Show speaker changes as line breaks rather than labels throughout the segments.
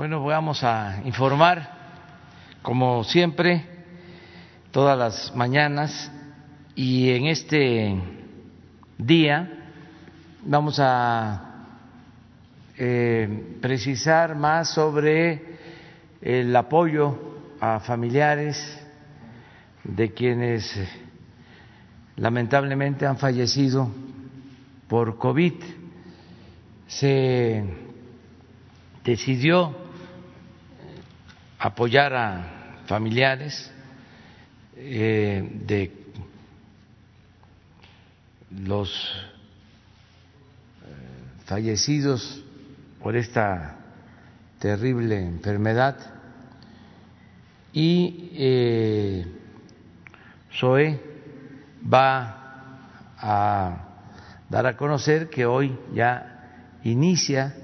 Bueno, vamos a informar, como siempre, todas las mañanas y en este día vamos a eh, precisar más sobre el apoyo a familiares de quienes lamentablemente han fallecido por COVID. Se decidió apoyar a familiares eh, de los eh, fallecidos por esta terrible enfermedad. Y eh, SOE va a dar a conocer que hoy ya inicia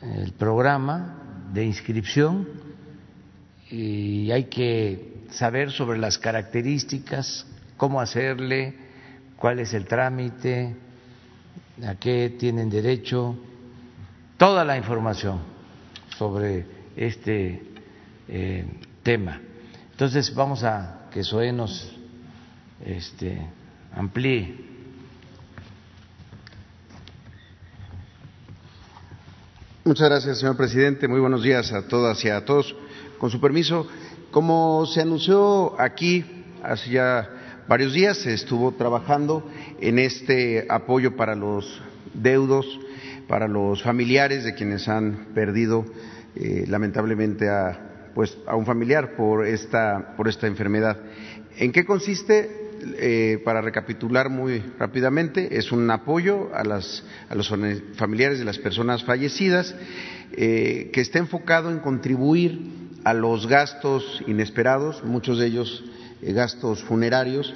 el programa de inscripción y hay que saber sobre las características, cómo hacerle, cuál es el trámite, a qué tienen derecho, toda la información sobre este eh, tema. Entonces vamos a que SOE nos este, amplíe.
Muchas gracias, señor presidente. Muy buenos días a todas y a todos. Con su permiso, como se anunció aquí hace ya varios días, se estuvo trabajando en este apoyo para los deudos, para los familiares de quienes han perdido eh, lamentablemente a, pues, a un familiar por esta, por esta enfermedad. ¿En qué consiste? Eh, para recapitular muy rápidamente, es un apoyo a, las, los familiares de las personas fallecidas eh, que está enfocado en contribuir a los gastos inesperados, muchos de ellos eh, gastos funerarios,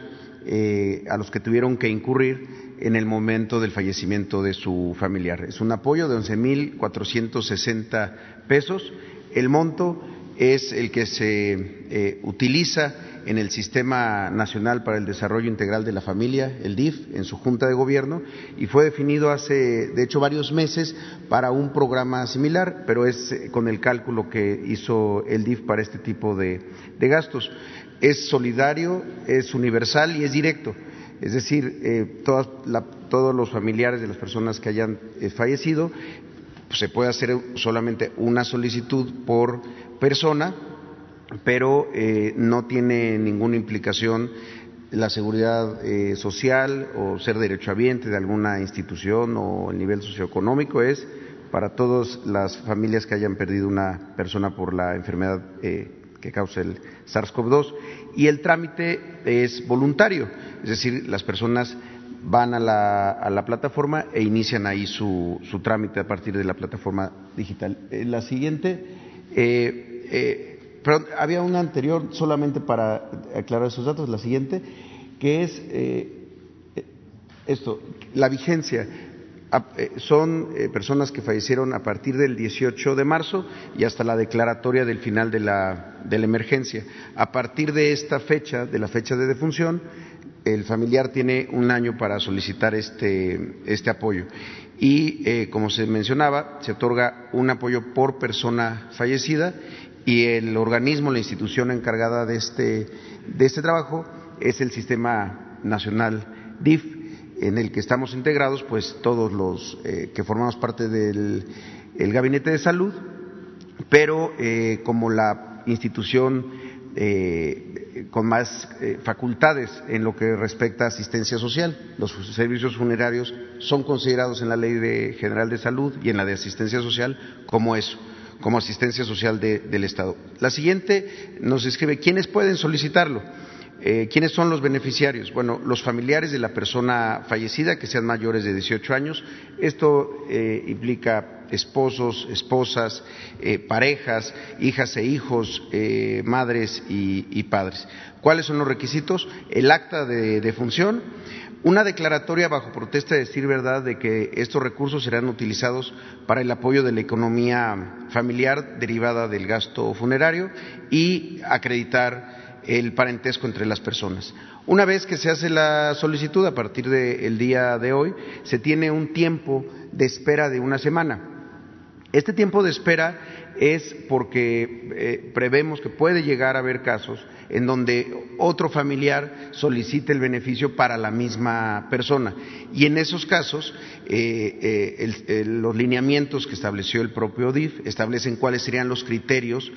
a los que tuvieron que incurrir en el momento del fallecimiento de su familiar. Es un apoyo de 11.460 pesos. El monto es el que se utiliza en el Sistema Nacional para el Desarrollo Integral de la Familia, el DIF, en su Junta de Gobierno, y fue definido hace, de hecho, varios meses para un programa similar, pero es eh, con el cálculo que hizo el DIF para este tipo de, gastos. Es solidario, es universal y es directo. Es decir, eh, todos los familiares de las personas que hayan eh, fallecido, pues, se puede hacer solamente una solicitud por persona pero eh, no tiene ninguna implicación la seguridad eh, social o ser derechohabiente de alguna institución o el nivel socioeconómico es para todas las familias que hayan perdido una persona por la enfermedad eh, que causa el SARS-CoV-2 y el trámite es voluntario, es decir, las personas van a la, a la plataforma e inician ahí su, su, trámite a partir de la plataforma digital. la siguiente, pero había una anterior solamente para aclarar esos datos, la siguiente, que es eh, esto, la vigencia. Eh, son eh, personas que fallecieron a partir del 18 de marzo y hasta la declaratoria del final de la, de la emergencia. A partir de esta fecha, de la fecha de defunción, el familiar tiene un año para solicitar este, este apoyo. Y, como se mencionaba, se otorga un apoyo por persona fallecida y el organismo, la institución encargada de este, de este trabajo es el Sistema Nacional DIF, en el que estamos integrados, pues todos los eh, que formamos parte del Gabinete de Salud, pero eh, como la institución eh, con más facultades en lo que respecta a asistencia social. Los servicios funerarios son considerados en la Ley General de Salud y en la de Asistencia Social como eso como asistencia social del Estado. La siguiente nos escribe quiénes pueden solicitarlo. Eh, ¿Quiénes son los beneficiarios? Bueno, los familiares de la persona fallecida que sean mayores de 18 años. Esto eh, implica esposos, esposas, eh, parejas, hijas e hijos, madres y, padres. ¿Cuáles son los requisitos? El acta de defunción, una declaratoria bajo protesta de decir verdad de que estos recursos serán utilizados para el apoyo de la economía familiar derivada del gasto funerario y acreditar el parentesco entre las personas. Una vez que se hace la solicitud a partir del día de hoy, se tiene un tiempo de espera de una semana. Este tiempo de espera es porque eh, prevemos que puede llegar a haber casos en donde otro familiar solicite el beneficio para la misma persona. Y en esos casos, eh, eh, los lineamientos que estableció el propio DIF establecen cuáles serían los criterios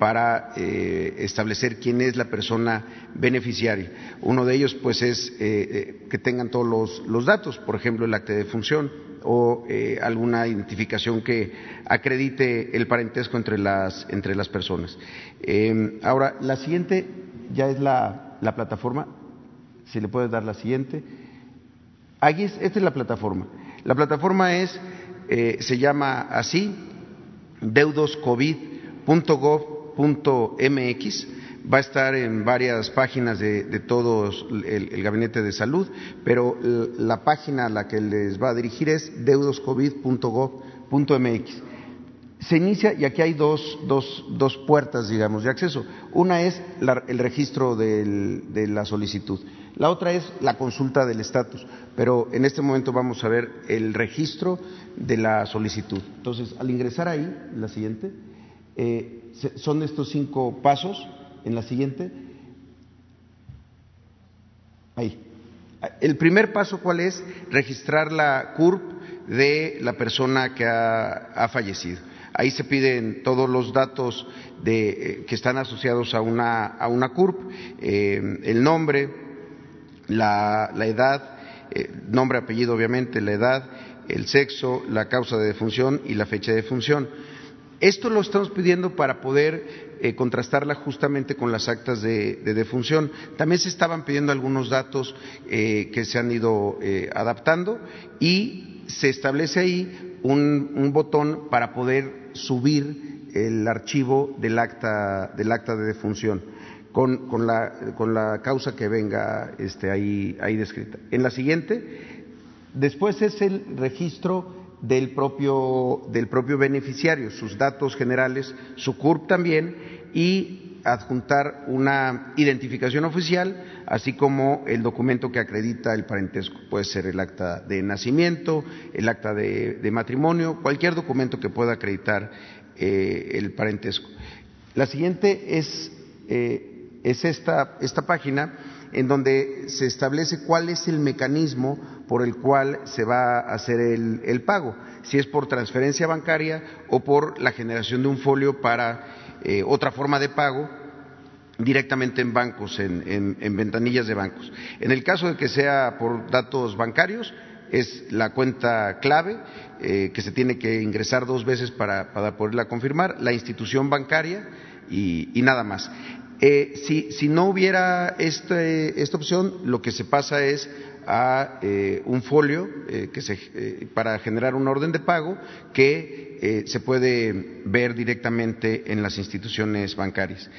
para establecer quién es la persona beneficiaria. Uno de ellos, pues, es que tengan todos los, los datos, por ejemplo, el acta de función, o eh, alguna identificación que acredite el parentesco entre las, entre las personas. Eh, ahora, la siguiente ya es la, la, plataforma. Si le puedes dar la siguiente. Aquí es, esta es la plataforma. La plataforma es, eh, se llama así, deudoscovid.gov.mx va a estar en varias páginas de, de todo el, gabinete de salud, pero la página a la que les va a dirigir es deudoscovid.gov.mx. Se inicia, y aquí hay dos, dos, dos puertas, digamos, de acceso. Una es el registro de la solicitud. La otra es la consulta del estatus, pero en este momento vamos a ver el registro de la solicitud. Entonces, al ingresar ahí, la siguiente, eh, son estos cinco pasos en la siguiente. Ahí. El primer paso, ¿cuál es? Registrar la CURP de la persona que ha, fallecido. Ahí se piden todos los datos de, eh, que están asociados a una, a una CURP, eh, el nombre, la, edad, eh, nombre, apellido, obviamente, la edad, el sexo, la causa de defunción y la fecha de defunción. Esto lo estamos pidiendo para poder eh, contrastarla justamente con las actas de, defunción. También se estaban pidiendo algunos datos eh, que se han ido eh, adaptando y se establece ahí un, botón para poder subir el archivo del acta, del acta de defunción. Con, la, con, la, causa que venga este, ahí, ahí descrita. En la siguiente, después es el registro del propio, del propio beneficiario, sus datos generales, su CURP también, y adjuntar una identificación oficial, así como el documento que acredita el parentesco. Puede ser el acta de nacimiento, el acta de, matrimonio, cualquier documento que pueda acreditar eh, el parentesco. La siguiente es, eh, es esta, esta página en donde se establece cuál es el mecanismo por el cual se va a hacer el, pago, si es por transferencia bancaria o por la generación de un folio para eh, otra forma de pago directamente en bancos, en, ventanillas de bancos. En el caso de que sea por datos bancarios, es la cuenta clave eh, que se tiene que ingresar dos veces para, poderla confirmar, la institución bancaria y nada más. Eh, si, no hubiera este, esta opción, lo que se pasa es a eh, un folio eh, que se, para generar un orden de pago que se puede ver directamente en las instituciones bancarias.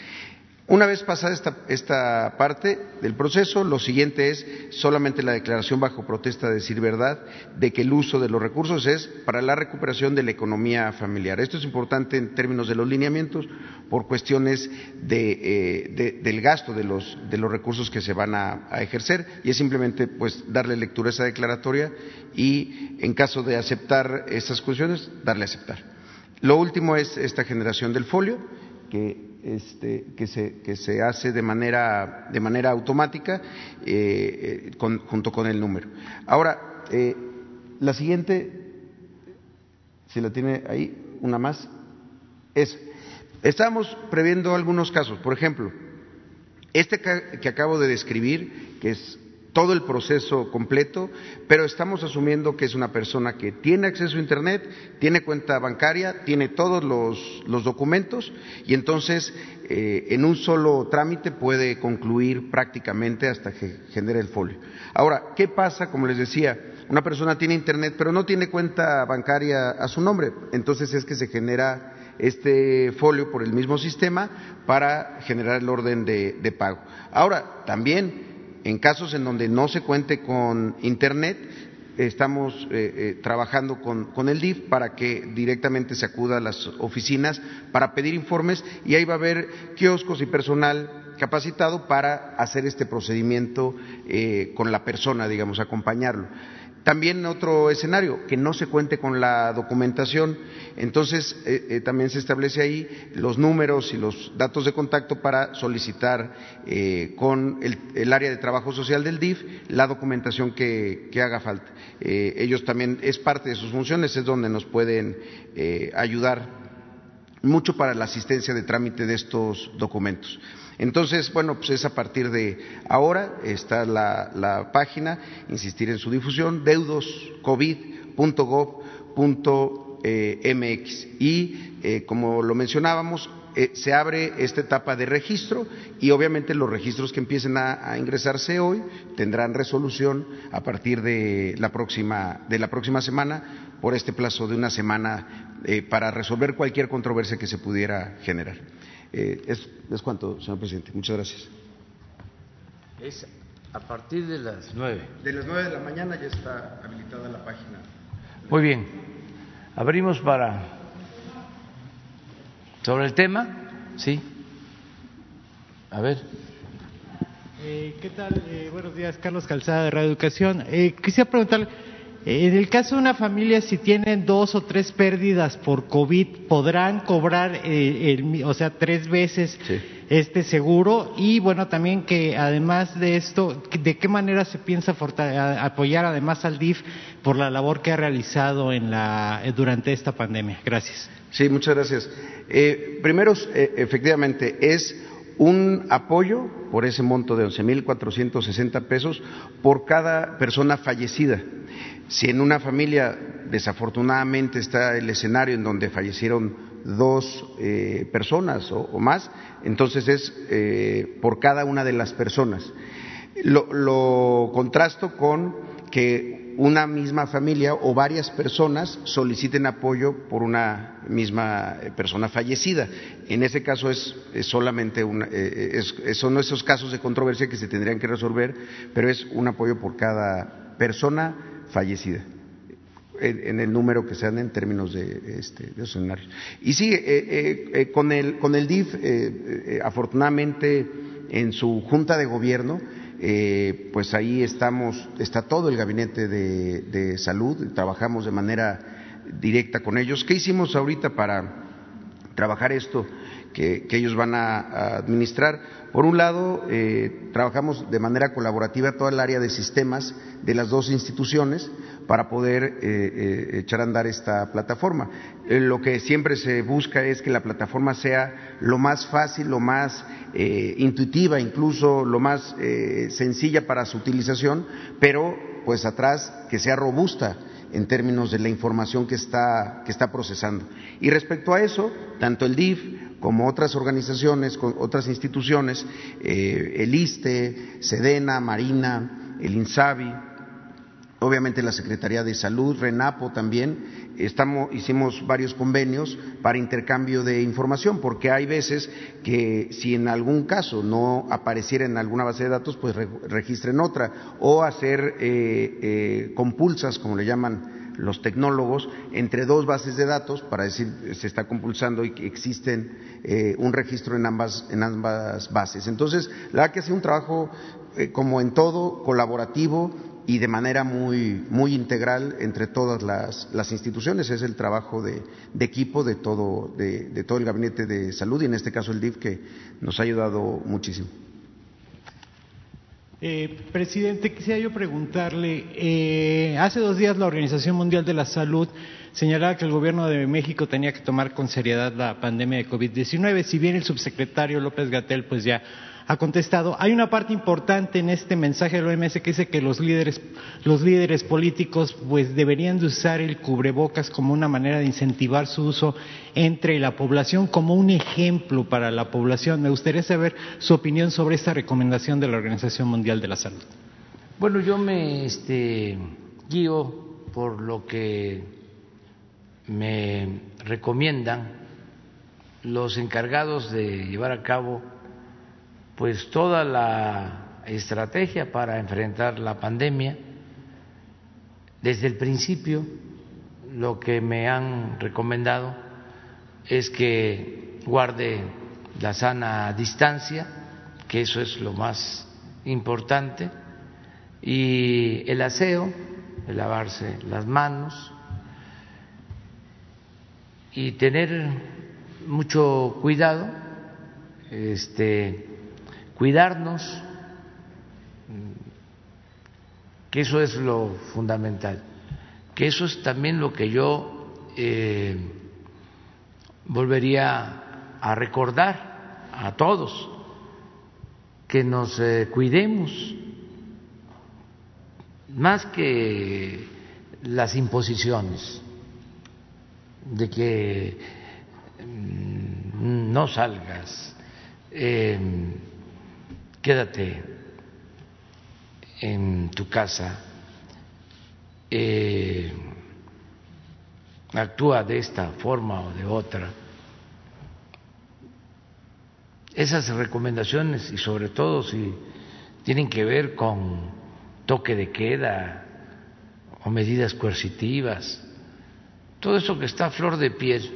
Una vez pasada esta, parte del proceso, lo siguiente es solamente la declaración bajo protesta de decir verdad de que el uso de los recursos es para la recuperación de la economía familiar. Esto es importante en términos de los lineamientos por cuestiones eh, del gasto de los, recursos que se van a, ejercer y es simplemente pues darle lectura a esa declaratoria y en caso de aceptar esas cuestiones, darle a aceptar. Lo último es esta generación del folio que este, que, se, que se hace de manera, de manera automática eh, eh, junto con el número. Ahora, eh, la siguiente, si la tiene ahí, una más, es, estamos previendo algunos casos, por ejemplo, este que acabo de describir, que es todo el proceso completo, pero estamos asumiendo que es una persona que tiene acceso a Internet, tiene cuenta bancaria, tiene todos los, documentos y entonces eh, en un solo trámite puede concluir prácticamente hasta que genere el folio. Ahora, ¿qué pasa? Como les decía, una persona tiene Internet pero no tiene cuenta bancaria a su nombre, entonces es que se genera este folio por el mismo sistema para generar el orden de pago. Ahora, también en casos en donde no se cuente con Internet, estamos eh, eh, trabajando con, el DIF para que directamente se acuda a las oficinas para pedir informes y ahí va a haber kioscos y personal capacitado para hacer este procedimiento eh, con la persona, digamos, acompañarlo. También otro escenario, que no se cuente con la documentación. Entonces, eh, eh, también se establece ahí los números y los datos de contacto para solicitar eh, con el, área de trabajo social del DIF la documentación que, haga falta. ellos también, es parte de sus funciones, es donde nos pueden ayudar mucho para la asistencia de trámite de estos documentos. Entonces, bueno, pues es a partir de ahora, está la, página, insistir en su difusión, deudoscovid.gov.mx. Y, eh, como lo mencionábamos, eh, se abre esta etapa de registro y obviamente los registros que empiecen a, ingresarse hoy tendrán resolución a partir de la próxima, de la próxima semana por este plazo de una semana eh, para resolver cualquier controversia que se pudiera generar. Eh, es, es cuanto, señor presidente. Muchas gracias.
Es a partir de las nueve.
De las nueve de la mañana ya está habilitada la página.
Muy bien. Abrimos para. ¿Sobre el tema? Sí. A ver.
Eh, ¿Qué tal? Eh, buenos días, Carlos Calzada de Radio Educación. Eh, quisiera preguntarle en el caso de una familia, si tienen dos o tres pérdidas por COVID, podrán cobrar, eh, o sea, tres veces este seguro. Y bueno, también que además de esto, ¿de qué manera se piensa apoyar además al DIF por la labor que ha realizado en la, durante esta pandemia? Gracias.
Sí, muchas gracias. Eh, primero, eh, efectivamente, es un apoyo por ese monto de 11.460 pesos por cada persona fallecida. Si en una familia desafortunadamente está el escenario en donde fallecieron dos eh, personas o, más, entonces es eh, por cada una de las personas. Lo, contrasto con que una misma familia o varias personas soliciten apoyo por una misma eh, persona fallecida. En ese caso es, solamente una, son esos casos de controversia que se tendrían que resolver, pero es un apoyo por cada persona fallecida en, el número que sean en términos de, este, de escenarios. Y sí, eh, eh, eh, con, el, con el DIF, afortunadamente en su junta de gobierno, pues ahí estamos, está todo el gabinete de, salud, trabajamos de manera directa con ellos. ¿Qué hicimos ahorita para trabajar esto que, ellos van a administrar? Por un lado, eh, trabajamos de manera colaborativa toda el área de sistemas de las dos instituciones para poder eh, eh, echar a andar esta plataforma. lo que siempre se busca es que la plataforma sea lo más fácil, lo más intuitiva, incluso lo más sencilla para su utilización, pero pues atrás que sea robusta en términos de la información que está, que está procesando. Y respecto a eso, tanto el DIF como otras organizaciones, otras instituciones, eh, el ISTE, SEDENA, Marina, el INSABI, obviamente la Secretaría de Salud, RENAPO también, estamos, hicimos varios convenios para intercambio de información, porque hay veces que si en algún caso no apareciera en alguna base de datos, pues registren otra, o hacer eh, eh, compulsas, como le llaman los tecnólogos entre dos bases de datos para decir se está compulsando y que existen eh, un registro en ambas, en ambas bases. Entonces, la verdad que es un trabajo, eh, como en todo, colaborativo y de manera muy, muy integral entre todas las, las instituciones. Es el trabajo de, equipo de todo, de, de todo el Gabinete de Salud y en este caso el DIF que nos ha ayudado muchísimo.
Eh, presidente, quisiera yo preguntarle, eh, hace dos días la Organización Mundial de la Salud señalaba que el gobierno de México tenía que tomar con seriedad la pandemia de COVID-19, si bien el subsecretario López Gatel pues ya ha contestado. Hay una parte importante en este mensaje del OMS que dice que los líderes, los líderes políticos pues deberían de usar el cubrebocas como una manera de incentivar su uso entre la población, como un ejemplo para la población. Me gustaría saber su opinión sobre esta recomendación de la Organización Mundial de la Salud.
Bueno, yo me este, guío por lo que me recomiendan los encargados de llevar a cabo pues toda la estrategia para enfrentar la pandemia. Desde el principio lo que me han recomendado es que guarde la sana distancia, que eso es lo más importante, y el aseo el lavarse las manos y tener mucho cuidado, este, cuidarnos, que eso es lo fundamental, que eso es también lo que yo eh, volvería a recordar a todos, que nos eh, cuidemos más que las imposiciones de que mm, no salgas, em, quédate en tu casa, eh, actúa de esta forma o de otra. Esas recomendaciones y sobre todo si tienen que ver con toque de queda o medidas coercitivas, todo eso que está a flor de piel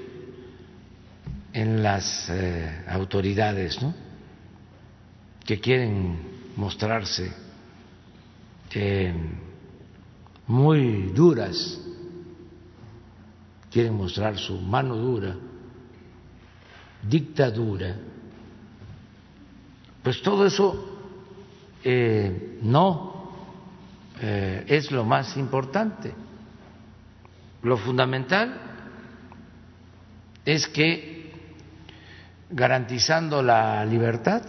en las eh, autoridades, ¿no? Que quieren mostrarse eh, muy duras, quieren mostrar su mano dura, dictadura, pues todo eso eh, no eh, es lo más importante. Lo fundamental es que garantizando la libertad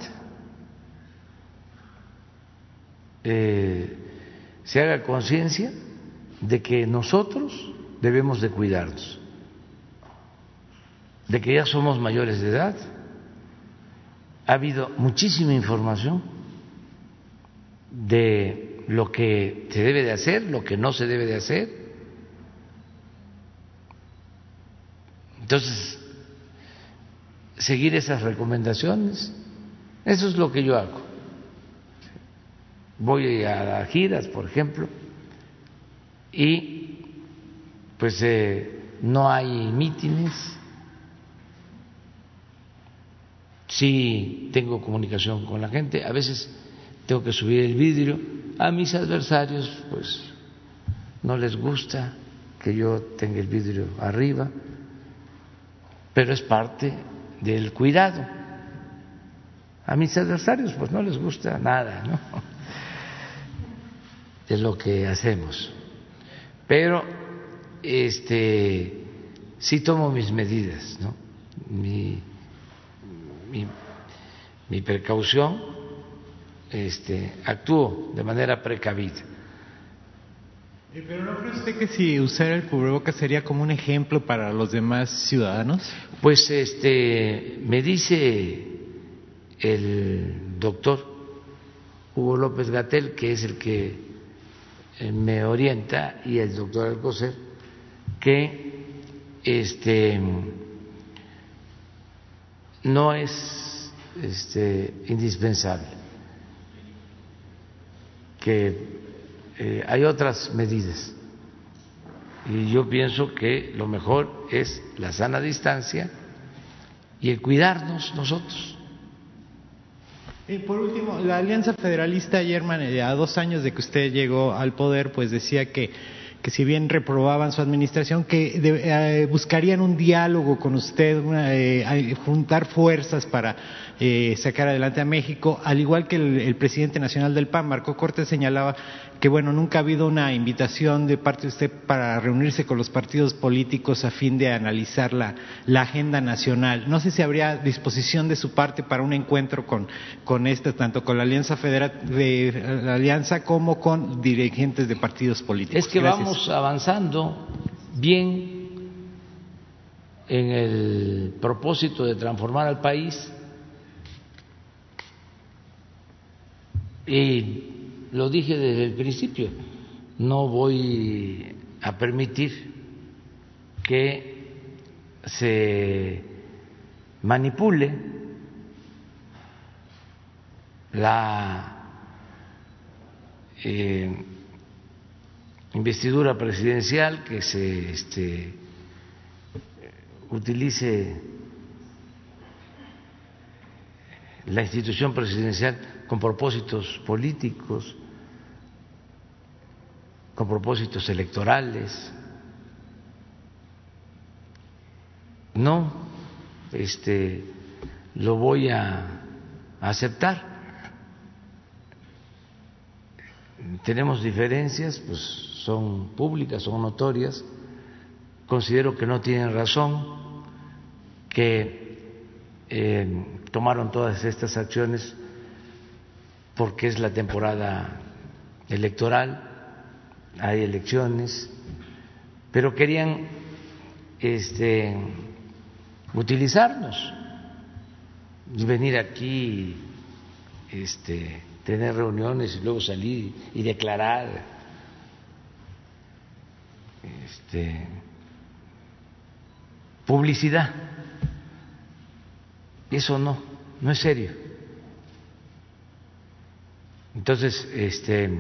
eh, se haga conciencia de que nosotros debemos de cuidarnos, de que ya somos mayores de edad. Ha habido muchísima información de lo que se debe de hacer, lo que no se debe de hacer. Entonces, seguir esas recomendaciones, eso es lo que yo hago. Voy a giras, por ejemplo, y pues eh, no hay mítines, sí tengo comunicación con la gente, a veces tengo que subir el vidrio a mis adversarios, pues no les gusta que yo tenga el vidrio arriba, pero es parte del cuidado. A mis adversarios, pues no les gusta nada, ¿no? De lo que hacemos. Pero, este, sí tomo mis medidas, ¿no? Mi, mi, mi precaución este, actúo de manera precavida.
Eh, ¿Pero no cree usted que si usar el cubrebocas sería como un ejemplo para los demás ciudadanos?
Pues este, me dice el doctor Hugo López Gatel, que es el que me orienta, y el doctor Alcocer, que este, no es este, indispensable que eh, hay otras medidas. Y yo pienso que lo mejor es la sana distancia y el cuidarnos nosotros.
Y por último, la Alianza Federalista ayer, a dos años de que usted llegó al poder, pues decía que que si bien reprobaban su administración, que eh, buscarían un diálogo con usted, eh, juntar fuerzas para eh, sacar adelante a México, al igual que el, presidente nacional del PAN, Marco Cortés, señalaba que bueno, nunca ha habido una invitación de parte de usted para reunirse con los partidos políticos a fin de analizar la, la agenda nacional. No sé si habría disposición de su parte para un encuentro con, con este, tanto con la Alianza Federal, de, la Alianza como con dirigentes de partidos políticos.
Es que vamos avanzando bien en el propósito de transformar al país. Y lo dije desde el principio, no voy a permitir que se manipule la eh, investidura presidencial, que se este, utilice la institución presidencial con propósitos políticos con propósitos electorales. No, este, lo voy a aceptar. Tenemos diferencias, pues son públicas, son notorias. Considero que no tienen razón, que eh, tomaron todas estas acciones porque es la temporada electoral, hay elecciones, pero querían este, utilizarnos y venir aquí, este, tener reuniones y luego salir y declarar. Este, publicidad. Eso no, no es serio. Entonces, este,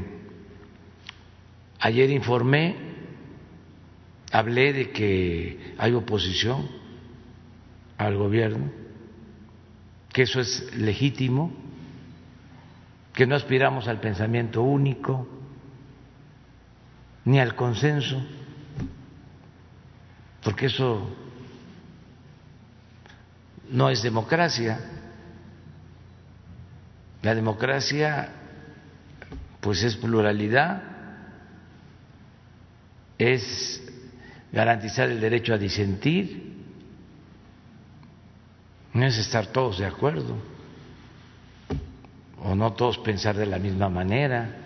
ayer informé, hablé de que hay oposición al gobierno, que eso es legítimo, que no aspiramos al pensamiento único ni al consenso, porque eso no es democracia. La democracia pues es pluralidad, es garantizar el derecho a disentir, no es estar todos de acuerdo o no todos pensar de la misma manera.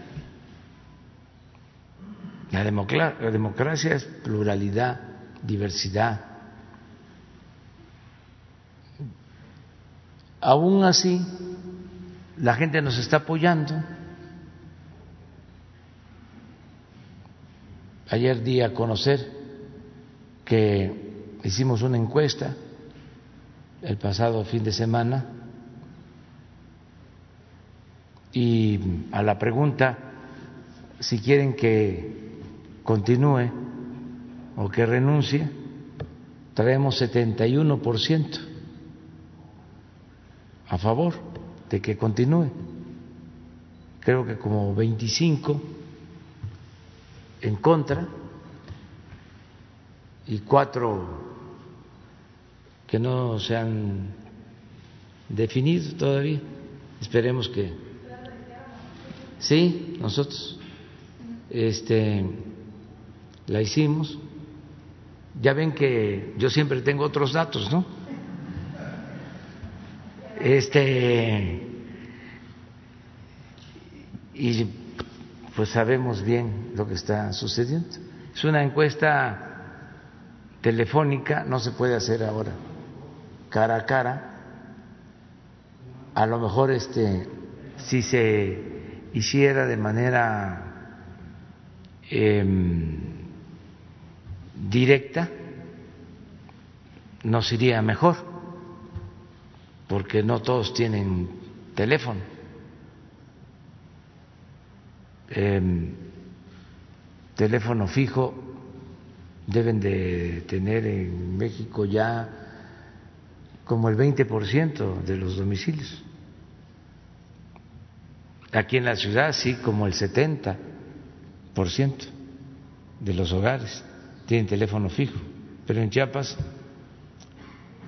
La democracia, es pluralidad, diversidad. Aún así, la gente nos está apoyando. Ayer di a conocer que hicimos una encuesta el pasado fin de semana y a la pregunta si quieren que continúe o que renuncie, traemos 71% a favor de que continúe. Creo que como 25 en contra y cuatro que no se han definido todavía. Esperemos que sí, nosotros este la hicimos. Ya ven que yo siempre tengo otros datos, ¿no? Este y pues sabemos bien lo que está sucediendo. Es una encuesta telefónica, no se puede hacer ahora cara a cara. A lo mejor este si se hiciera de manera em, directa nos iría mejor, porque no todos tienen teléfono eh, teléfono fijo deben de tener en México ya como el 20% de los domicilios. Aquí en la ciudad sí como el 70% de los hogares tienen teléfono fijo, pero en Chiapas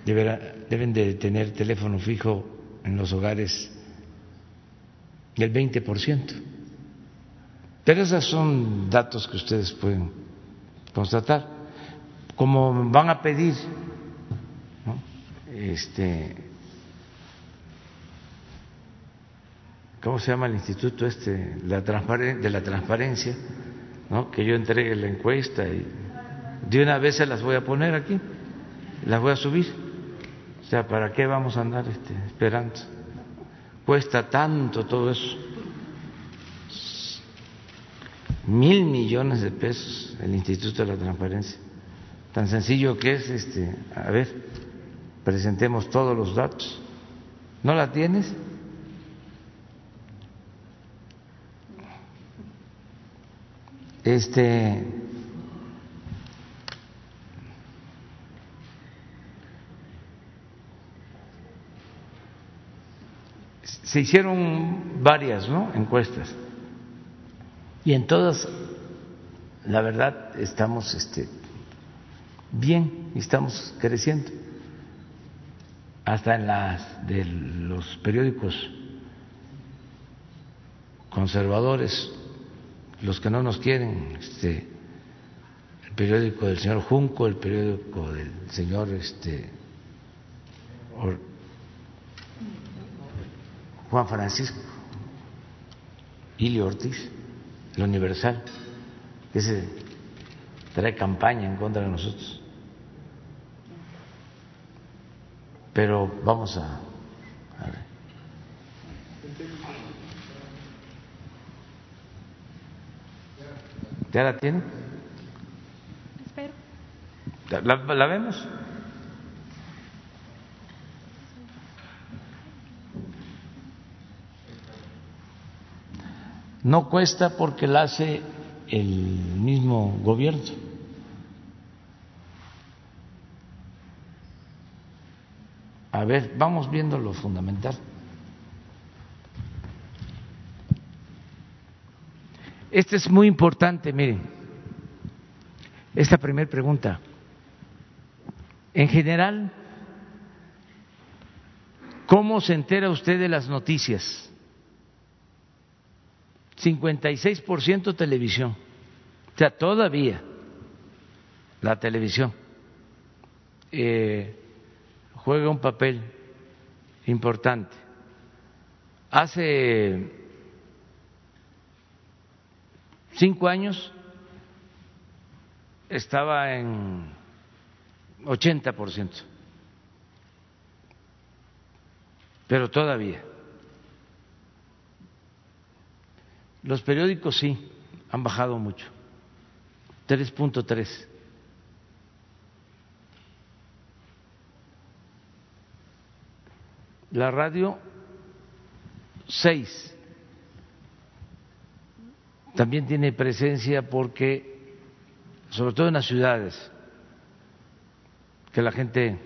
deben de tener teléfono fijo en los hogares el 20%. Pero esos son datos que ustedes pueden constatar. Como van a pedir este ¿cómo se llama el instituto este de la transparencia? ¿no? que yo entregue la encuesta y de una vez se las voy a poner aquí, las voy a subir. O sea, ¿para qué vamos a andar este, esperando? Cuesta tanto todo eso mil millones de pesos el Instituto de la Transparencia. Tan sencillo que es, este, a ver, presentemos todos los datos. ¿No la tienes? Este se hicieron varias ¿no? encuestas y en todas la verdad estamos este, bien estamos creciendo. Hasta en las de los periódicos conservadores, los que no nos quieren, este, el periódico del señor Junco, el periódico del señor este, Juan Francisco, Ilio Ortiz, el Universal, que se trae campaña en contra de nosotros. Pero vamos a, a ver. ¿Ya la tiene?
Espero.
¿La, la vemos? No cuesta porque la hace el mismo gobierno. A ver, vamos viendo lo fundamental. Este es muy importante, miren, esta primera pregunta. En general, ¿cómo se entera usted de las noticias? 56% televisión. O sea, todavía la televisión eh, juega un papel importante. Hace cinco años estaba en 80%, pero todavía. Los periódicos sí, han bajado mucho, 3.3. La radio, 6. También tiene presencia porque, sobre todo en las ciudades, que la gente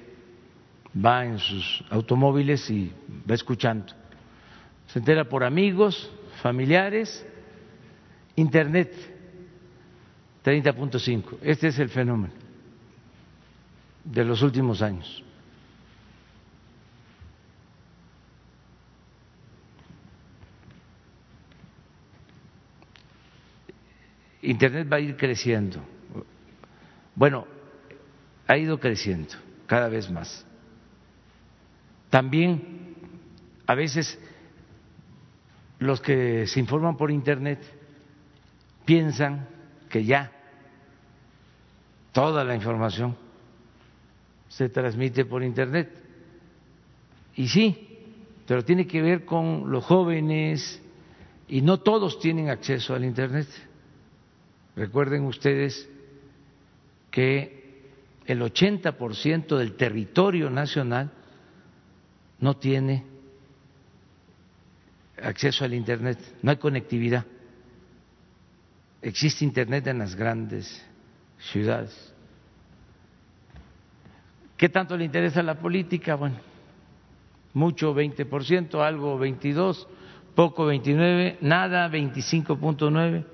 va en sus automóviles y va escuchando. Se entera por amigos, familiares, Internet, 30.5. Este es el fenómeno de los últimos años. Internet va a ir creciendo. Bueno, ha ido creciendo cada vez más. También a veces los que se informan por Internet piensan que ya toda la información se transmite por Internet. Y sí, pero tiene que ver con los jóvenes y no todos tienen acceso al Internet. Recuerden ustedes que el 80% del territorio nacional no tiene acceso al Internet, no hay conectividad. Existe Internet en las grandes ciudades. ¿Qué tanto le interesa la política? Bueno, mucho 20%, algo 22, poco 29, nada 25.9,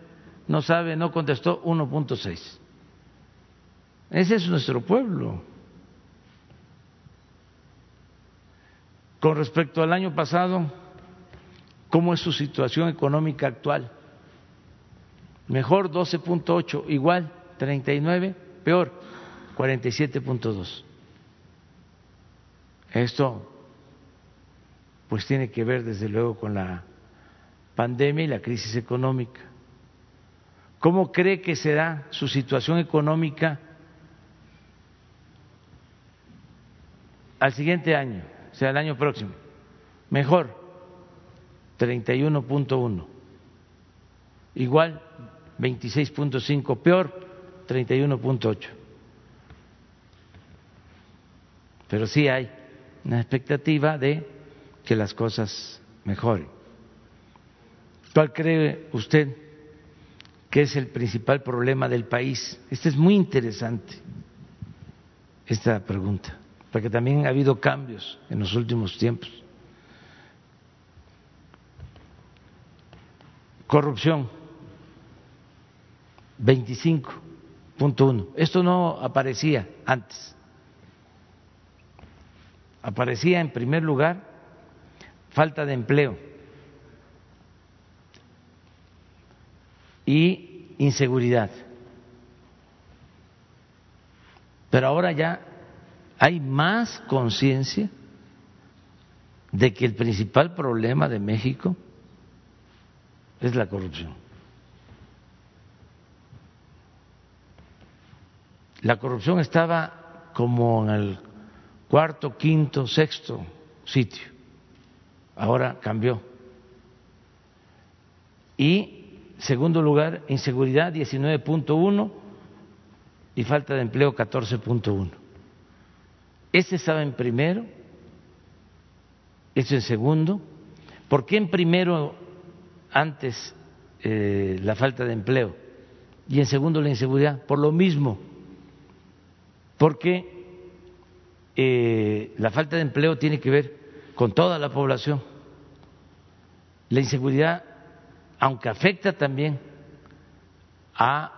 no sabe, no contestó 1.6. Ese es nuestro pueblo. Con respecto al año pasado, ¿Cómo es su situación económica actual? Mejor 12.8, igual 39, peor 47.2. Esto pues tiene que ver desde luego con la pandemia y la crisis económica. ¿Cómo cree que será su situación económica al siguiente año, o sea, el año próximo? Mejor 31.1. Igual 26.5, peor 31.8. Pero sí hay una expectativa de que las cosas mejoren. ¿Cuál cree usted que es el principal problema del país? Esta es muy interesante, esta pregunta, porque también ha habido cambios en los últimos tiempos. corrupción, 25.1. Esto no aparecía antes. Aparecía en primer lugar falta de empleo y inseguridad. Pero ahora ya hay más conciencia de que el principal problema de México es la corrupción. La corrupción estaba como en el cuarto, quinto, sexto sitio. Ahora cambió. Y, segundo lugar, inseguridad 19.1 y falta de empleo 14.1. Ese estaba en primero, eso en segundo. ¿Por qué en primero antes eh, la falta de empleo y en segundo la inseguridad? Por lo mismo, porque eh, la falta de empleo tiene que ver con toda la población. La inseguridad, aunque afecta también a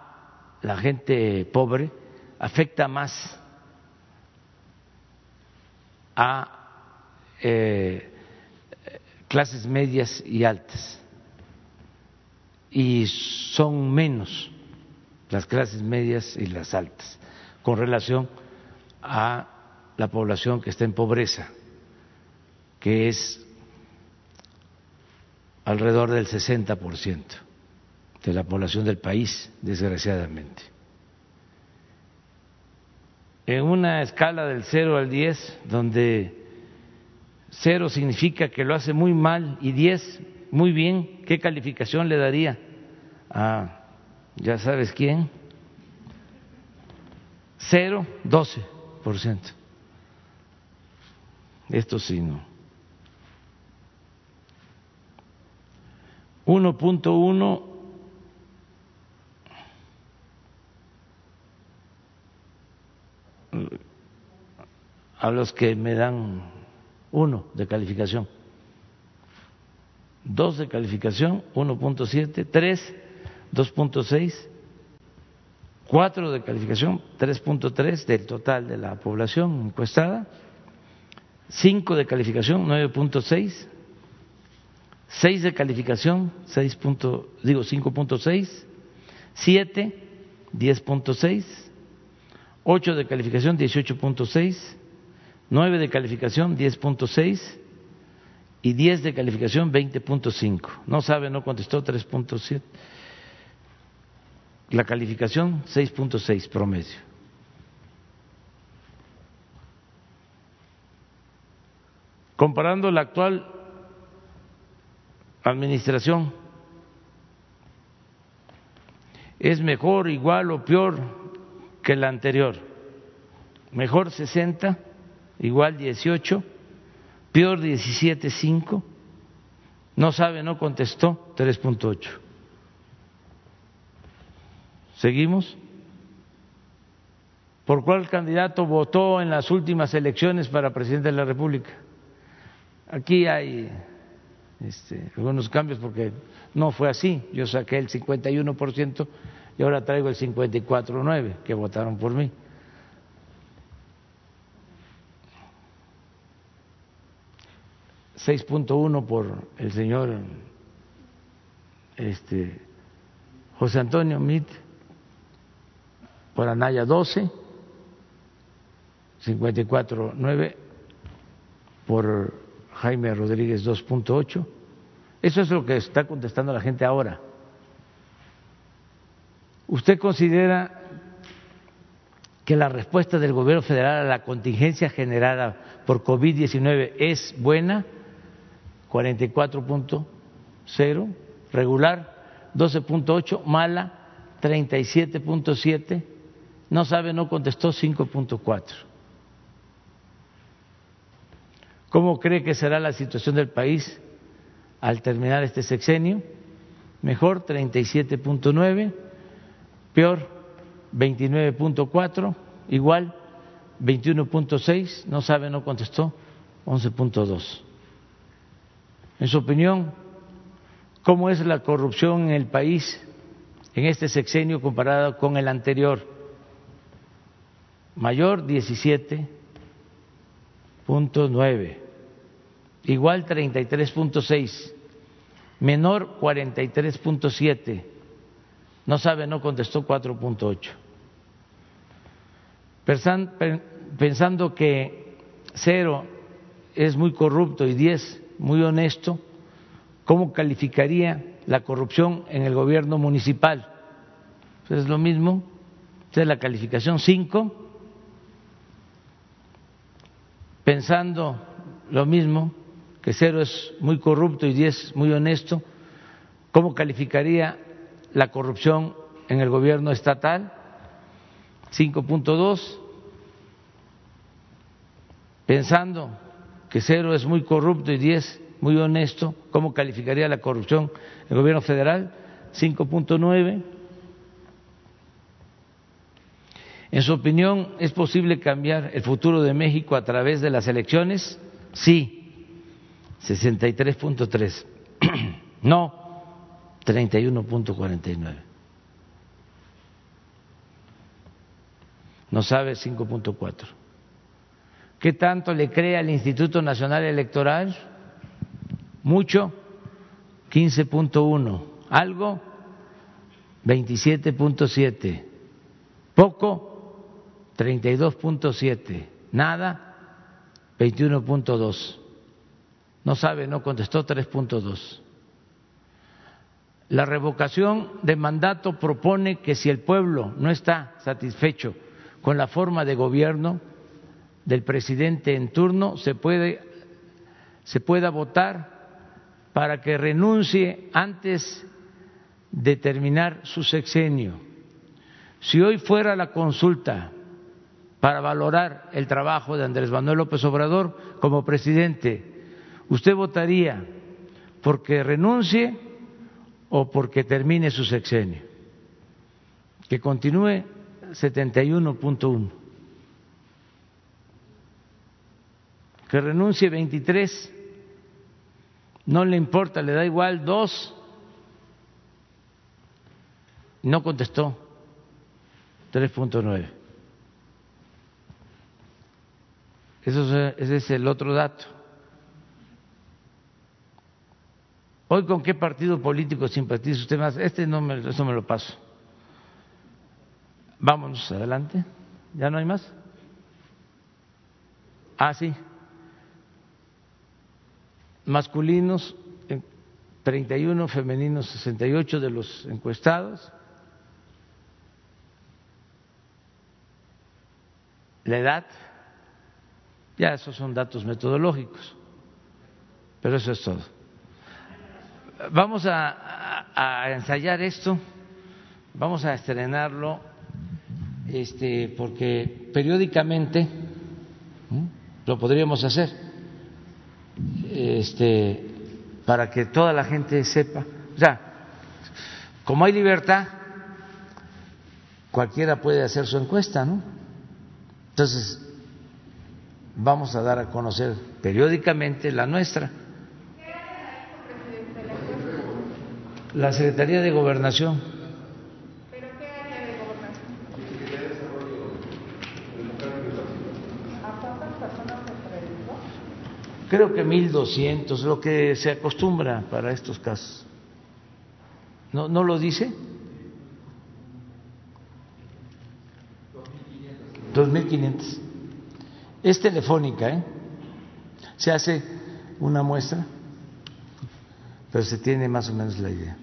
la gente pobre, afecta más a eh, clases medias y altas. Y son menos las clases medias y las altas con relación a la población que está en pobreza, que es alrededor del 60% de la población del país, desgraciadamente. En una escala del 0 al 10, donde 0 significa que lo hace muy mal y 10 muy bien, ¿qué calificación le daría a, ya sabes quién? 0, 12%. Esto sí, no. 1.1 a los que me dan uno de calificación, dos de calificación, 1.7, tres, 2.6, cuatro de calificación, 3.3 del total de la población encuestada, cinco de calificación, 9.6, seis de calificación, 6 digo 5.6, siete, 10.6, ocho de calificación, 18.6, 9 de calificación 10.6 y 10 de calificación 20.5. No sabe, no contestó 3.7. La calificación 6.6 promedio. Comparando la actual administración, ¿es mejor, igual o peor que la anterior? Mejor 60 igual 18, peor 17.5, no sabe, no contestó 3.8. ¿Seguimos? ¿Por cuál candidato votó en las últimas elecciones para presidente de la República? Aquí hay este, algunos cambios porque no fue así. Yo saqué el 51% y ahora traigo el 54.9% que votaron por mí. 6.1 por el señor este, José Antonio Mit, por Anaya 12, 54.9 por Jaime Rodríguez 2.8. Eso es lo que está contestando la gente ahora. ¿Usted considera que la respuesta del gobierno federal a la contingencia generada por COVID-19 es buena? 44.0, regular 12.8, mala 37.7, no sabe, no contestó 5.4. ¿Cómo cree que será la situación del país al terminar este sexenio? Mejor 37.9, peor 29.4, igual 21.6, no sabe, no contestó 11.2. En su opinión, ¿cómo es la corrupción en el país en este sexenio comparado con el anterior. Mayor 17.9, igual 33.6, menor 43.7, no sabe, no contestó 4.8. Pensando que cero es muy corrupto y 10 muy honesto, ¿cómo calificaría la corrupción en el gobierno municipal? Es lo mismo, es la calificación 5, pensando lo mismo, que cero es muy corrupto y 10 muy honesto, ¿cómo calificaría la corrupción en el gobierno estatal? 5.2, pensando que cero es muy corrupto y diez muy honesto, ¿cómo calificaría la corrupción el gobierno federal? 5.9. En su opinión, ¿es posible cambiar el futuro de México a través de las elecciones? Sí, 63.3. no, 31.49. No sabe 5.4. ¿Qué tanto le cree al Instituto Nacional Electoral? Mucho, 15.1. Algo, 27.7. Poco, 32.7. Nada, 21.2. No sabe, no contestó 3.2. La revocación de mandato propone que si el pueblo no está satisfecho con la forma de gobierno, del presidente en turno se puede se pueda votar para que renuncie antes de terminar su sexenio. Si hoy fuera la consulta para valorar el trabajo de Andrés Manuel López Obrador como presidente, ¿usted votaría porque renuncie o porque termine su sexenio? Que continúe 71.1. que renuncie 23, no le importa, le da igual dos. No contestó 3.9. Eso es, ese es el otro dato. Hoy con qué partido político simpatiza usted más? Este no me, eso me lo paso. Vámonos adelante. ¿Ya no hay más? Ah, sí masculinos 31, femeninos 68 de los encuestados. La edad, ya esos son datos metodológicos, pero eso es todo. Vamos a, ensayar esto, vamos a estrenarlo, este, porque periódicamente lo podríamos hacer este, para que toda la gente sepa. O sea, como hay libertad, cualquiera puede hacer su encuesta, ¿no? Entonces, vamos a dar a conocer periódicamente la nuestra. La Secretaría de Gobernación. creo que 1.200, lo que se acostumbra para estos casos. ¿No, no lo dice? 2.500. Es telefónica, ¿eh? Se hace una muestra, pero se tiene más o menos la idea.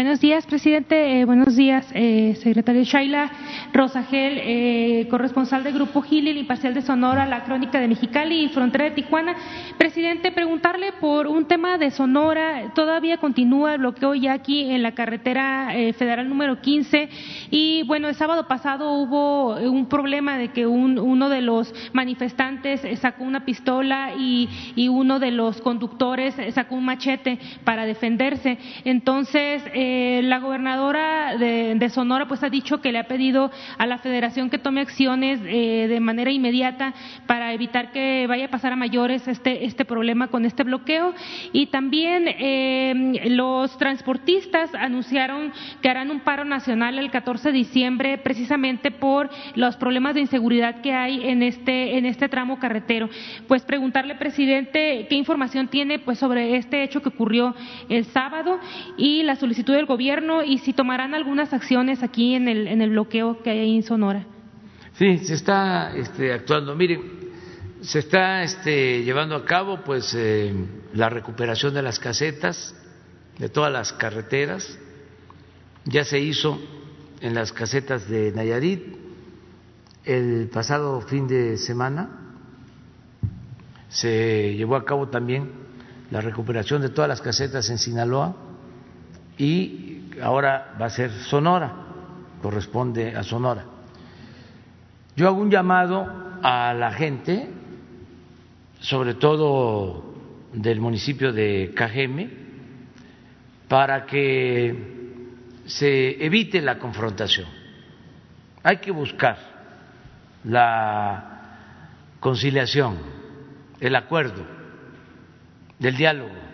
Buenos días, presidente. Eh, buenos días, eh, secretario Shaila Rosagel, eh, corresponsal del Grupo Gilil, imparcial de Sonora, La Crónica de Mexicali y Frontera de Tijuana. Presidente, preguntarle por un tema de Sonora. Todavía continúa el bloqueo ya aquí en la carretera federal número 15. Y bueno, el sábado pasado hubo un problema de que uno de los manifestantes sacó una pistola y, y uno de los conductores sacó un machete para defenderse. Entonces, eh, la gobernadora de, Sonora pues ha dicho que le ha pedido a la Federación que tome acciones eh, de manera inmediata para evitar que vaya a pasar a mayores este este problema con este bloqueo y también eh, los transportistas anunciaron que harán un paro nacional el 14 de diciembre precisamente por los problemas de inseguridad que hay en este en este tramo carretero. Pues preguntarle presidente qué información tiene pues sobre este hecho que ocurrió el sábado y la solicitud del gobierno y si tomarán algunas acciones aquí en el, en el bloqueo que hay en Sonora.
Sí, se está este, actuando. Miren, se está este, llevando a cabo pues eh, la recuperación de las casetas de todas las carreteras. Ya se hizo en las casetas de Nayarit el pasado fin de semana. Se llevó a cabo también la recuperación de todas las casetas en Sinaloa y ahora va a ser Sonora, corresponde a Sonora. Yo hago un llamado a la gente, sobre todo del municipio de Cajeme, para que se evite la confrontación. Hay que buscar la conciliación, el acuerdo del diálogo,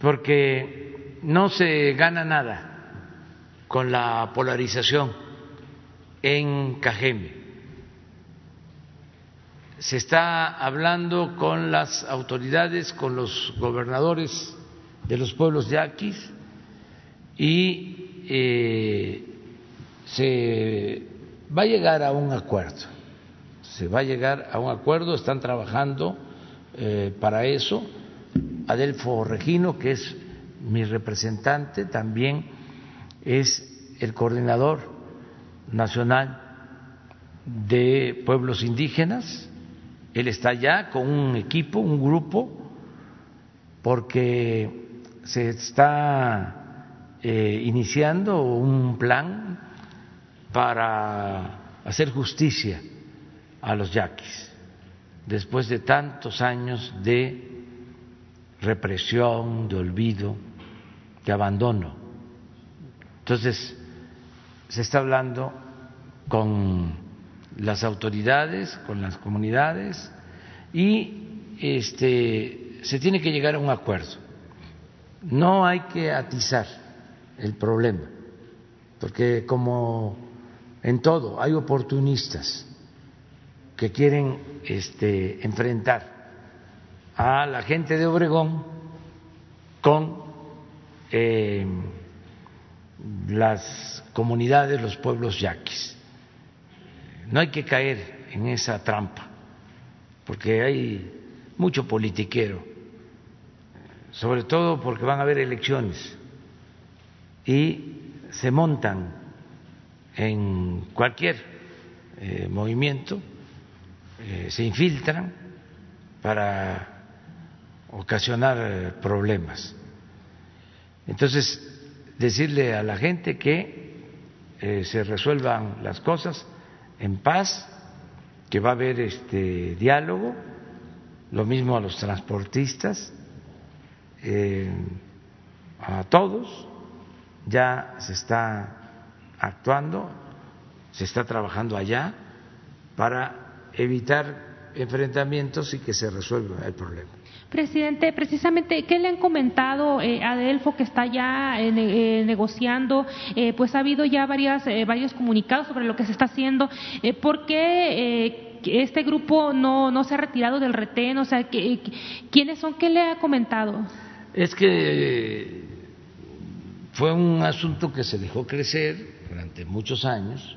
porque no se gana nada con la polarización en Cajeme. Se está hablando con las autoridades, con los gobernadores de los pueblos yaquis y eh, se va a llegar a un acuerdo. Se va a llegar a un acuerdo, están trabajando eh, para eso. Adelfo Regino, que es mi representante, también es el coordinador nacional de pueblos indígenas. Él está ya con un equipo, un grupo, porque se está eh, iniciando un plan para hacer justicia a los yaquis después de tantos años de represión, de olvido, de abandono. Entonces, se está hablando con las autoridades, con las comunidades y este, se tiene que llegar a un acuerdo. No hay que atizar el problema, porque como en todo hay oportunistas que quieren este, enfrentar a la gente de Obregón con eh, las comunidades, los pueblos yaquis. No hay que caer en esa trampa, porque hay mucho politiquero, sobre todo porque van a haber elecciones y se montan en cualquier eh, movimiento eh, se infiltran para ocasionar eh, problemas. Entonces, decirle a la gente que eh, se resuelvan las cosas en paz, que va a haber este diálogo, lo mismo a los transportistas, a todos, ya se está actuando, se está trabajando allá para evitar enfrentamientos y que se resuelva el problema.
Presidente, precisamente, ¿qué le han comentado eh, a Adelfo que está ya eh, eh, negociando? pues ha habido ya varias, varios comunicados sobre lo que se está haciendo. ¿Por qué este grupo no, no se ha retirado del retén? O sea, ¿quiénes son? ¿Qué le ha comentado?
Es que fue un asunto que se dejó crecer durante muchos años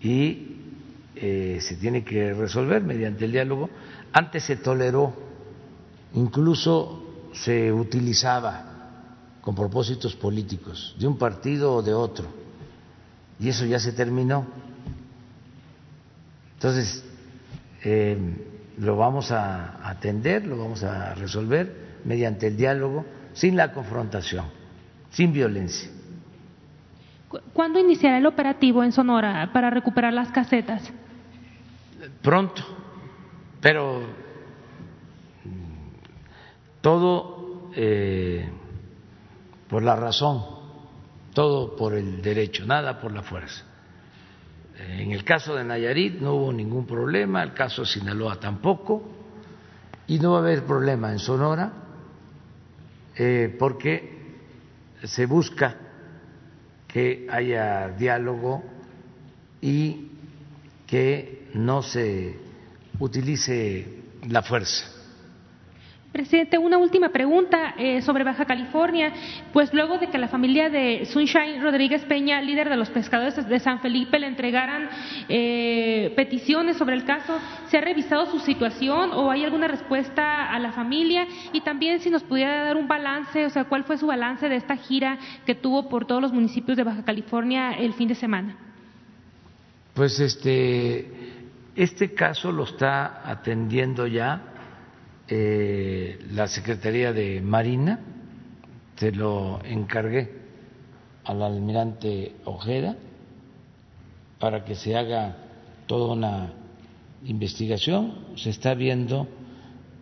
y eh, se tiene que resolver mediante el diálogo. Antes se toleró, incluso se utilizaba con propósitos políticos, de un partido o de otro, y eso ya se terminó. Entonces, eh, lo vamos a atender, lo vamos a resolver mediante el diálogo, sin la confrontación, sin violencia.
¿Cuándo iniciará el operativo en Sonora para recuperar las casetas?
pronto, pero todo eh, por la razón, todo por el derecho, nada por la fuerza. En el caso de Nayarit no hubo ningún problema, el caso de Sinaloa tampoco, y no va a haber problema en Sonora eh, porque se busca que haya diálogo y que no se utilice la fuerza.
Presidente, una última pregunta eh, sobre Baja California. Pues luego de que la familia de Sunshine Rodríguez Peña, líder de los pescadores de San Felipe, le entregaran eh, peticiones sobre el caso, ¿se ha revisado su situación o hay alguna respuesta a la familia? Y también si nos pudiera dar un balance, o sea, ¿cuál fue su balance de esta gira que tuvo por todos los municipios de Baja California el fin de semana?
Pues este, este caso lo está atendiendo ya eh, la Secretaría de Marina, se lo encargué al almirante Ojeda para que se haga toda una investigación, se está viendo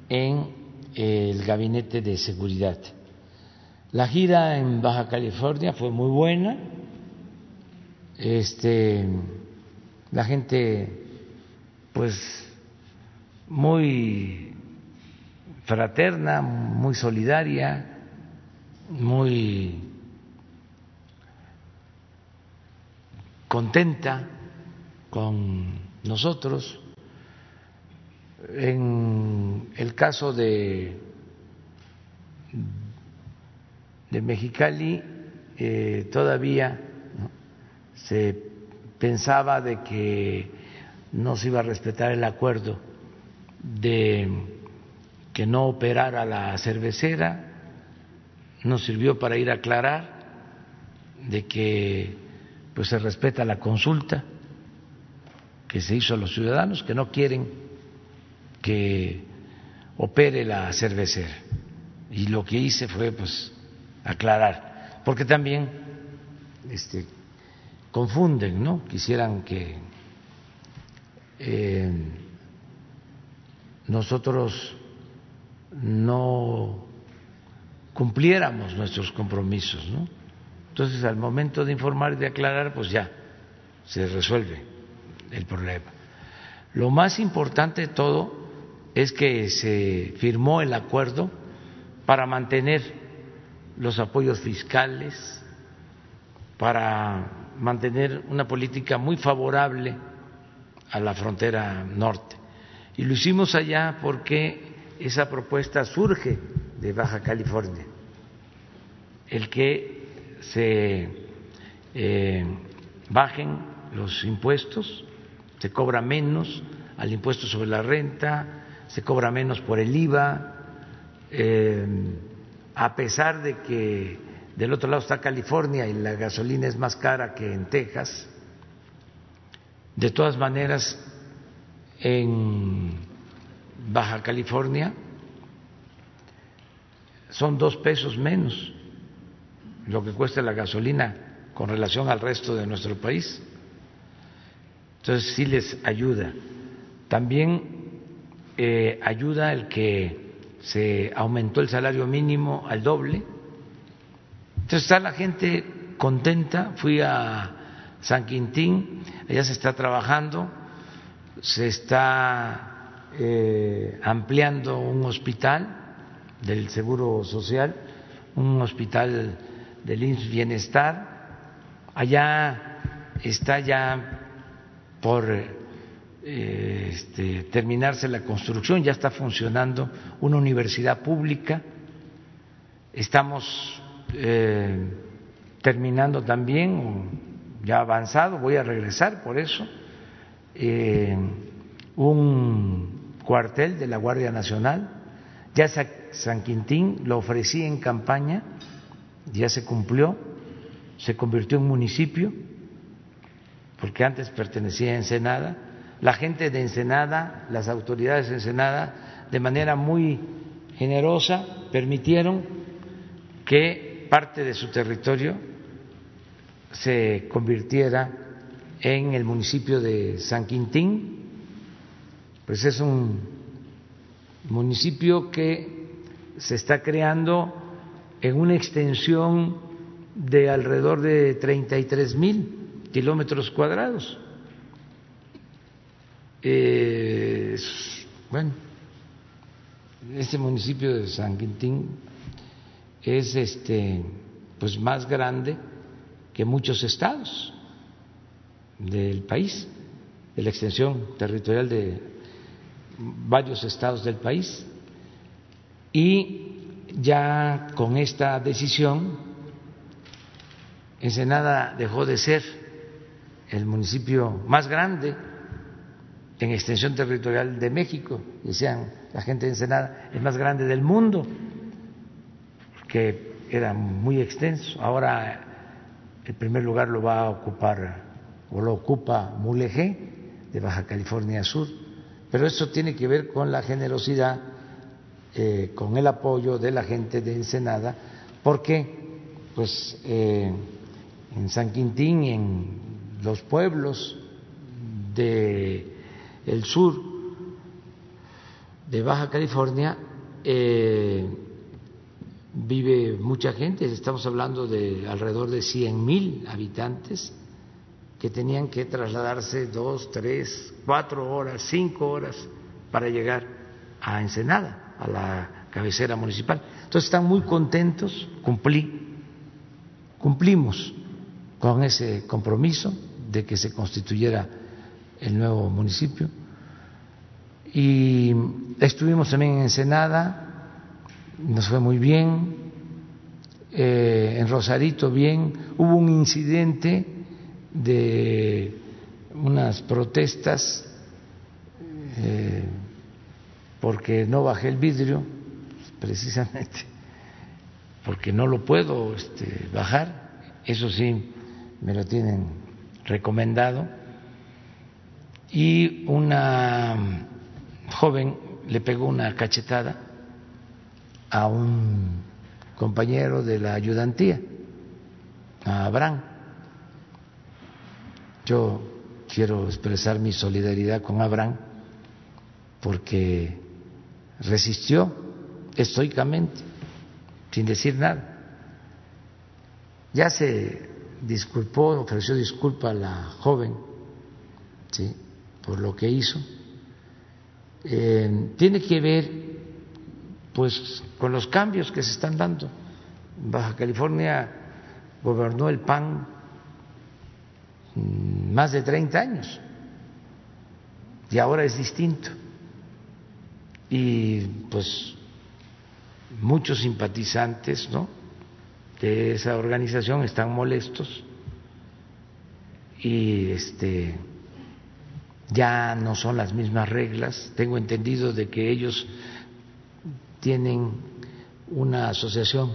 en el gabinete de seguridad. La gira en Baja California fue muy buena. Este la gente pues muy fraterna, muy solidaria, muy contenta con nosotros. En el caso de, de Mexicali, eh, todavía se pensaba de que no se iba a respetar el acuerdo de que no operara la cervecera, nos sirvió para ir a aclarar de que pues se respeta la consulta que se hizo a los ciudadanos que no quieren que opere la cervecera. Y lo que hice fue pues aclarar porque también este confunden no quisieran que eh, nosotros no cumpliéramos nuestros compromisos. ¿no? Entonces, al momento de informar y de aclarar, pues ya se resuelve el problema. Lo más importante de todo es que se firmó el acuerdo para mantener los apoyos fiscales, para mantener una política muy favorable a la frontera norte. Y lo hicimos allá porque esa propuesta surge de Baja California, el que se eh, bajen los impuestos, se cobra menos al impuesto sobre la renta, se cobra menos por el IVA, eh, a pesar de que del otro lado está California y la gasolina es más cara que en Texas, de todas maneras en Baja California son dos pesos menos lo que cuesta la gasolina con relación al resto de nuestro país. Entonces sí les ayuda. También eh, ayuda el que se aumentó el salario mínimo al doble. Entonces está la gente contenta. Fui a San Quintín, allá se está trabajando, se está eh, ampliando un hospital del Seguro Social, un hospital del INS Bienestar. Allá está ya por eh, este, terminarse la construcción, ya está funcionando una universidad pública. Estamos eh, terminando también, ya avanzado, voy a regresar por eso, un cuartel de la Guardia Nacional. Ya San Quintín lo ofrecí en campaña, ya se cumplió, se convirtió en municipio, porque antes pertenecía a Ensenada. La gente de Ensenada, las autoridades de Ensenada, de manera muy generosa, permitieron que parte de su territorio se convirtiera en el municipio de San Quintín, pues es un municipio que se está creando en una extensión de alrededor de 33 mil kilómetros cuadrados. Eh, bueno, este municipio de San Quintín es este pues más grande que muchos estados del país, de la extensión territorial de varios estados del país. Y ya con esta decisión, Ensenada dejó de ser el municipio más grande en extensión territorial de México, decían la gente de Ensenada, es más grande del mundo, que era muy extenso. Ahora el primer lugar lo va a ocupar o lo ocupa Mulegé de Baja California Sur, pero eso tiene que ver con la generosidad, eh, con el apoyo de la gente de Ensenada, porque pues eh, en San Quintín en los pueblos de el sur de Baja California eh, vive mucha gente, estamos hablando de alrededor de 100 mil habitantes que tenían que trasladarse dos, tres, cuatro horas, cinco horas para llegar a Ensenada, a la cabecera municipal. Entonces están muy contentos, cumplí, cumplimos con ese compromiso de que se constituyera el nuevo municipio. Y estuvimos también en Ensenada, nos fue muy bien, eh, en Rosarito bien, hubo un incidente de unas protestas eh, porque no bajé el vidrio, precisamente porque no lo puedo este, bajar, eso sí me lo tienen recomendado, y una joven le pegó una cachetada a un compañero de la ayudantía, a Abraham. Yo quiero expresar mi solidaridad con Abraham porque resistió estoicamente, sin decir nada. Ya se disculpó, ofreció disculpa a la joven, ¿sí? por lo que hizo. Eh, tiene que ver, pues, con los cambios que se están dando. Baja California gobernó el PAN Mm, más de 30 años y ahora es distinto. Y pues muchos simpatizantes ¿no? de esa organización están molestos y este ya no son las mismas reglas. Tengo entendido de que ellos tienen una asociación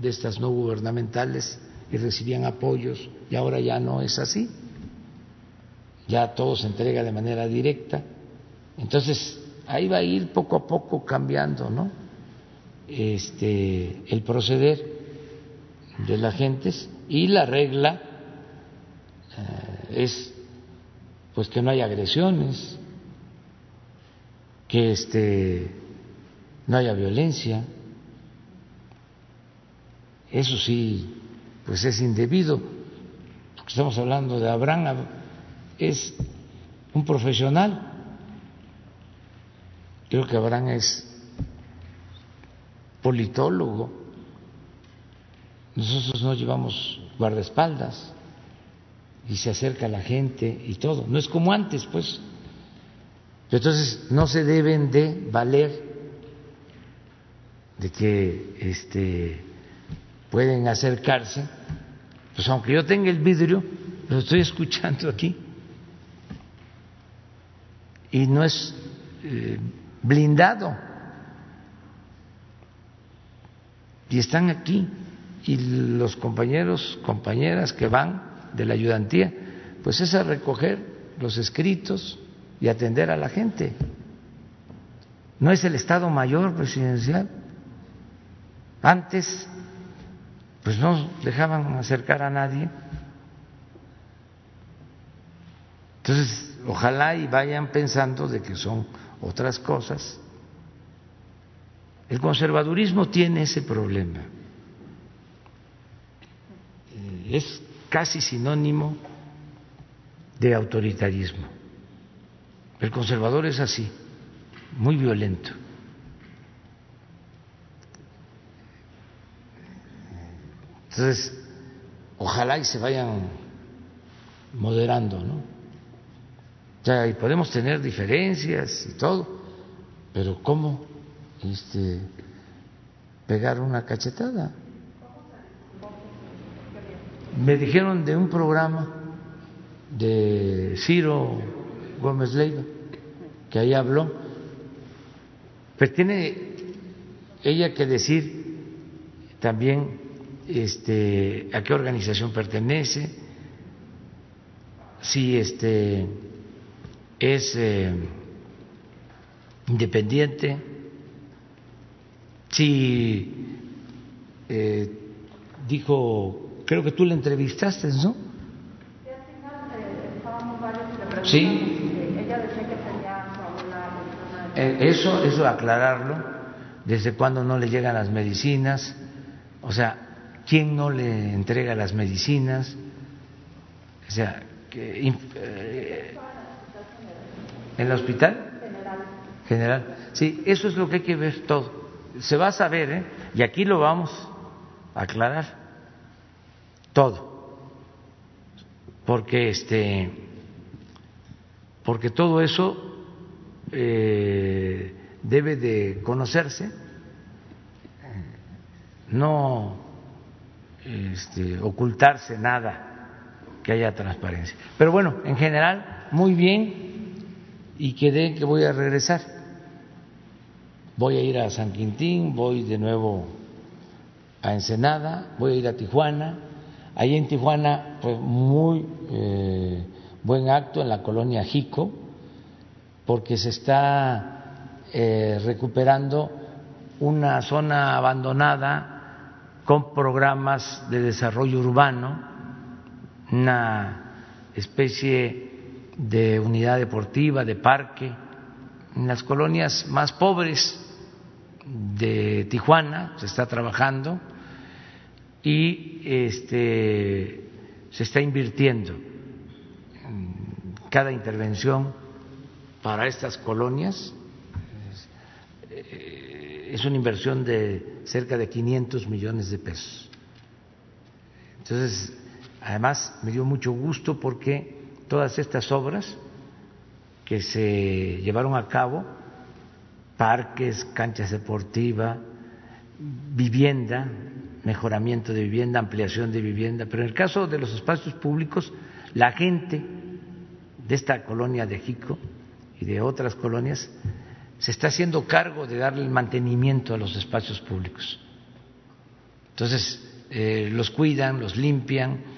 de estas no gubernamentales y recibían apoyos y ahora ya no es así. Ya todo se entrega de manera directa. Entonces, ahí va a ir poco a poco cambiando, ¿no? Este, el proceder de las gentes y la regla eh, es pues que no haya agresiones, que este no haya violencia. Eso sí pues es indebido. Estamos hablando de Abraham, es un profesional. Creo que Abraham es politólogo. Nosotros no llevamos guardaespaldas y se acerca la gente y todo. No es como antes, pues. Entonces no se deben de valer de que este pueden acercarse, pues aunque yo tenga el vidrio, lo estoy escuchando aquí. Y no es eh, blindado. Y están aquí. Y los compañeros, compañeras que van de la ayudantía, pues es a recoger los escritos y atender a la gente. No es el Estado Mayor presidencial. Antes pues no dejaban acercar a nadie. Entonces, ojalá y vayan pensando de que son otras cosas. El conservadurismo tiene ese problema, es casi sinónimo de autoritarismo. El conservador es así, muy violento. Entonces, ojalá y se vayan moderando, ¿no? O sea, y podemos tener diferencias y todo, pero ¿cómo este, pegar una cachetada? Me dijeron de un programa de Ciro Gómez Leiva, que ahí habló, pero tiene ella que decir también este, a qué organización pertenece, si este, es eh, independiente, si eh, dijo, creo que tú le entrevistaste, ¿no? Sí. Eh, eso, eso aclararlo, desde cuándo no le llegan las medicinas, o sea, quién no le entrega las medicinas, o sea, que, eh, en el hospital general. Sí, eso es lo que hay que ver todo. Se va a saber, ¿eh? y aquí lo vamos a aclarar todo, porque este, porque todo eso eh, debe de conocerse, no este, ocultarse nada, que haya transparencia. Pero bueno, en general, muy bien y quedé que voy a regresar. Voy a ir a San Quintín, voy de nuevo a Ensenada, voy a ir a Tijuana. Ahí en Tijuana fue muy eh, buen acto en la colonia Jico, porque se está eh, recuperando una zona abandonada con programas de desarrollo urbano, una especie de unidad deportiva, de parque, en las colonias más pobres de Tijuana se está trabajando y este, se está invirtiendo cada intervención para estas colonias. Es una inversión de cerca de 500 millones de pesos. Entonces, además me dio mucho gusto porque todas estas obras que se llevaron a cabo, parques, canchas deportivas, vivienda, mejoramiento de vivienda, ampliación de vivienda, pero en el caso de los espacios públicos, la gente de esta colonia de Jico y de otras colonias se está haciendo cargo de darle el mantenimiento a los espacios públicos. Entonces, eh, los cuidan, los limpian,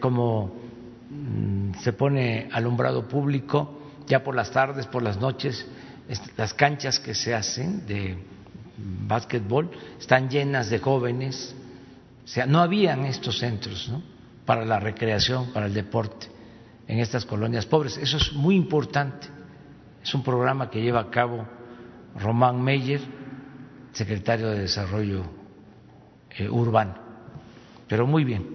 como mm, se pone alumbrado público, ya por las tardes, por las noches, las canchas que se hacen de básquetbol están llenas de jóvenes. O sea, no habían estos centros para la recreación, para el deporte en estas colonias pobres. Eso es muy importante. Es un programa que lleva a cabo Román Meyer, secretario de Desarrollo eh, Urbano. Pero muy bien.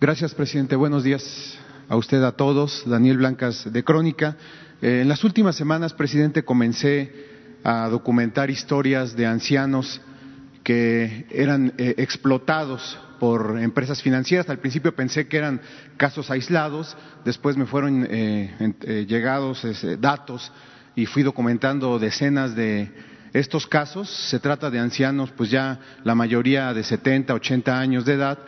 Gracias, presidente. Buenos días a usted, a todos. Daniel Blancas, de Crónica. Eh, en las últimas semanas, presidente, comencé a documentar historias de ancianos que eran eh, explotados por empresas financieras. Al principio pensé que eran casos aislados, después me fueron eh, eh, llegados datos y fui documentando decenas de estos casos. Se trata de ancianos, pues ya la mayoría de 70, 80 años de edad,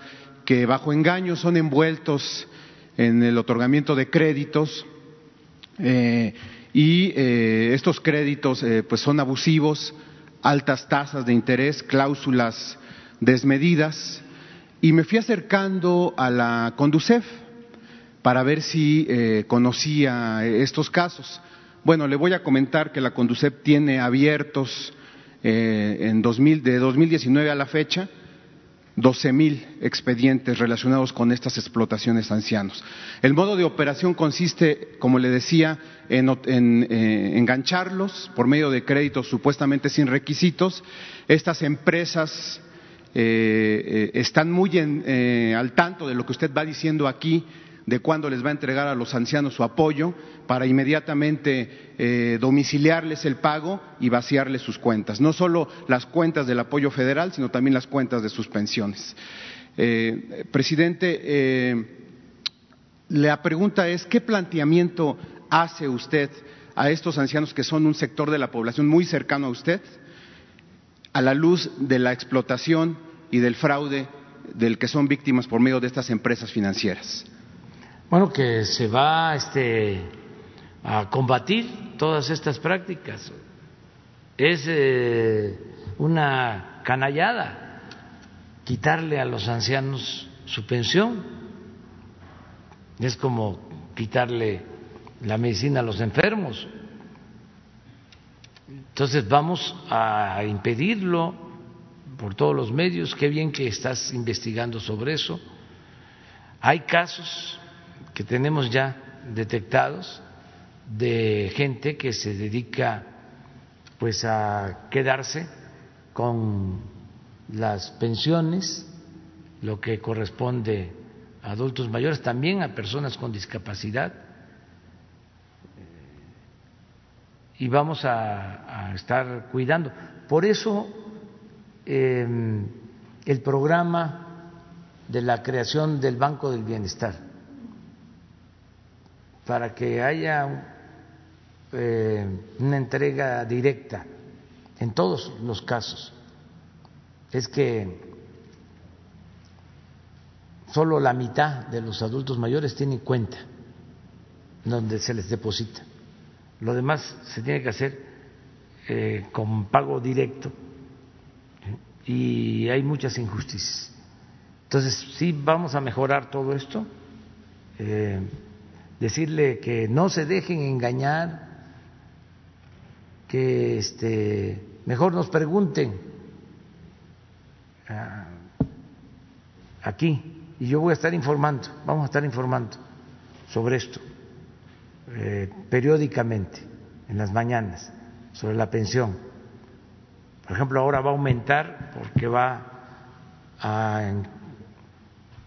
que bajo engaños son envueltos en el otorgamiento de créditos y estos créditos pues son abusivos altas tasas de interés, cláusulas desmedidas, y me fui acercando a la Conducef para ver si eh, conocía estos casos. Bueno, le voy a comentar que la Conducef tiene abiertos eh, en 2000, de 2019 a la fecha 12 mil expedientes relacionados con estas explotaciones ancianos. El modo de operación consiste, como le decía, en, eh, engancharlos por medio de créditos supuestamente sin requisitos. Estas empresas eh, eh, están muy al tanto de lo que usted va diciendo aquí de cuándo les va a entregar a los ancianos su apoyo para inmediatamente eh, domiciliarles el pago y vaciarles sus cuentas. No solo las cuentas del apoyo federal, sino también las cuentas de sus pensiones. Eh, presidente, eh, la pregunta es, ¿qué planteamiento hace usted a estos ancianos que son un sector de la población muy cercano a usted, a la luz de la explotación y del fraude del que son víctimas por medio de estas empresas financieras?
Bueno, que se va este, a combatir todas estas prácticas. Es eh, una canallada quitarle a los ancianos su pensión. Es como quitarle la medicina a los enfermos. Entonces vamos a impedirlo por todos los medios. Qué bien que estás investigando sobre eso. Hay casos que tenemos ya detectados de gente que se dedica pues a quedarse con las pensiones, lo que corresponde a adultos mayores, también a personas con discapacidad. Y vamos a, estar cuidando. Por eso em, el programa de la creación del Banco del Bienestar para que haya eh, una entrega directa en todos los casos. Es que solo la mitad de los adultos mayores tienen cuenta donde se les deposita. Lo demás se tiene que hacer eh, con pago directo y hay muchas injusticias. Entonces, sí vamos a mejorar todo esto. Eh, decirle que no se dejen engañar, que este, mejor nos pregunten ah, aquí y yo voy a estar informando, vamos a estar informando sobre esto eh, periódicamente en las mañanas sobre la pensión. Por ejemplo, ahora va a aumentar porque va a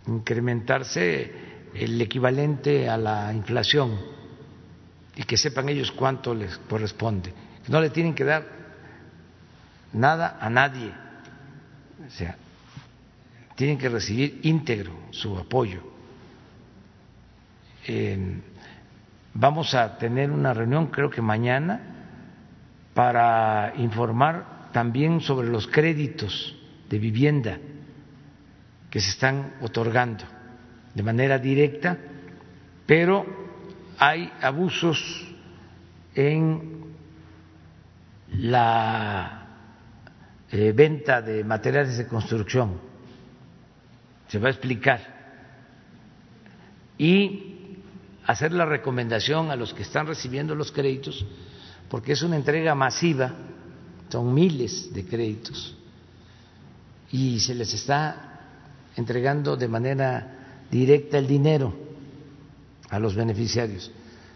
incrementarse el equivalente a la inflación y que sepan ellos cuánto les corresponde. No le tienen que dar nada a nadie. O sea, tienen que recibir íntegro su apoyo. vamos a tener una reunión, creo que mañana, para informar también sobre los créditos de vivienda que se están otorgando de manera directa, pero hay abusos en la eh, venta de materiales de construcción. Se va a explicar. Y hacer la recomendación a los que están recibiendo los créditos, porque es una entrega masiva, son miles de créditos, y se les está entregando de manera directa el dinero a los beneficiarios.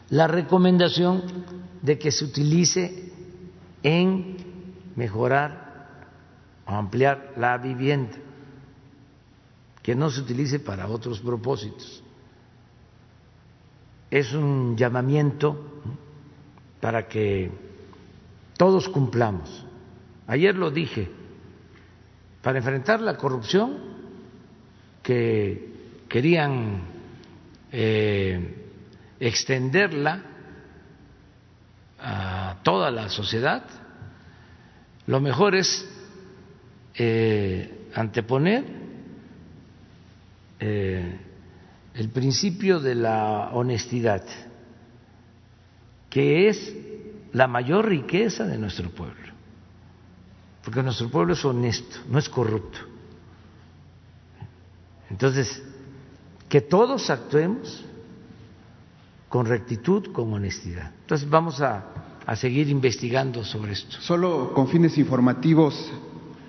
La recomendación de que se utilice en mejorar o ampliar la vivienda, que no se utilice para otros propósitos. Es un llamamiento para que todos cumplamos. Ayer lo dije, para enfrentar la corrupción que querían eh, extenderla a toda la sociedad, lo mejor es eh, anteponer eh, el principio de la honestidad, que es la mayor riqueza de nuestro pueblo, porque nuestro pueblo es honesto, no es corrupto. Entonces, que todos actuemos con rectitud, con honestidad. Entonces vamos a, seguir investigando sobre esto.
Solo con fines informativos,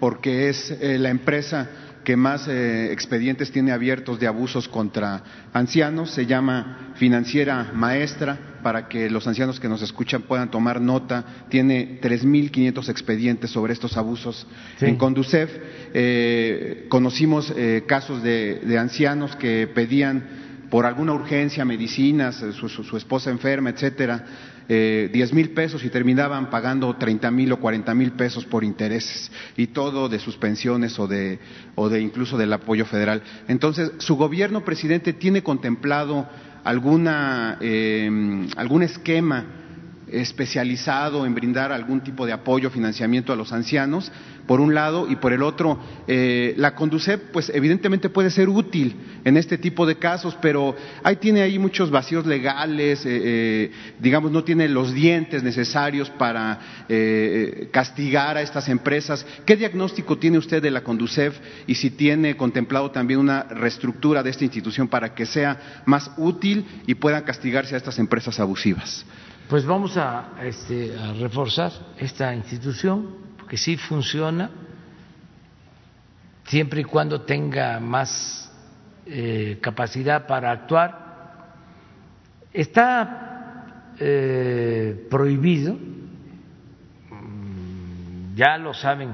porque es eh, la empresa que más eh, expedientes tiene abiertos de abusos contra ancianos. Se llama Financiera Maestra, para que los ancianos que nos escuchan puedan tomar nota. Tiene 3.500 expedientes sobre estos abusos en Conducef. Eh, conocimos eh, casos de, ancianos que pedían por alguna urgencia, medicinas, su, su esposa enferma, etcétera, eh, 10 mil pesos y terminaban pagando 30 mil o 40 mil pesos por intereses y todo de sus pensiones o de, o de incluso del apoyo federal. Entonces, su gobierno, presidente, tiene contemplado alguna, eh, algún esquema especializado en brindar algún tipo de apoyo, financiamiento a los ancianos, por un lado, y por el otro, eh, la Conducep, pues evidentemente puede ser útil en este tipo de casos, pero ahí tiene ahí muchos vacíos legales, eh, eh, digamos, no tiene los dientes necesarios para castigar a estas empresas. ¿Qué diagnóstico tiene usted de la Conducef y si tiene contemplado también una reestructura de esta institución para que sea más útil y puedan castigarse a estas empresas abusivas?
Pues vamos a, este, a reforzar esta institución, porque sí funciona, siempre y cuando tenga más eh, capacidad para actuar. Está eh, prohibido, mm, ya lo saben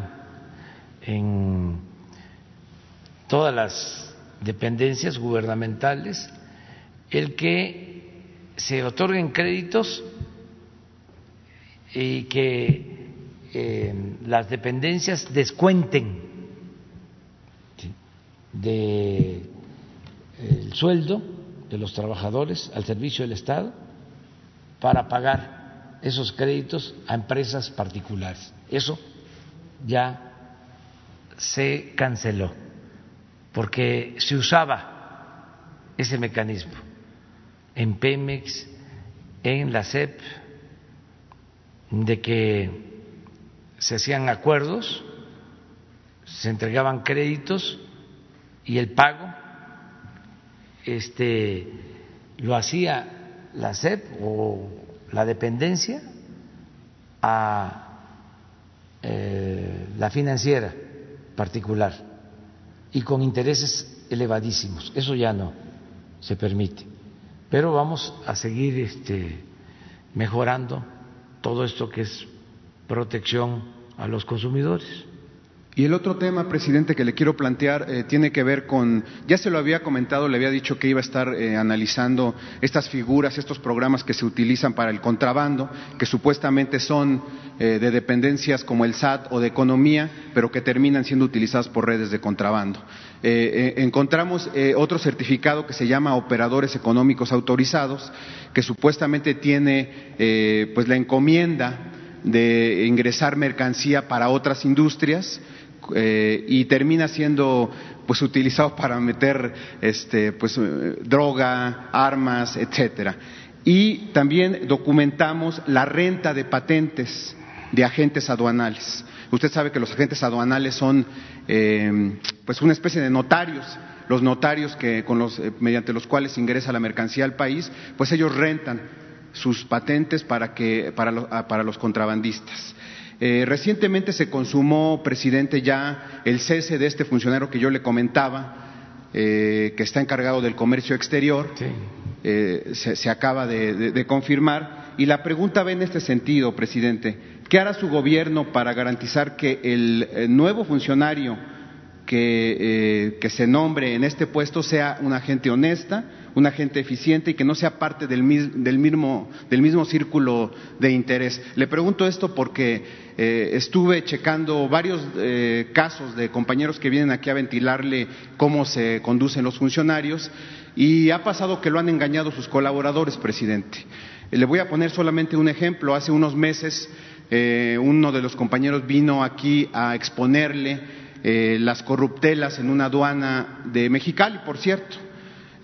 en todas las dependencias gubernamentales, el que se otorguen créditos y que eh, las dependencias descuenten del sueldo de los trabajadores al servicio del Estado para pagar esos créditos a empresas particulares. Eso ya se canceló porque se usaba ese mecanismo en Pemex, en la CEP, de que se hacían acuerdos, se entregaban créditos y el pago este lo hacía la SEP o la dependencia a eh, la financiera particular y con intereses elevadísimos. Eso ya no se permite. Pero vamos a seguir este, mejorando todo esto que es protección a los consumidores.
Y el otro tema, presidente, que le quiero plantear eh, tiene que ver con, ya se lo había comentado, le había dicho que iba a estar eh, analizando estas figuras, estos programas que se utilizan para el contrabando, que supuestamente son eh, de dependencias como el SAT o de economía, pero que terminan siendo utilizadas por redes de contrabando. Encontramos otro certificado que se llama operadores económicos autorizados, que supuestamente tiene pues la encomienda de ingresar mercancía para otras industrias eh, y termina siendo pues utilizado para meter este, pues, eh, droga, armas, etcétera. Y también documentamos la renta de patentes de agentes aduanales. Usted sabe que los agentes aduanales son eh, pues una especie de notarios los notarios que, con los, mediante los cuales ingresa la mercancía al país, pues ellos rentan sus patentes para, que, para, para los contrabandistas. Eh, recientemente se consumó, presidente, ya el cese de este funcionario que yo le comentaba, eh, que está encargado del comercio exterior. Eh, se, acaba de, confirmar. Y la pregunta va en este sentido, presidente. ¿Qué hará su gobierno para garantizar que el, nuevo funcionario que, que se nombre en este puesto sea una gente honesta, una gente eficiente y que no sea parte del, mismo, del mismo círculo de interés. Le pregunto esto porque eh, estuve checando varios eh, casos de compañeros que vienen aquí a ventilarle cómo se conducen los funcionarios y ha pasado que lo han engañado sus colaboradores, presidente. Le voy a poner solamente un ejemplo. Hace unos meses eh, uno de los compañeros vino aquí a exponerle las corruptelas en una aduana de Mexicali, por cierto.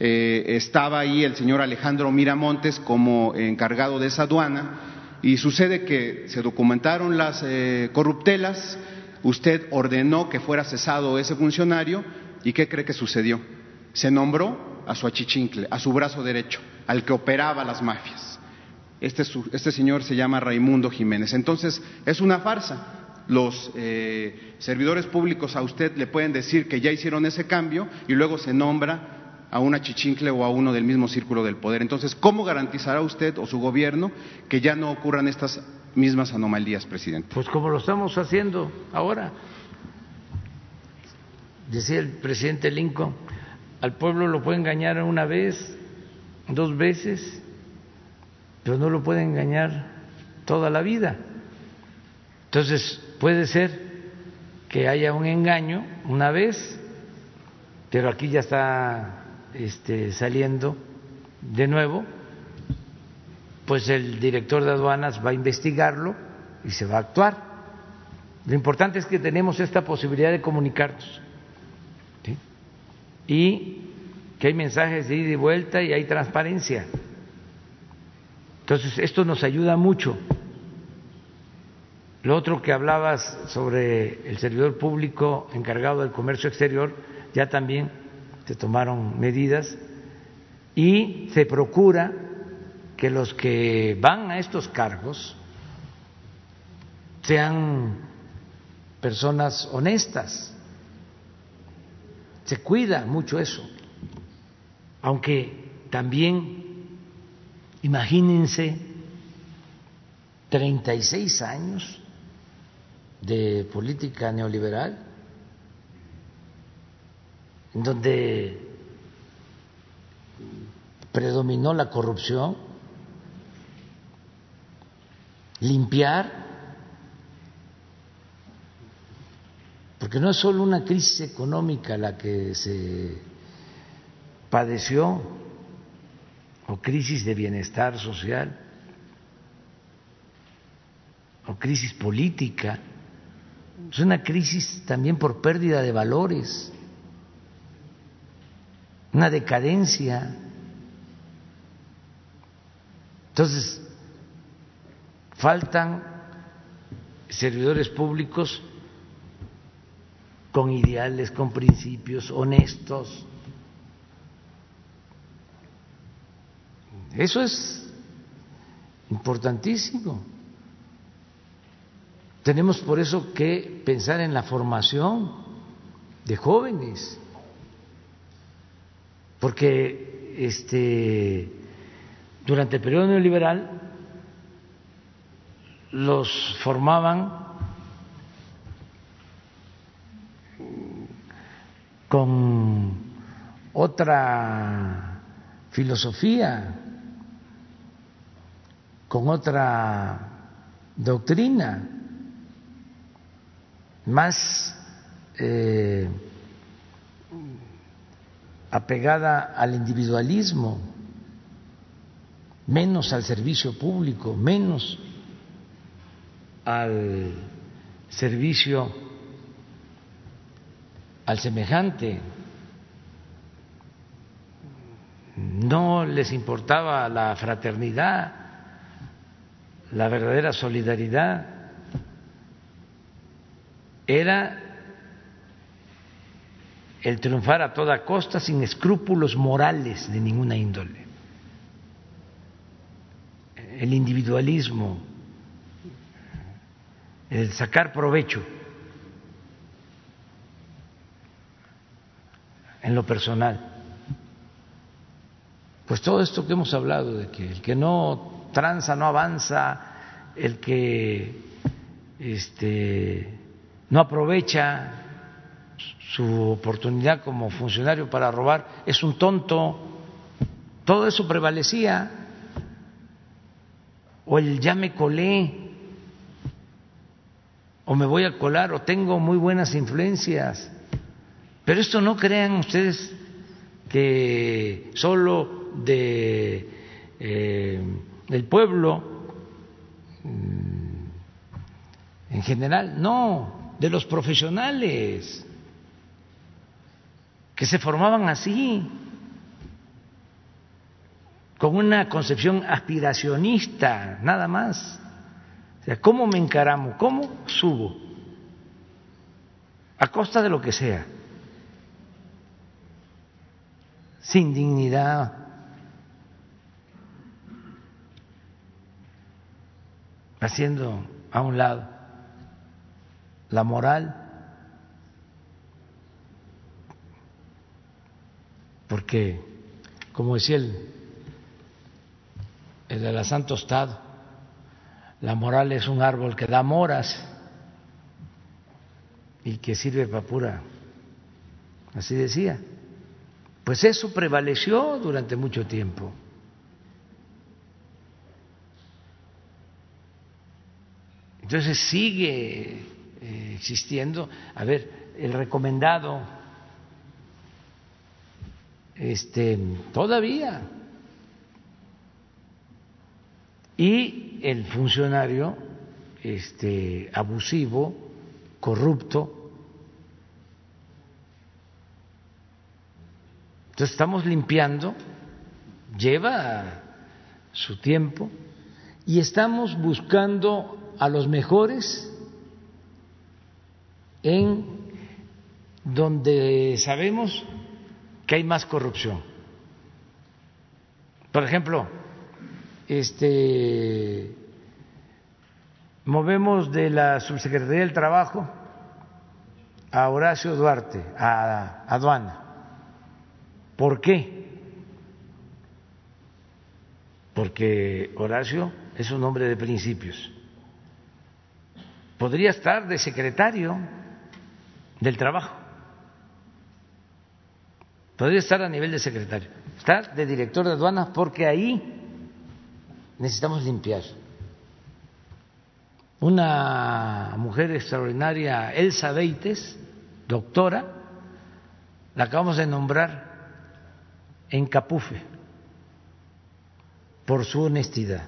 Eh, estaba ahí el señor Alejandro Miramontes como encargado de esa aduana y sucede que se documentaron las eh, corruptelas, usted ordenó que fuera cesado ese funcionario y ¿qué cree que sucedió? Se nombró a su achichincle, a su brazo derecho, al que operaba las mafias. Este, este señor se llama Raimundo Jiménez. Entonces, es una farsa los eh, servidores públicos a usted le pueden decir que ya hicieron ese cambio y luego se nombra a una chichincle o a uno del mismo círculo del poder. Entonces, ¿cómo garantizará usted o su gobierno que ya no ocurran estas mismas anomalías, presidente?
Pues como lo estamos haciendo ahora. Decía el presidente Lincoln, al pueblo lo puede engañar una vez, dos veces, pero no lo puede engañar toda la vida. Entonces, puede ser que haya un engaño una vez, pero aquí ya está este, saliendo de nuevo, pues el director de aduanas va a investigarlo y se va a actuar. Lo importante es que tenemos esta posibilidad de comunicarnos y que hay mensajes de ida y vuelta y hay transparencia. Entonces, esto nos ayuda mucho. Lo otro que hablabas sobre el servidor público encargado del comercio exterior, ya también se tomaron medidas y se procura que los que van a estos cargos sean personas honestas. Se cuida mucho eso, aunque también imagínense 36 años de política neoliberal, en donde predominó la corrupción, limpiar, porque no es solo una crisis económica la que se padeció, o crisis de bienestar social, o crisis política, es una crisis también por pérdida de valores, una decadencia. Entonces, faltan servidores públicos con ideales, con principios honestos. Eso es importantísimo. Tenemos por eso que pensar en la formación de jóvenes, porque este, durante el periodo neoliberal los formaban con otra filosofía, con otra doctrina más eh, apegada al individualismo, menos al servicio público, menos al servicio al semejante. No les importaba la fraternidad, la verdadera solidaridad era el triunfar a toda costa sin escrúpulos morales de ninguna índole. El individualismo, el sacar provecho en lo personal. Pues todo esto que hemos hablado de que el que no tranza no avanza, el que este no aprovecha su oportunidad como funcionario para robar, es un tonto. Todo eso prevalecía. O el ya me colé, o me voy a colar, o tengo muy buenas influencias. Pero esto no crean ustedes que solo de eh, el pueblo en general, no de los profesionales que se formaban así, con una concepción aspiracionista, nada más. O sea, ¿cómo me encaramo? ¿Cómo subo? A costa de lo que sea. Sin dignidad. Haciendo a un lado la moral, porque, como decía el, el de la Santo Estado, la moral es un árbol que da moras y que sirve para pura, así decía. Pues eso prevaleció durante mucho tiempo. Entonces sigue eh, existiendo, a ver, el recomendado, este, todavía, y el funcionario, este, abusivo, corrupto. Entonces estamos limpiando, lleva su tiempo, y estamos buscando a los mejores en donde sabemos que hay más corrupción. Por ejemplo, este movemos de la Subsecretaría del Trabajo a Horacio Duarte, a aduana. ¿Por qué? Porque Horacio es un hombre de principios podría estar de secretario del trabajo, podría estar a nivel de secretario, estar de director de aduanas porque ahí necesitamos limpiar. Una mujer extraordinaria, Elsa Beites, doctora, la acabamos de nombrar en Capufe por su honestidad,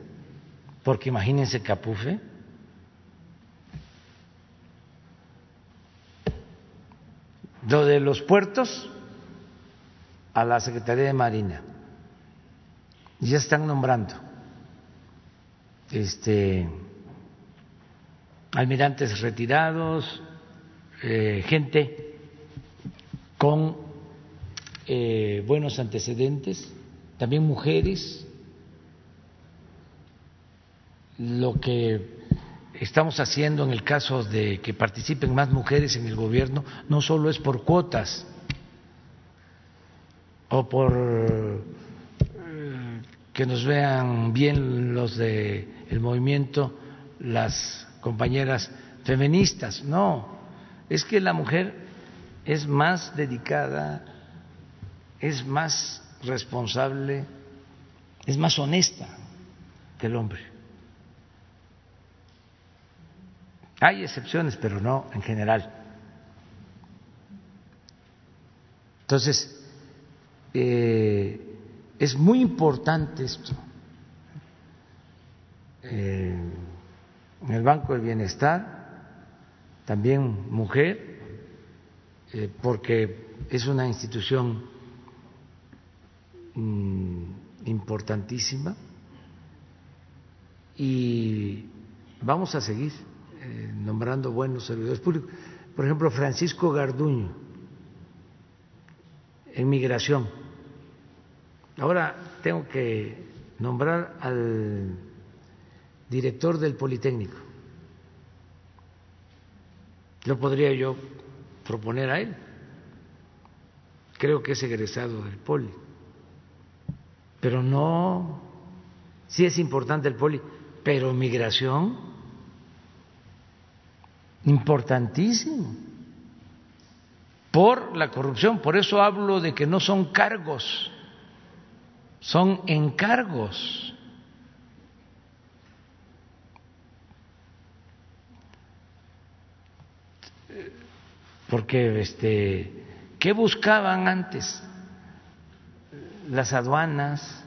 porque imagínense Capufe, Lo de los puertos a la Secretaría de Marina. Ya están nombrando este almirantes retirados, eh, gente con eh, buenos antecedentes, también mujeres. Lo que estamos haciendo en el caso de que participen más mujeres en el gobierno no solo es por cuotas o por eh, que nos vean bien los de el movimiento las compañeras feministas, no, es que la mujer es más dedicada, es más responsable, es más honesta que el hombre. Hay excepciones, pero no en general. Entonces, eh, es muy importante esto. Eh, en el Banco del Bienestar, también mujer, eh, porque es una institución mm, importantísima y vamos a seguir eh, nombrando buenos servidores públicos. Por ejemplo, Francisco Garduño, en migración. Ahora tengo que nombrar al director del Politécnico. Lo podría yo proponer a él. Creo que es egresado del Poli. Pero no, sí es importante el Poli, pero migración importantísimo por la corrupción. Por eso hablo de que no son cargos, son encargos. Porque este ¿qué buscaban antes? Las aduanas.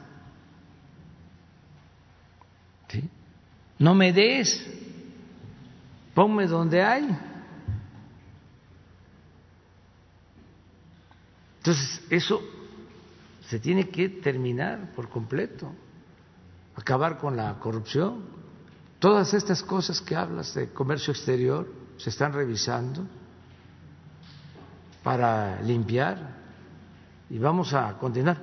No me des ponme donde hay. Entonces, eso se tiene que terminar por completo, acabar con la corrupción. Todas estas cosas que hablas de comercio exterior se están revisando para limpiar y vamos a continuar.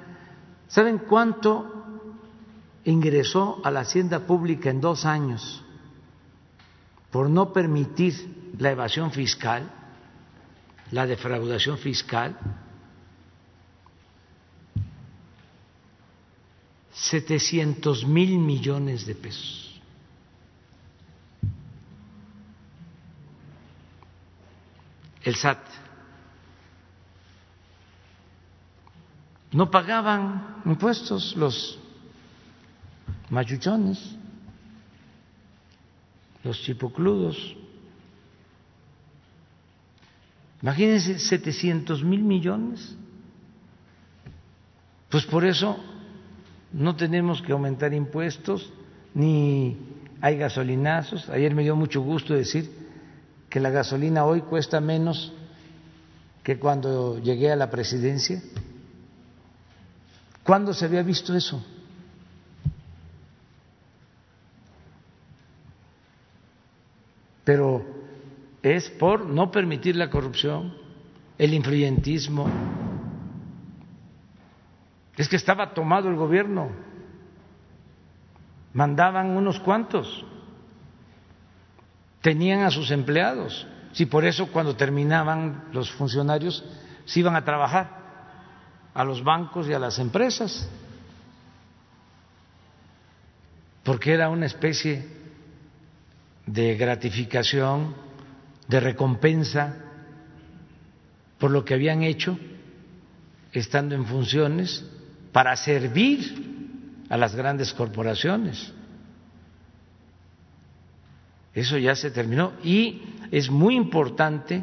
¿Saben cuánto ingresó a la hacienda pública en dos años? Por no permitir la evasión fiscal, la defraudación fiscal, 700 mil millones de pesos. El SAT. No pagaban impuestos los machuchones, los chipocludos. Imagínense 700 mil millones. Pues por eso no tenemos que aumentar impuestos ni hay gasolinazos. Ayer me dio mucho gusto decir que la gasolina hoy cuesta menos que cuando llegué a la presidencia. ¿Cuándo se había visto eso? Pero es por no permitir la corrupción, el influyentismo. Es que estaba tomado el gobierno, mandaban unos cuantos, tenían a sus empleados. Si por eso cuando terminaban los funcionarios se iban a trabajar a los bancos y a las empresas, porque era una especie de gratificación, de recompensa por lo que habían hecho estando en funciones para servir a las grandes corporaciones. Eso ya se terminó y es muy importante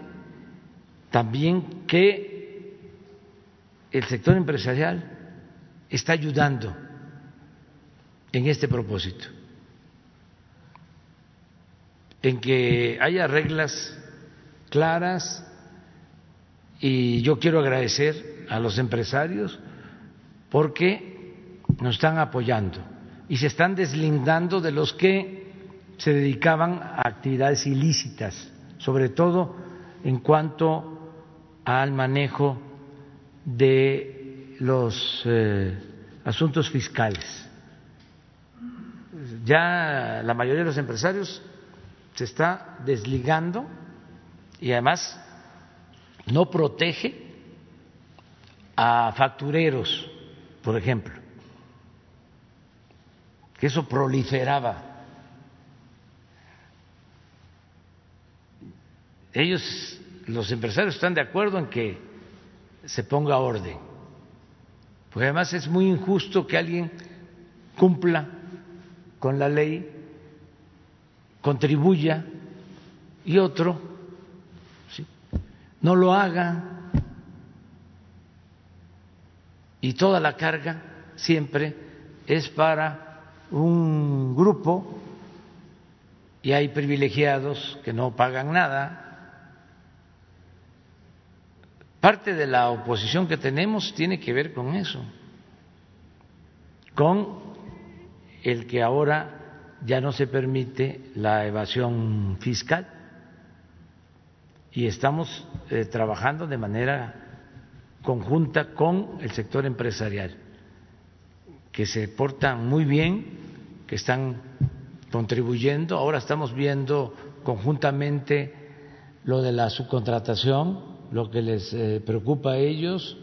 también que el sector empresarial está ayudando en este propósito en que haya reglas claras y yo quiero agradecer a los empresarios porque nos están apoyando y se están deslindando de los que se dedicaban a actividades ilícitas, sobre todo en cuanto al manejo de los eh, asuntos fiscales. Ya la mayoría de los empresarios se está desligando y además no protege a factureros, por ejemplo, que eso proliferaba. Ellos, los empresarios, están de acuerdo en que se ponga orden, porque además es muy injusto que alguien cumpla con la ley contribuya y otro no lo haga y toda la carga siempre es para un grupo y hay privilegiados que no pagan nada. Parte de la oposición que tenemos tiene que ver con eso, con el que ahora ya no se permite la evasión fiscal y estamos eh, trabajando de manera conjunta con el sector empresarial, que se portan muy bien, que están contribuyendo. Ahora estamos viendo conjuntamente lo de la subcontratación, lo que les eh, preocupa a ellos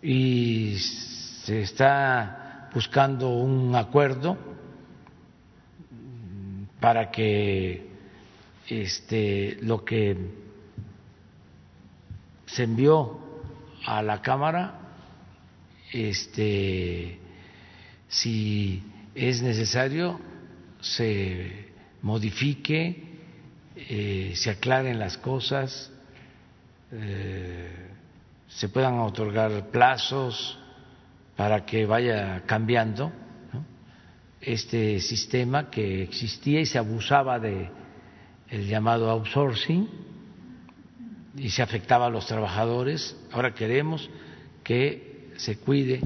y se está buscando un acuerdo para que este, lo que se envió a la Cámara, este, si es necesario, se modifique, eh, se aclaren las cosas, eh, se puedan otorgar plazos para que vaya cambiando este sistema que existía y se abusaba de el llamado outsourcing y se afectaba a los trabajadores. Ahora queremos que se cuide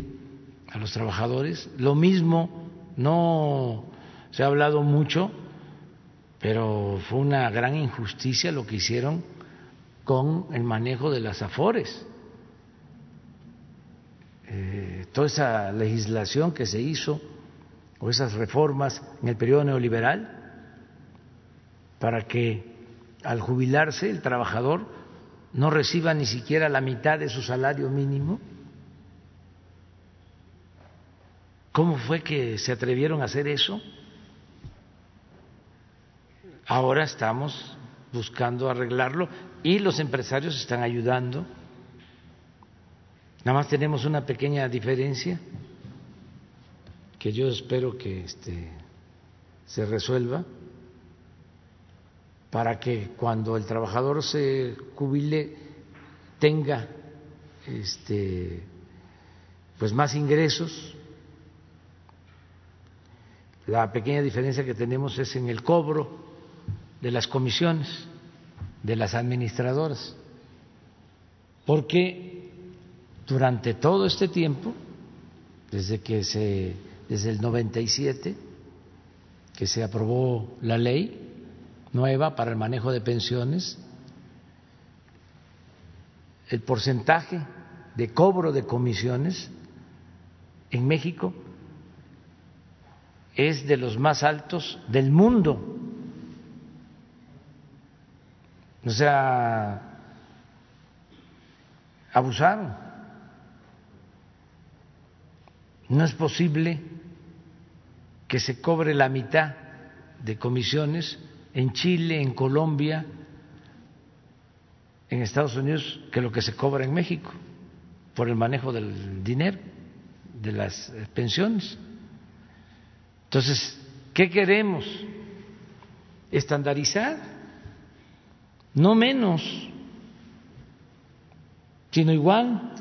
a los trabajadores. Lo mismo, no se ha hablado mucho, pero fue una gran injusticia lo que hicieron con el manejo de las afores. Eh, toda esa legislación que se hizo o esas reformas en el periodo neoliberal para que al jubilarse el trabajador no reciba ni siquiera la mitad de su salario mínimo? ¿Cómo fue que se atrevieron a hacer eso? Ahora estamos buscando arreglarlo y los empresarios están ayudando. Nada más tenemos una pequeña diferencia que yo espero que este, se resuelva para que cuando el trabajador se jubile tenga este, pues más ingresos. La pequeña diferencia que tenemos es en el cobro de las comisiones de las administradoras, porque durante todo este tiempo, desde que se, desde el 97, que se aprobó la ley nueva para el manejo de pensiones, el porcentaje de cobro de comisiones en México es de los más altos del mundo. O sea, abusaron. No es posible que se cobre la mitad de comisiones en Chile, en Colombia, en Estados Unidos, que lo que se cobra en México por el manejo del dinero, de las pensiones. Entonces, ¿qué queremos? Estandarizar no menos, sino igual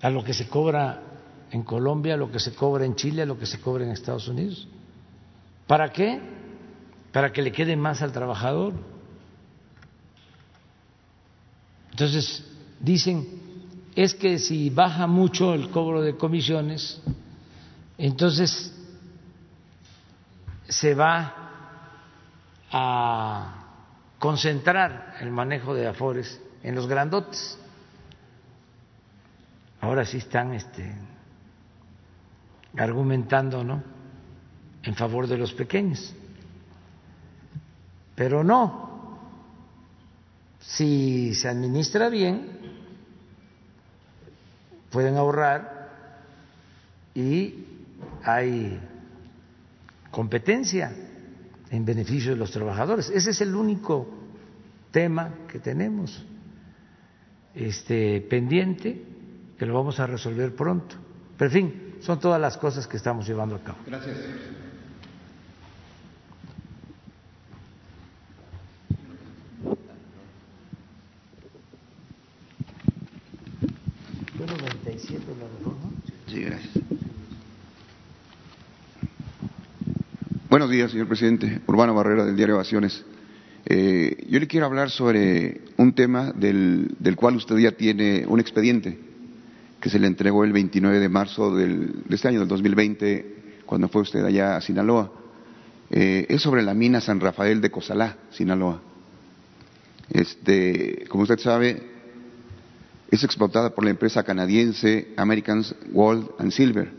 a lo que se cobra en Colombia, lo que se cobra en Chile, lo que se cobra en Estados Unidos. ¿Para qué? Para que le quede más al trabajador. Entonces, dicen, es que si baja mucho el cobro de comisiones, entonces se va a concentrar el manejo de afores en los grandotes. Ahora sí están este, argumentando ¿no? en favor de los pequeños. Pero no, si se administra bien, pueden ahorrar y hay competencia en beneficio de los trabajadores. Ese es el único tema que tenemos este, pendiente, que lo vamos a resolver pronto. Pero en fin, son todas las cosas que estamos llevando a cabo.
Gracias.
Sí, gracias. Buenos días, señor presidente. Urbano Barrera, del diario Ovaciones. Eh, yo le quiero hablar sobre un tema del, cual usted ya tiene un expediente que se le entregó el 29 de marzo de este año, del 2020, cuando fue usted allá a Sinaloa. Eh, es sobre la mina San Rafael de Cozalá, Sinaloa. Este, como usted sabe, es explotada por la empresa canadiense American Gold and Silver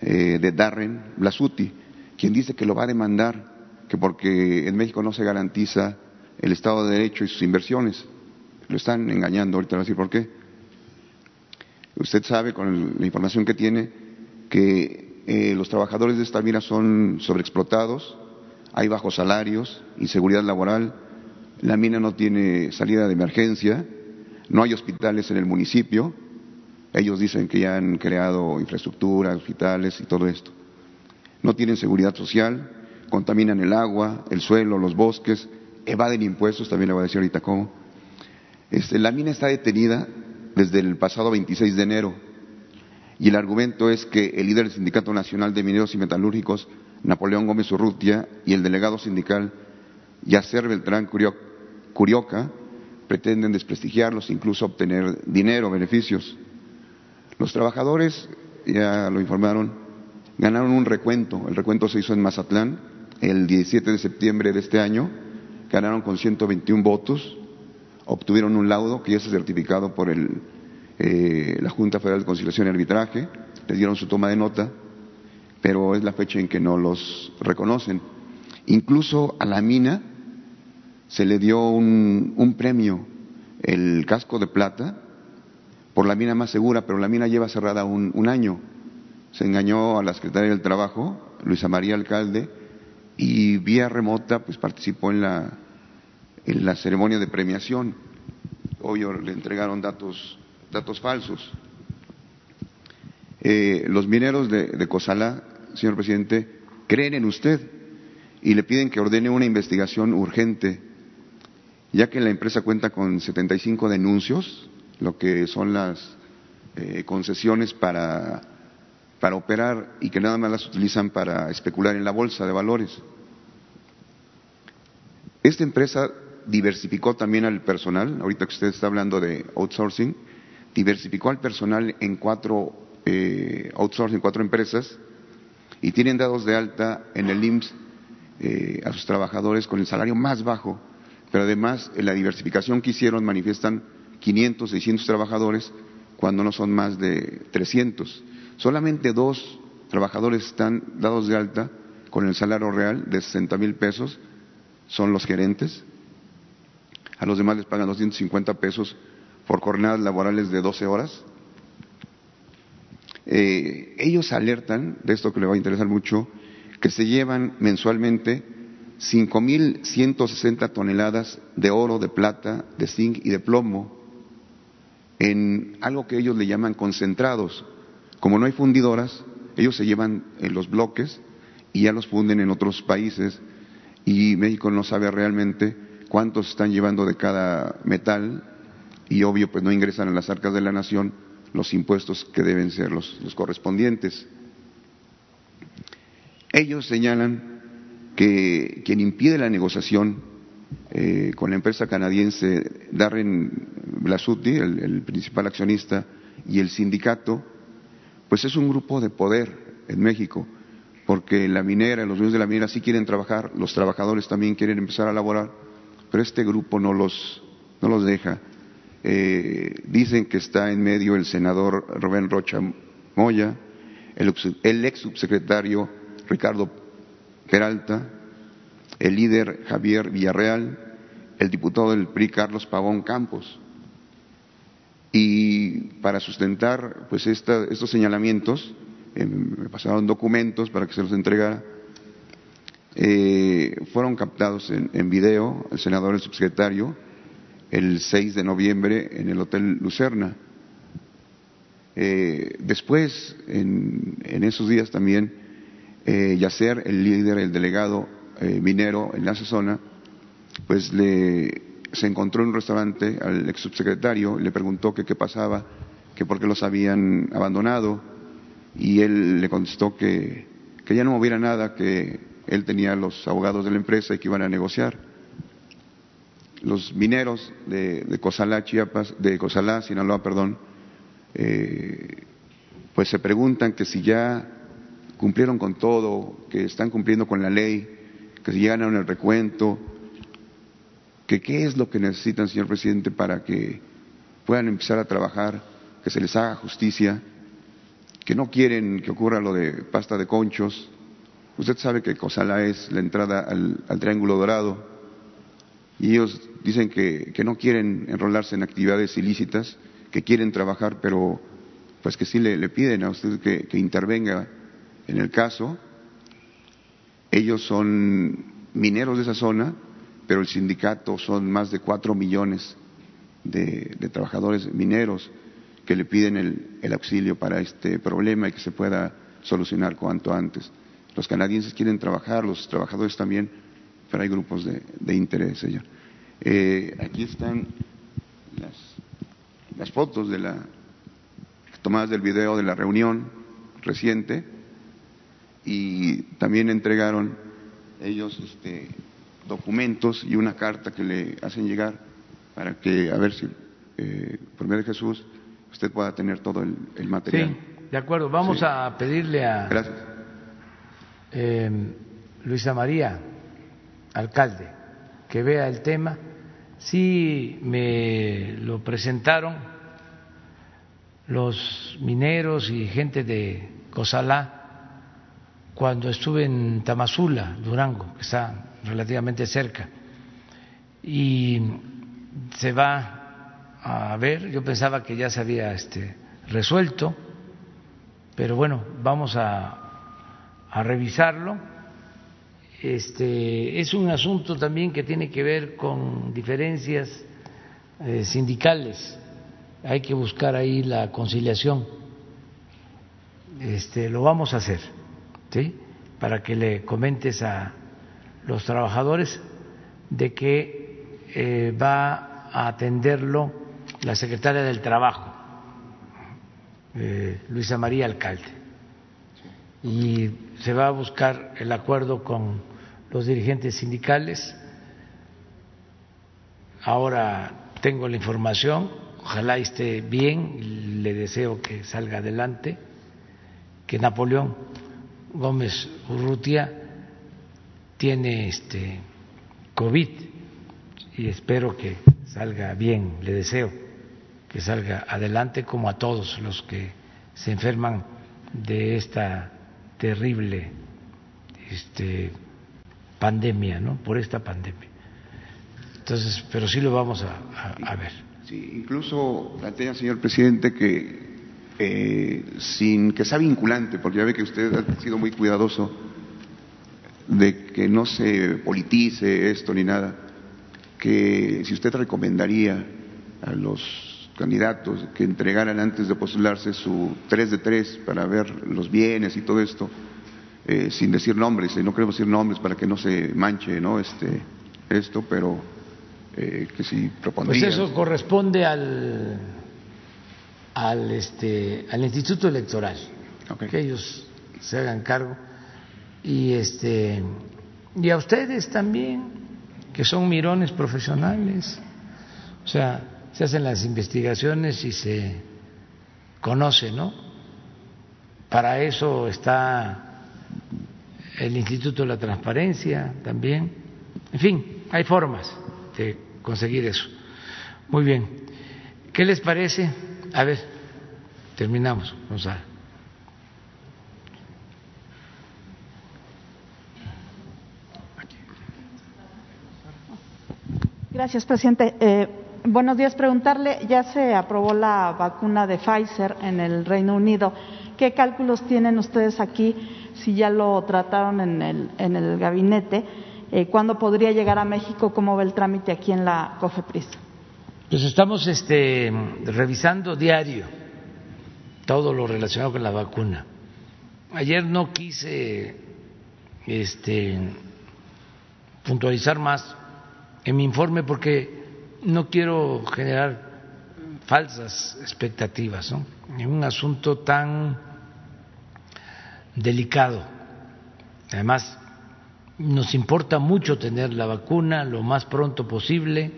eh, de Darren Blasuti quien dice que lo va a demandar, que porque en México no se garantiza el Estado de Derecho y sus inversiones. Lo están engañando, ahorita voy a decir por qué. Usted sabe, con la información que tiene, que eh, los trabajadores de esta mina son sobreexplotados, hay bajos salarios, inseguridad laboral, la mina no tiene salida de emergencia, no hay hospitales en el municipio, ellos dicen que ya han creado infraestructura, hospitales y todo esto no tienen seguridad social, contaminan el agua, el suelo, los bosques, evaden impuestos, también le voy a decir ahorita cómo. Este, la mina está detenida desde el pasado 26 de enero y el argumento es que el líder del Sindicato Nacional de Mineros y Metalúrgicos, Napoleón Gómez Urrutia, y el delegado sindical Yacer Beltrán Curioca pretenden desprestigiarlos, incluso obtener dinero, beneficios. Los trabajadores, ya lo informaron, ganaron un recuento. El recuento se hizo en Mazatlán el 17 de septiembre de este año. Ganaron con 121 votos. Obtuvieron un laudo que ya está certificado por el, eh, la Junta Federal de Conciliación y Arbitraje. Les dieron su toma de nota, pero es la fecha en que no los reconocen. Incluso a la mina se le dio un, un premio, el casco de plata, por la mina más segura, pero la mina lleva cerrada un, un año. Se engañó a la Secretaría del Trabajo, Luisa María Alcalde, y vía remota pues participó en la, en la ceremonia de premiación. Obvio, le entregaron datos, datos falsos. Eh, los mineros de, de Cosalá, señor presidente, creen en usted y le piden que ordene una investigación urgente, ya que la empresa cuenta con 75 denuncios, lo que son las eh, concesiones para operar y que nada más las utilizan para especular en la bolsa de valores. Esta empresa diversificó también al personal, ahorita que usted está hablando de outsourcing, diversificó al personal en cuatro eh, outsourcing, cuatro empresas, y tienen dados de alta en el IMSS eh, a sus trabajadores con el salario más bajo, pero además en la diversificación que hicieron manifiestan 500, 600 trabajadores cuando no son más de 300. Solamente dos trabajadores están dados de alta con el salario real de 60 mil pesos, son los gerentes. A los demás les pagan 250 pesos por jornadas laborales de 12 horas. Eh, ellos alertan, de esto que le va a interesar mucho, que se llevan mensualmente 5.160 toneladas de oro, de plata, de zinc y de plomo en algo que ellos le llaman concentrados. Como no hay fundidoras, ellos se llevan en los bloques y ya los funden en otros países y México no sabe realmente cuántos están llevando de cada metal y obvio pues no ingresan a las arcas de la nación los impuestos que deben ser los, correspondientes. Ellos señalan que quien impide la negociación eh, con la empresa canadiense Darren Blasutti, el, el, principal accionista, y el sindicato, pues es un grupo de poder en México, porque la minera, los dueños de la minera sí quieren trabajar, los trabajadores también quieren empezar a laborar, pero este grupo no los, no los deja. Eh, dicen que está en medio el senador Rubén Rocha Moya, el, ex subsecretario Ricardo Peralta, el líder Javier Villarreal, el diputado del PRI Carlos Pavón Campos. Y para sustentar pues esta, estos señalamientos, eh, me pasaron documentos para que se los entregara, eh, fueron captados en, en, video el senador, el subsecretario, el 6 de noviembre en el Hotel Lucerna. Eh, después, en, esos días también, eh, Yacer, el líder, el delegado eh, minero en esa zona, pues le, se encontró en un restaurante al ex subsecretario, le preguntó que qué pasaba, que por qué los habían abandonado, y él le contestó que, que ya no moviera nada, que él tenía los abogados de la empresa y que iban a negociar. Los mineros de, de Cosalá, Chiapas, de Cosalá, Sinaloa, perdón, eh, pues se preguntan que si ya cumplieron con todo, que están cumpliendo con la ley, que si llegan el recuento, que qué es lo que necesitan, señor presidente, para que puedan empezar a trabajar, que se les haga justicia, que no quieren que ocurra lo de pasta de conchos. Usted sabe que Cosala es la entrada al, Triángulo Dorado y ellos dicen que, no quieren enrolarse en actividades ilícitas, que quieren trabajar, pero pues que sí le, piden a usted que, que intervenga en el caso. Ellos son mineros de esa zona, pero el sindicato son más de cuatro millones de, de trabajadores mineros que le piden el, el, auxilio para este problema y que se pueda solucionar cuanto antes. Los canadienses quieren trabajar, los trabajadores también, pero hay grupos de, de interés, señor. Eh, aquí están las, las fotos de la, tomadas del video de la reunión reciente y también entregaron ellos este, documentos y una carta que le hacen llegar para que, a ver si, eh, por medio de Jesús, usted pueda tener todo el, el material.
Sí, de acuerdo. Vamos sí. a pedirle a eh, Luisa María, alcalde, que vea el tema. Sí me lo presentaron los mineros y gente de Cosalá cuando estuve en Tamazula, Durango, que está relativamente cerca. y se va a ver. Yo pensaba que ya se había este, resuelto, pero bueno, vamos a, a revisarlo. Este, es un asunto también que tiene que ver con diferencias eh, sindicales. Hay que buscar ahí la conciliación. Este, lo vamos a hacer, ¿sí? Para que le comentes a los trabajadores de que eh, va a atenderlo la secretaria del Trabajo, eh, Luisa María Alcalde, y se va a buscar el acuerdo con los dirigentes sindicales. Ahora tengo la información, ojalá esté bien, le deseo que salga adelante, que Napoleón Gómez Urrutia tiene este COVID y espero que salga bien, le deseo que salga adelante como a todos los que se enferman de esta terrible este, pandemia, ¿no? Por esta pandemia. Entonces, pero sí lo vamos a, ver.
Sí, incluso plantea, señor presidente, que eh, sin que sea vinculante, porque ya ve que usted ha sido muy cuidadoso de que no se politice esto ni nada, que si usted recomendaría a los candidatos que entregaran antes de postularse su 3 de 3 para ver los bienes y todo esto, eh, sin decir nombres, y no queremos decir nombres para que no se manche ¿no? Este, esto, pero eh, que si propondría.
Pues eso corresponde al, al, este, al Instituto Electoral, que ellos se hagan cargo y este y a ustedes también que son mirones profesionales o sea se hacen las investigaciones y se conoce no para eso está el Instituto de la Transparencia también. En fin hay formas de conseguir eso. Muy bien. Qué les parece a ver terminamos. A
Gracias, presidente. Eh, buenos días. Preguntarle, ya se aprobó la vacuna de Pfizer en el Reino Unido. ¿Qué cálculos tienen ustedes aquí, si ya lo trataron en el, en el gabinete? Eh, ¿Cuándo podría llegar a México? ¿Cómo va el trámite aquí en la COFEPRIS?
Pues estamos este, revisando diario todo lo relacionado con la vacuna. Ayer no quise este, puntualizar más en mi informe porque no quiero generar falsas expectativas en un asunto tan delicado. Además, nos importa mucho tener la vacuna lo más pronto posible.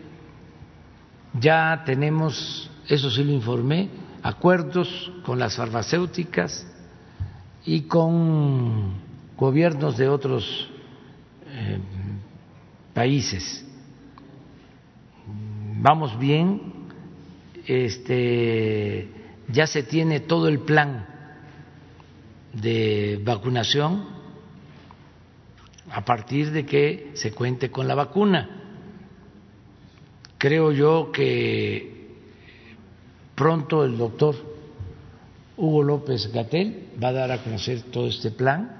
Ya tenemos, eso sí lo informé, acuerdos con las farmacéuticas y con gobiernos de otros eh, países vamos bien, este, ya se tiene todo el plan de vacunación a partir de que se cuente con la vacuna. Creo yo que pronto el doctor Hugo López Gatel va a dar a conocer todo este plan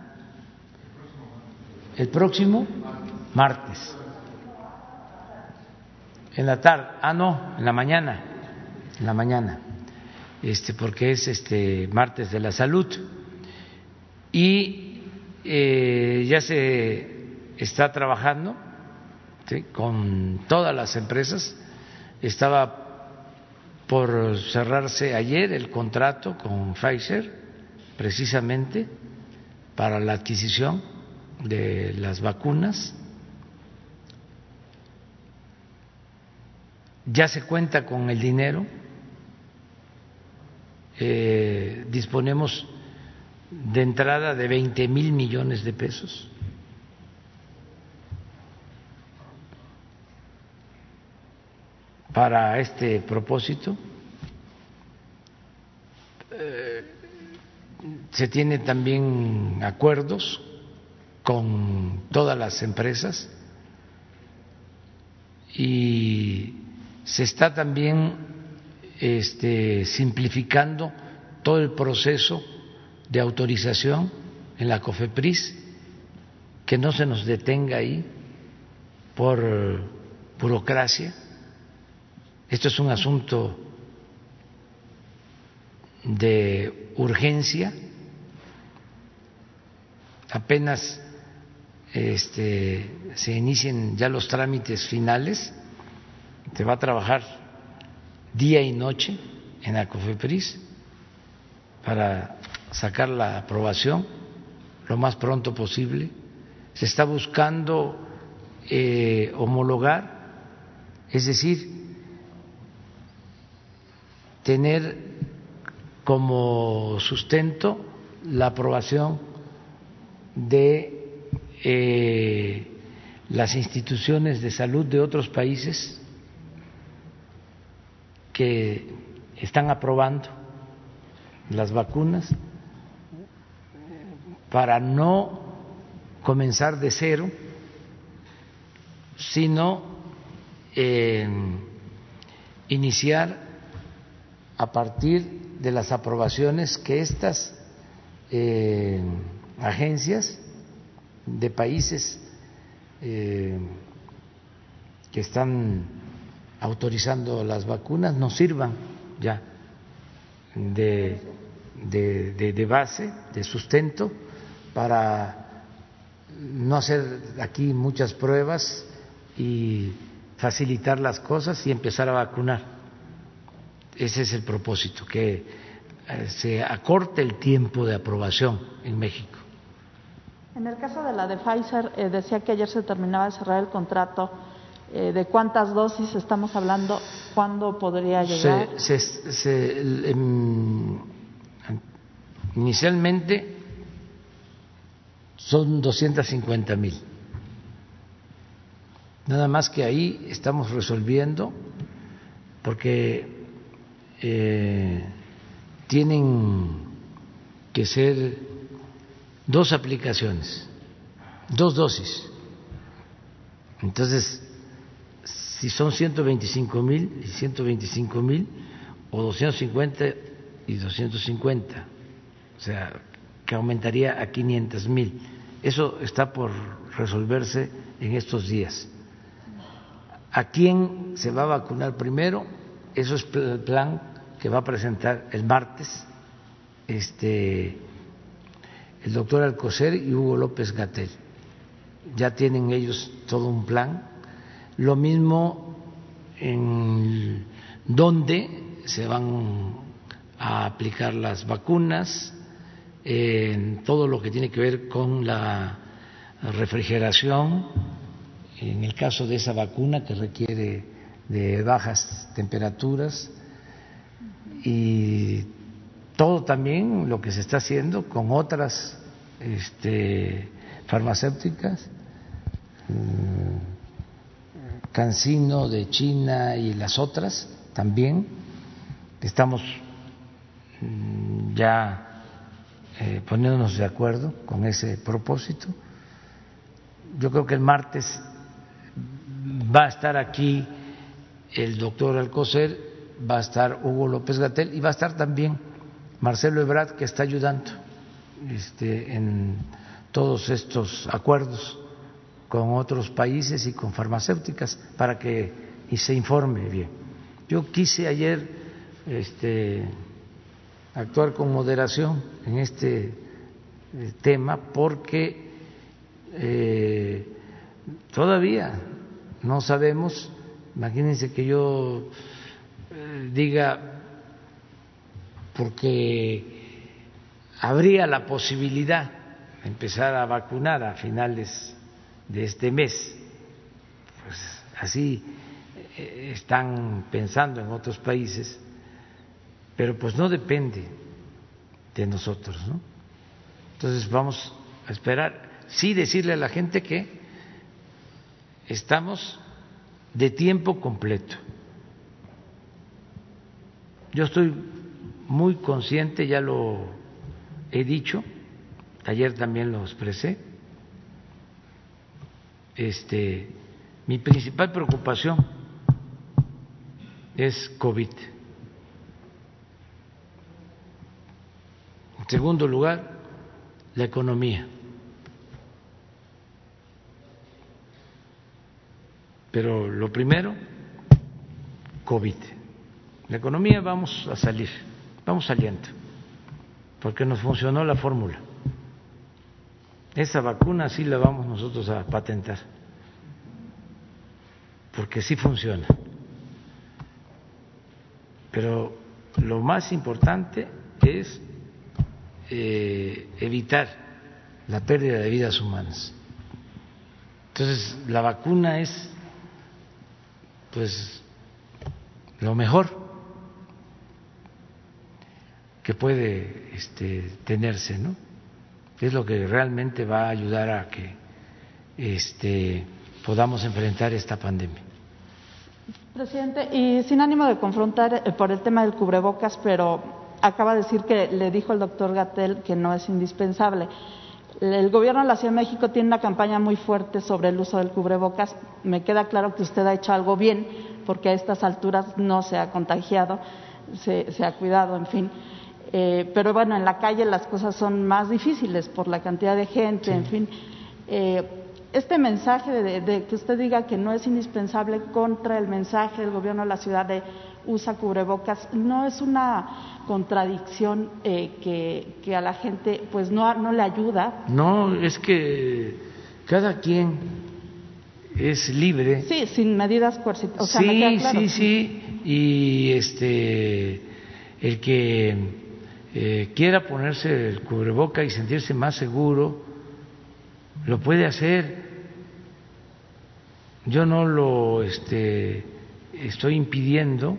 el próximo martes en la tarde, ah no, en la mañana, en la mañana, este, porque es este martes de la salud. Y eh, ya se está trabajando con todas las empresas. Estaba por cerrarse ayer el contrato con Pfizer, precisamente para la adquisición de las vacunas ya se cuenta con el dinero, eh, disponemos de entrada de 20 mil millones de pesos. para este propósito. Eh, se tienen también acuerdos con todas las empresas y se está también este, simplificando todo el proceso de autorización en la COFEPRIS, que no se nos detenga ahí por burocracia. Esto es un asunto de urgencia. Apenas este, se inicien ya los trámites finales, se va a trabajar día y noche en la COFEPRIS para sacar la aprobación lo más pronto posible. Se está buscando eh, homologar, es decir, tener como sustento la aprobación de eh, las instituciones de salud de otros países que están aprobando las vacunas para no comenzar de cero, sino iniciar a partir de las aprobaciones que estas eh, agencias de países eh, que están autorizando las vacunas nos sirvan ya de, de, base, de sustento, para no hacer aquí muchas pruebas y facilitar las cosas y empezar a vacunar. Ese es el propósito, que eh, se acorte el tiempo de aprobación en México.
En el caso de la de Pfizer, eh, decía que ayer se terminaba de cerrar el contrato. Eh, ¿De cuántas dosis estamos hablando? ¿Cuándo podría llegar?
Se, se, se, em, inicialmente son 250 mil. Nada más que ahí estamos resolviendo porque eh, tienen que ser dos aplicaciones, dos dosis. Entonces, si son 125 mil y 125 mil, o 250 y 250, o sea, que aumentaría a 500 mil. Eso está por resolverse en estos días. ¿A quién se va a vacunar primero? Eso es el plan que va a presentar el martes este, el doctor Alcocer y Hugo López Gatel. Ya tienen ellos todo un plan. Lo mismo en dónde se van a aplicar las vacunas, en todo lo que tiene que ver con la refrigeración, en el caso de esa vacuna que requiere de bajas temperaturas y todo también lo que se está haciendo con otras este, farmacéuticas, mm, Cancino de China y las otras también. Estamos mm, ya eh, poniéndonos de acuerdo con ese propósito. Yo creo que el martes va a estar aquí el doctor Alcocer, va a estar Hugo López Gatel y va a estar también Marcelo Ebrard, que está ayudando este, en todos estos acuerdos con otros países y con farmacéuticas para que y se informe bien. Yo quise ayer este, actuar con moderación en este eh, tema porque eh, todavía no sabemos, imagínense que yo eh, diga, porque habría la posibilidad de empezar a vacunar a finales de este mes, pues así están pensando en otros países pero pues no depende de nosotros, ¿no? Entonces vamos a esperar, sí decirle a la gente que estamos de tiempo completo. Yo estoy muy consciente, ya lo he dicho, ayer también lo expresé, este, mi principal preocupación es COVID. En segundo lugar, la economía. Pero lo primero, COVID. La economía vamos a salir, vamos saliendo, porque nos funcionó la fórmula. Esa vacuna sí la vamos nosotros a patentar, porque sí funciona. Pero lo más importante es eh, evitar la pérdida de vidas humanas. Entonces, la vacuna es, pues, lo mejor que puede este, tenerse, ¿no? Es lo que realmente va a ayudar a que este, podamos enfrentar esta pandemia.
Presidente, y sin ánimo de confrontar eh, por el tema del cubrebocas, pero acaba de decir que le dijo el doctor Gatel que no es indispensable. El gobierno de la Ciudad de México tiene una campaña muy fuerte sobre el uso del cubrebocas. Me queda claro que usted ha hecho algo bien, porque a estas alturas no se ha contagiado, se, ha cuidado, en fin. Eh, pero bueno, en la calle las cosas son más difíciles por la cantidad de gente, en fin. Eh, este mensaje de, que usted diga que no es indispensable contra el mensaje del gobierno de la ciudad de usa cubrebocas, ¿no es una contradicción eh, que, a la gente pues no, no le ayuda?
No, es que cada quien es libre.
Sí, sin medidas coercitivas.
sí, sí, sí, y este, el que eh, quiera ponerse el cubreboca y sentirse más seguro, lo puede hacer. Yo no lo este, estoy impidiendo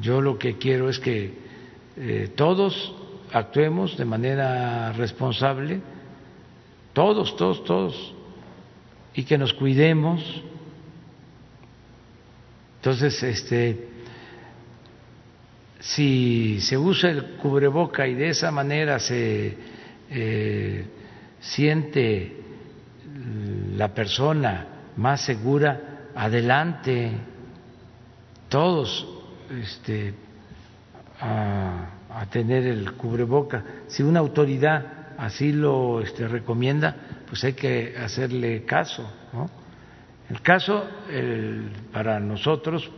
yo lo que quiero es que eh, todos actuemos de manera responsable, todos, todos, todos, y que nos cuidemos. Entonces, este, si se usa el cubreboca y de esa manera se eh, siente la persona más segura, adelante, todos este, a, tener el cubreboca. Si una autoridad así lo este, recomienda, pues hay que hacerle caso. El caso para nosotros,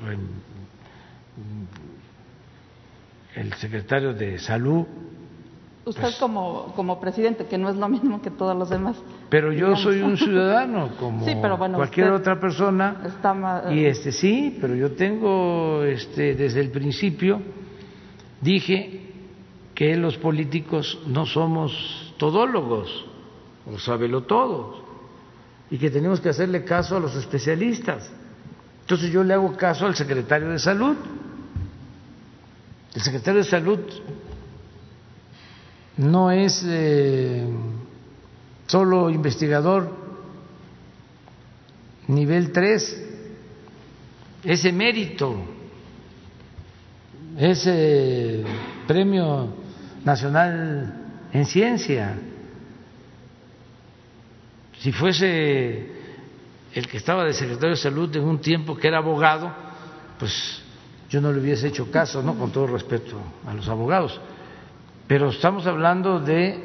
el secretario de Salud.
Usted pues como, como presidente, que no es lo mismo que todos los demás.
Pero yo soy un ciudadano como cualquier otra persona. y este sí, pero yo tengo este desde el principio dije que los políticos no somos todólogos o sabelo todos y que tenemos que hacerle caso a los especialistas. Entonces yo le hago caso al secretario de Salud. El secretario de Salud no es eh, solo investigador nivel 3, ese mérito, ese premio nacional en ciencia. Si fuese el que estaba de secretario de salud en un tiempo que era abogado, pues yo no le hubiese hecho caso, ¿no? Con todo respeto a los abogados. Pero estamos hablando de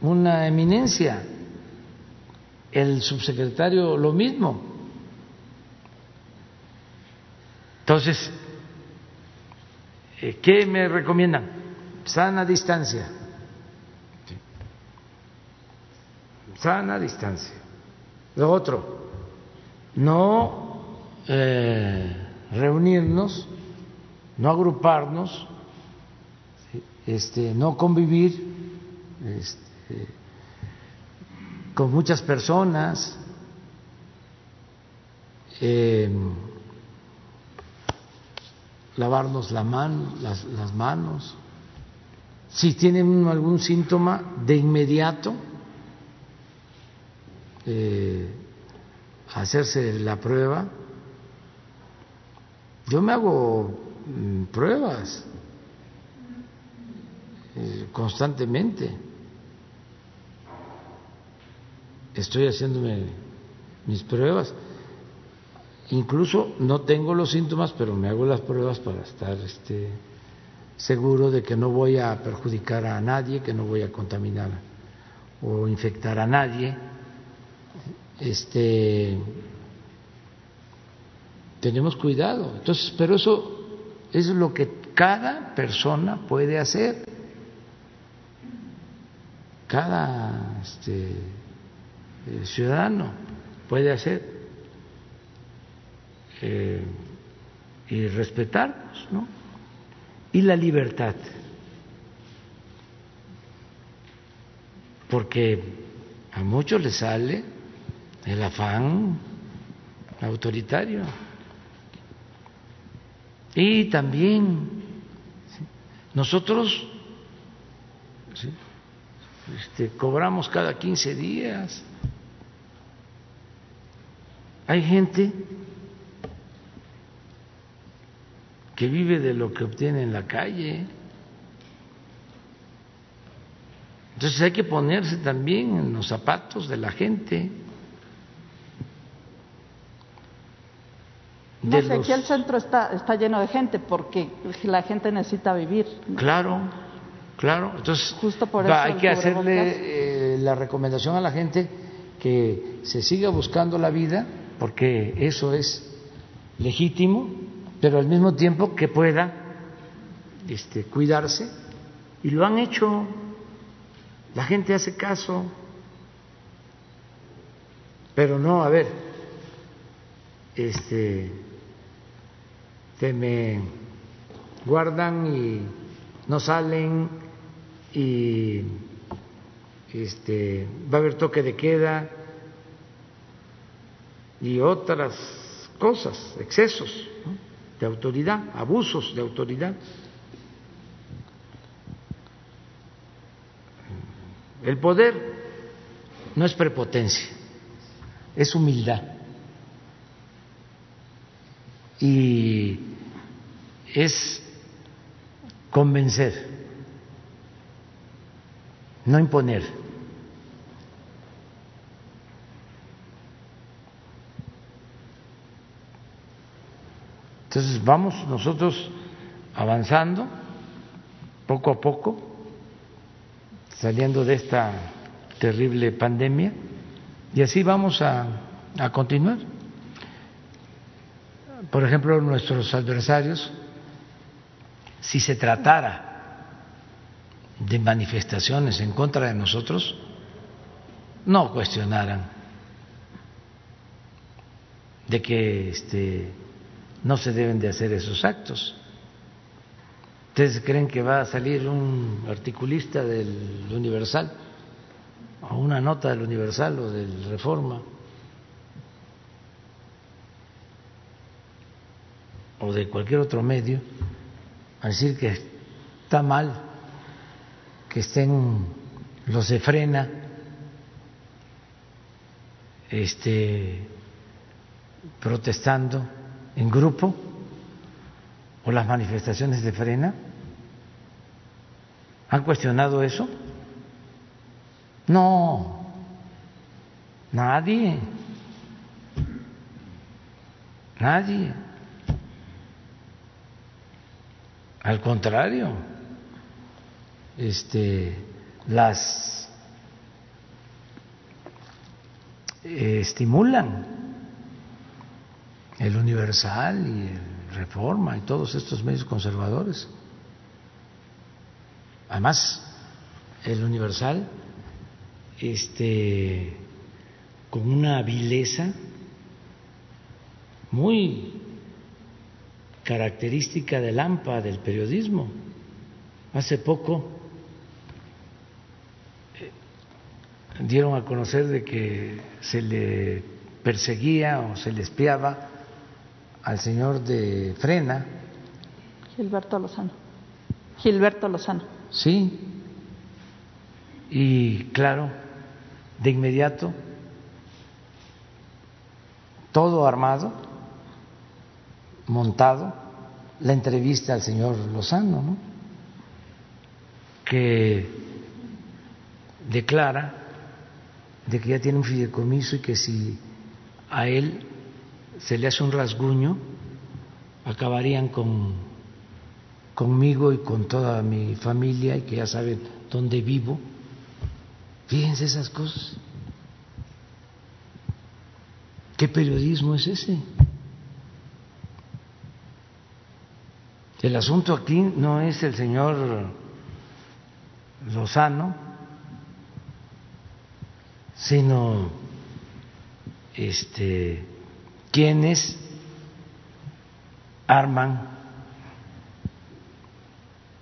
una eminencia, el subsecretario lo mismo. Entonces, eh, ¿qué me recomiendan? Sana distancia. Sana distancia. Lo otro, no eh, reunirnos, no agruparnos, este, no convivir este, con muchas personas, eh, lavarnos la mano, las, las manos, si tienen algún síntoma, de inmediato eh, hacerse la prueba. Yo me hago mm, pruebas constantemente estoy haciéndome mis pruebas. Incluso no tengo los síntomas, pero me hago las pruebas para estar este, seguro de que no voy a perjudicar a nadie, que no voy a contaminar o infectar a nadie. Este, tenemos cuidado. Entonces, pero eso es lo que cada persona puede hacer. Cada este, eh, ciudadano puede hacer eh, y respetarnos, ¿no? Y la libertad, porque a muchos les sale el afán autoritario y también nosotros este, cobramos cada 15 días. Hay gente que vive de lo que obtiene en la calle. Entonces hay que ponerse también en los zapatos de la gente.
No sé, aquí el centro está, está lleno de gente porque la gente necesita vivir.
Claro, claro. Entonces
Justo por eso
hay que hacerle eh, la recomendación a la gente que se siga buscando la vida porque eso es legítimo, pero al mismo tiempo que pueda este, cuidarse y lo han hecho. La gente hace caso, pero no, a ver, este se me guardan y no salen y este, va a haber toque de queda y otras cosas, excesos de autoridad, abusos de autoridad. El poder no es prepotencia, es humildad. Y es convencer, no imponer. Entonces vamos nosotros avanzando poco a poco, saliendo de esta terrible pandemia, y así vamos a, a continuar. Por ejemplo, nuestros adversarios si se tratara de manifestaciones en contra de nosotros, no cuestionaran de que este, no se deben de hacer esos actos. ¿Ustedes creen que va a salir un articulista del Universal o una nota del Universal o del Reforma o de cualquier otro medio a decir que está mal que estén los de frena este, protestando en grupo o las manifestaciones de frena? ¿Han cuestionado eso? No, nadie, nadie. Al contrario, este, las eh, estimulan el Universal y el Reforma y todos estos medios conservadores. Además, el Universal, este, con una vileza muy característica del AMPA, del periodismo. Hace poco eh, dieron a conocer de que se le perseguía o se le espiaba al señor de Frena.
Gilberto Lozano. Gilberto Lozano.
Sí. Y claro, de inmediato, todo armado, montado, la entrevista al señor Lozano, ¿no? que declara de que ya tiene un fideicomiso y que si a él se le hace un rasguño, acabarían con, conmigo y con toda mi familia y que ya saben dónde vivo. Fíjense esas cosas. ¿Qué periodismo es ese? El asunto aquí no es el señor Lozano, sino este quienes arman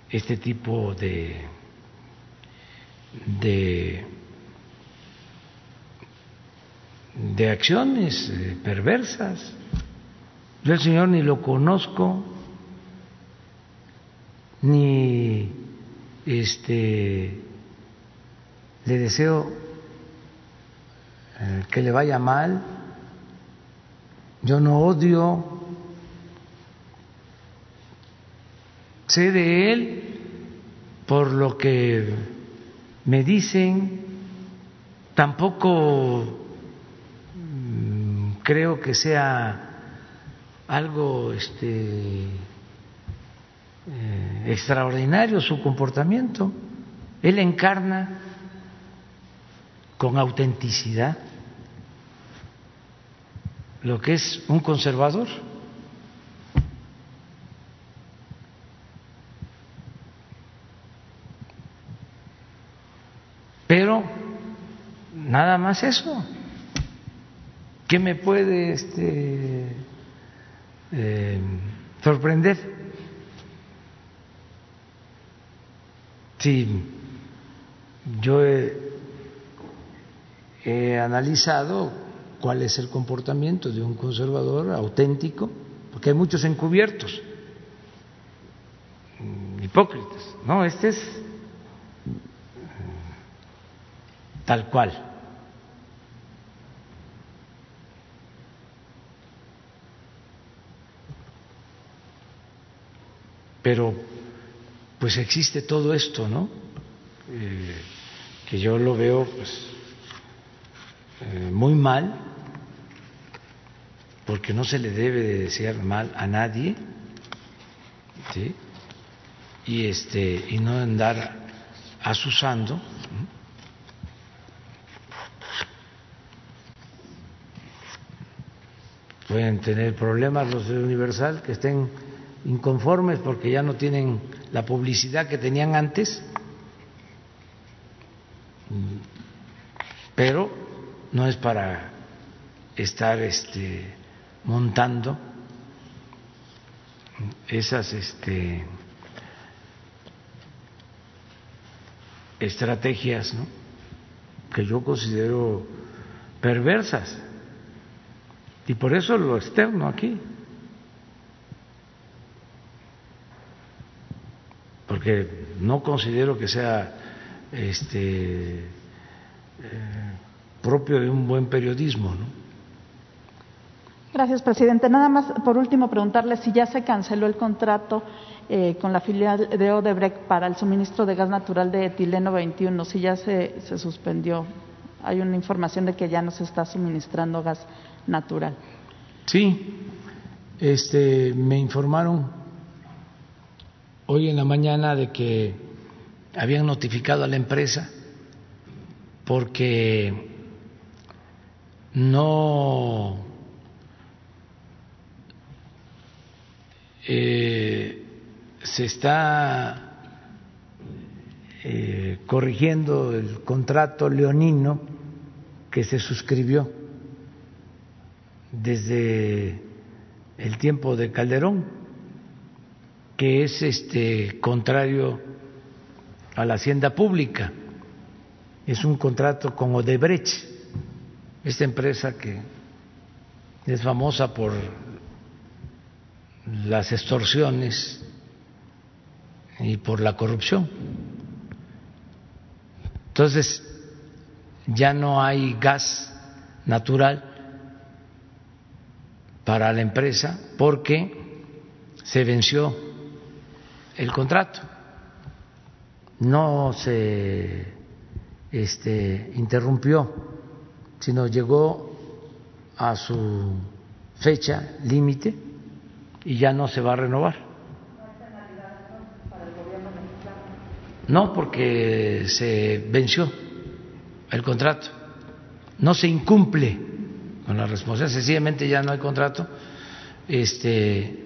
este tipo de de de acciones eh, perversas. Yo el Señor ni lo conozco, ni este le deseo eh, que le vaya mal. Yo no odio, sé de él por lo que me dicen, tampoco creo que sea algo este, eh, extraordinario su comportamiento. Él encarna con autenticidad lo que es un conservador. Pero nada más eso. ¿Qué me puede este, eh, sorprender? Si yo he, analizado cuál es el comportamiento de un conservador auténtico, porque hay muchos encubiertos, hipócritas. No, este es tal cual. Pero pues existe todo esto, ¿no? Eh, que yo lo veo pues eh, muy mal, porque no se le debe de desear mal a nadie, ¿sí? Y este y no andar asusando. Pueden tener problemas los de Universal que estén inconformes porque ya no tienen la publicidad que tenían antes, pero no es para estar este, montando esas este, estrategias que yo considero perversas. Y por eso lo externo aquí. Porque no considero que sea este, eh, propio de un buen periodismo. ¿no?
Gracias, presidente. Nada más, por último, preguntarle si ya se canceló el contrato eh, con la filial de Odebrecht para el suministro de gas natural de etileno 21, si ya se, se suspendió. Hay una información de que ya no se está suministrando gas natural.
Sí, este, me informaron hoy en la mañana de que habían notificado a la empresa porque no eh, se está eh, corrigiendo el contrato leonino que se suscribió desde el tiempo de Calderón que es este contrario a la hacienda pública. Es un contrato con Odebrecht, esta empresa que es famosa por las extorsiones y por la corrupción. Entonces, ya no hay gas natural para la empresa porque se venció el contrato. No se este, interrumpió, sino llegó a su fecha límite y ya no se va a renovar. No, porque se venció el contrato, no se incumple con la responsabilidad, sencillamente ya no hay contrato, este,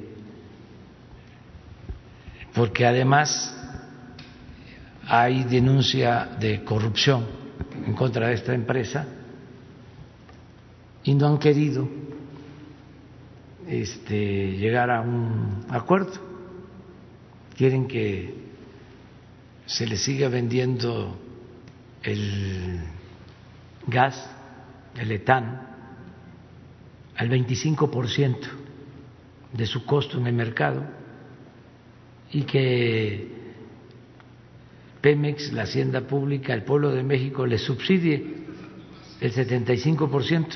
porque además hay denuncia de corrupción en contra de esta empresa y no han querido este, llegar a un acuerdo. Quieren que se le siga vendiendo el gas, el etano, al 25% de su costo en el mercado y que Pemex, la Hacienda Pública, el pueblo de México le subsidie el 75%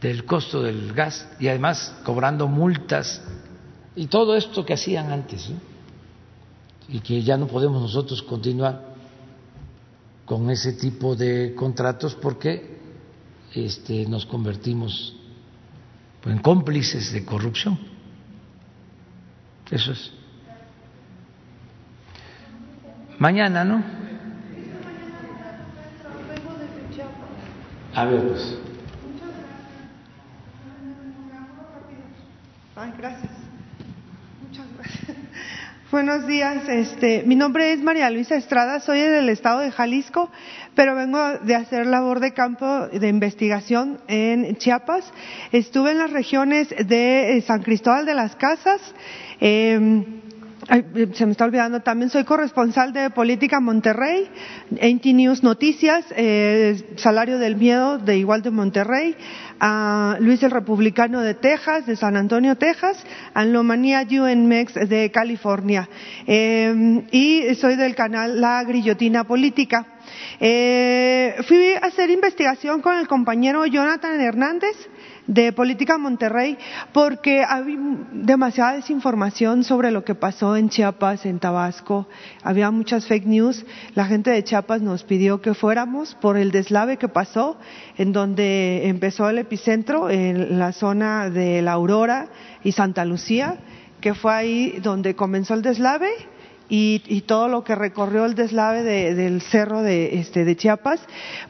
del costo del gas y además cobrando multas y todo esto que hacían antes y que ya no podemos nosotros continuar con ese tipo de contratos porque este, nos convertimos en cómplices de corrupción. Eso es. Mañana, ¿no? A ver, pues.
Ay, gracias. Buenos días. Este, mi nombre es María Luisa Estrada, soy del estado de Jalisco, pero vengo de hacer labor de campo de investigación en Chiapas. Estuve en las regiones de eh, San Cristóbal de las Casas. Eh, se me está olvidando, también soy corresponsal de Política Monterrey, NT News Noticias, eh, Salario del Miedo de igual de Monterrey, a Luis el Republicano de Texas, de San Antonio, Texas, a Lomanía UNMEX de California. Eh, y soy del canal La Grillotina Política. Eh, fui a hacer investigación con el compañero Jonathan Hernández, de Política Monterrey porque había demasiada desinformación sobre lo que pasó en Chiapas, en Tabasco. Había muchas fake news. La gente de Chiapas nos pidió que fuéramos por el deslave que pasó, en donde empezó el epicentro, en la zona de La Aurora y Santa Lucía, que fue ahí donde comenzó el deslave y, todo lo que recorrió el deslave del cerro de, este, de Chiapas,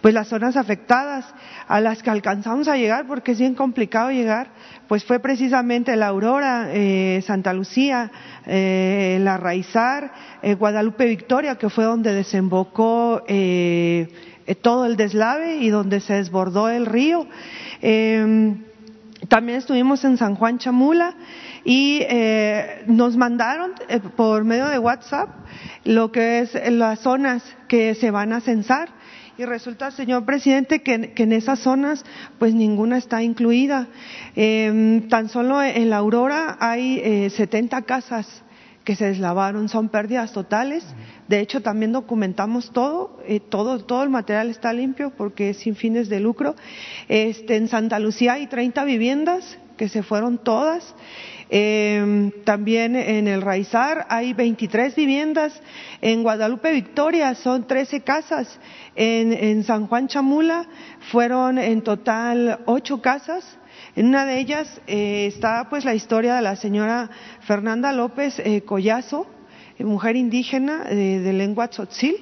pues las zonas afectadas a las que alcanzamos a llegar, porque es bien complicado llegar, pues fue precisamente la Aurora, eh, Santa Lucía, eh, la Raizar, eh, Guadalupe Victoria, que fue donde desembocó todo el deslave y donde se desbordó el río. también estuvimos en San Juan Chamula y eh, nos mandaron eh, por medio de WhatsApp lo que es las zonas que se van a censar y resulta, señor presidente, que, en esas zonas pues ninguna está incluida. Em, tan solo en la Aurora hay eh, 70 casas que se deslavaron, son pérdidas totales. De hecho, también documentamos todo, eh, todo, todo el material está limpio porque es sin fines de lucro. Este, en Santa Lucía hay 30 viviendas que se fueron todas. Eh, también en el Raizar hay 23 viviendas. En Guadalupe Victoria son 13 casas. En, San Juan Chamula fueron en total 8 casas. En una de ellas eh, está pues la historia de la señora Fernanda López eh, Collazo, mujer indígena eh, de lengua tzotzil,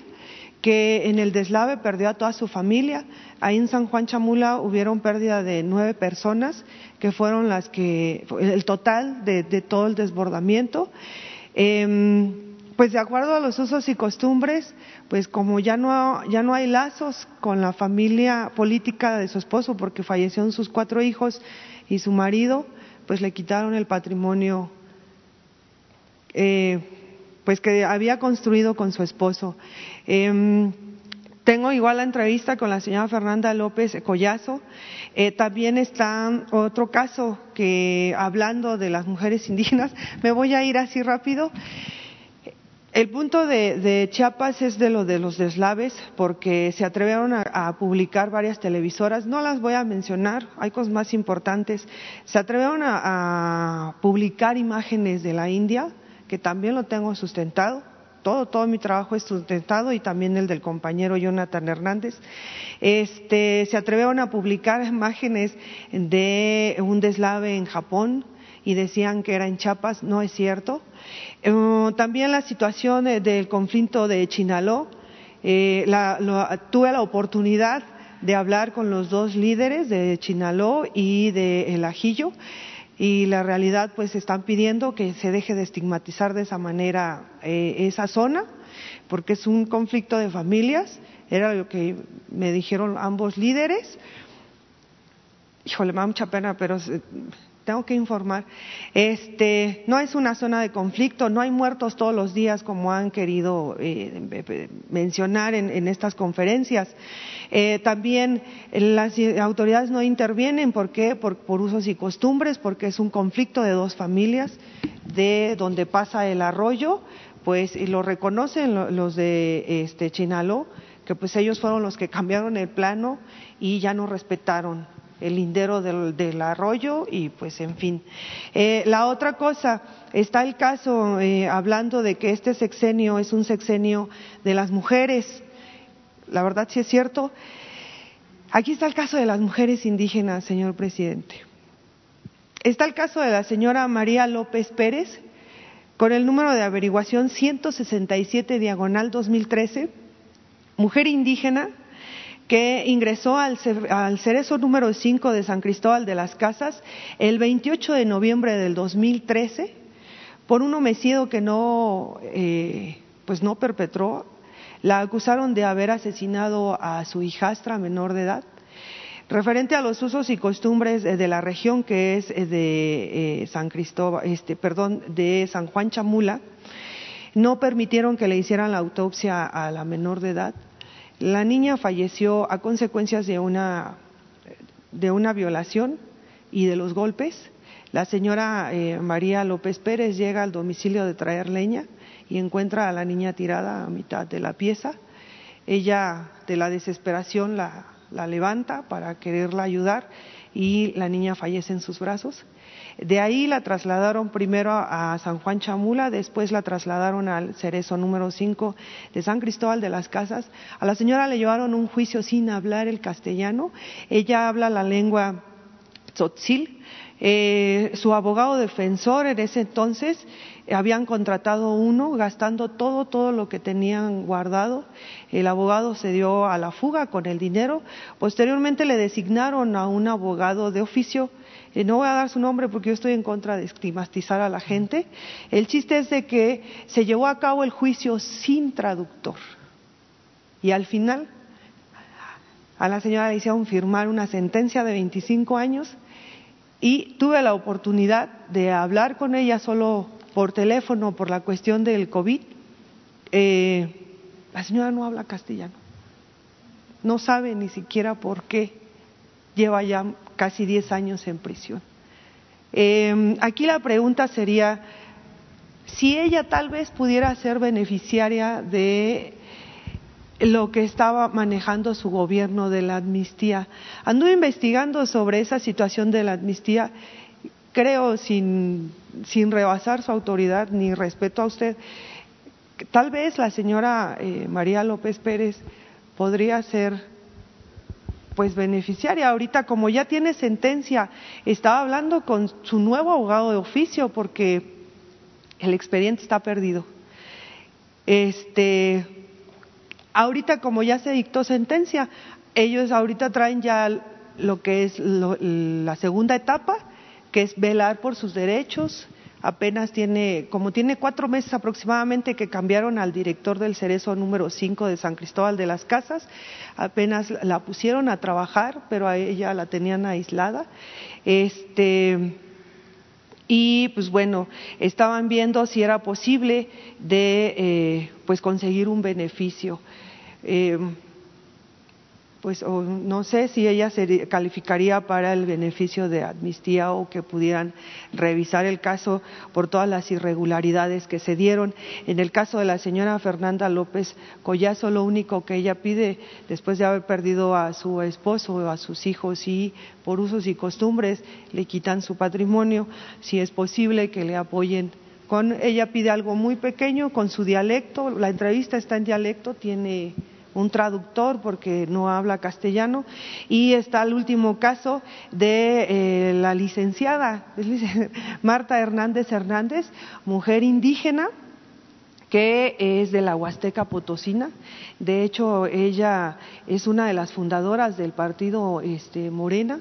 que en el deslave perdió a toda su familia. Ahí en San Juan Chamula hubieron pérdida de nueve personas, que fueron las que, el total de, todo el desbordamiento. Em, pues de acuerdo a los usos y costumbres, pues como ya no, ya no hay lazos con la familia política de su esposo, porque fallecieron sus cuatro hijos y su marido, pues le quitaron el patrimonio eh, pues que había construido con su esposo. Em, tengo igual la entrevista con la señora Fernanda López Collazo. Eh, también está otro caso que, hablando de las mujeres indígenas, me voy a ir así rápido. El punto de, Chiapas es de lo de los deslaves, porque se atrevieron a, publicar varias televisoras, no las voy a mencionar, hay cosas más importantes, se atrevieron a publicar imágenes de la India, que también lo tengo sustentado, todo, todo mi trabajo es sustentado y también el del compañero Jonathan Hernández. Este, se atrevieron a publicar imágenes de un deslave en Japón y decían que era en Chiapas, no es cierto. Eh, también la situación del conflicto de Chinaló, eh, tuve la oportunidad de hablar con los dos líderes de Chinaló y de El Ajillo y la realidad pues están pidiendo que se deje de estigmatizar de esa manera eh, esa zona porque es un conflicto de familias, era lo que me dijeron ambos líderes. Híjole, me da mucha pena, pero tengo que informar. Este, no es una zona de conflicto, no hay muertos todos los días como han querido eh, mencionar en, estas conferencias. Eh, también las autoridades no intervienen, ¿por qué? Por, usos y costumbres, porque es un conflicto de dos familias, de donde pasa el arroyo, pues y lo reconocen los de este, Chinaló, que pues ellos fueron los que cambiaron el plano y ya no respetaron el lindero del, arroyo y pues en fin. Eh, la otra cosa, está el caso eh, hablando de que este sexenio es un sexenio de las mujeres. La verdad sí es cierto. Aquí está el caso de las mujeres indígenas, señor presidente. Está el caso de la señora María López Pérez, con el número de averiguación 167 diagonal 2013, mujer indígena, que ingresó al, cerezo número 5 de San Cristóbal de las Casas el 28 de noviembre del 2013 por un homicidio que no, eh, pues no perpetró. La acusaron de haber asesinado a su hijastra menor de edad. Referente a los usos y costumbres de la región que es eh, de eh, San Cristóbal, este, perdón, de San Juan Chamula, no permitieron que le hicieran la autopsia a la menor de edad la niña falleció a consecuencias de una, de una violación y de los golpes. La señora eh, María López Pérez llega al domicilio de traer leña y encuentra a la niña tirada a mitad de la pieza. Ella, de la desesperación, la, la levanta para quererla ayudar y la niña fallece en sus brazos. De ahí la trasladaron primero a San Juan Chamula, después la trasladaron al cerezo número 5 de San Cristóbal de las Casas. A la señora le llevaron un juicio sin hablar el castellano. Ella habla la lengua tzotzil. Eh, su abogado defensor en ese entonces habían contratado uno gastando todo, todo lo que tenían guardado. El abogado se dio a la fuga con el dinero. Posteriormente le designaron a un abogado de oficio eh, no voy a dar su nombre porque yo estoy en contra de estigmatizar a la gente. El chiste es de que se llevó a cabo el juicio sin traductor. Y al final a la señora le hicieron firmar una sentencia de 25 años y tuve la oportunidad de hablar con ella solo por teléfono por la cuestión del COVID. Eh, la señora no habla castellano, no sabe ni siquiera por qué lleva ya casi 10 años en prisión. Eh, aquí la pregunta sería si ella tal vez pudiera ser beneficiaria de lo que estaba manejando su gobierno de la amnistía. Anduve investigando sobre esa situación de la amnistía, creo sin, sin rebasar su autoridad ni respeto a usted, tal vez la señora eh, María López Pérez podría ser pues beneficiaria. Ahorita como ya tiene sentencia, estaba hablando con su nuevo abogado de oficio porque el expediente está perdido. Este, ahorita como ya se dictó sentencia, ellos ahorita traen ya lo que es la segunda etapa, que es velar por sus derechos, apenas tiene, como tiene cuatro meses aproximadamente que cambiaron al director del Cerezo número 5 de San Cristóbal de las Casas, apenas la pusieron a trabajar, pero a ella la tenían aislada. Este, y pues bueno, estaban viendo si era posible de eh, pues conseguir un beneficio. Eh, pues no sé si ella se calificaría para el beneficio de amnistía o que pudieran revisar el caso por todas las irregularidades que se dieron. En el caso de la señora Fernanda López Collazo, lo único que ella pide después de haber perdido a su esposo o a sus hijos y por usos y costumbres le quitan su patrimonio, si es posible que le apoyen Con, ella pide algo muy pequeño con su dialecto, la entrevista está en dialecto, tiene un traductor porque no habla castellano y está el último caso de eh, la licenciada Marta Hernández Hernández, mujer indígena que es de la Huasteca Potosina. De hecho, ella es una de las fundadoras del partido este, Morena.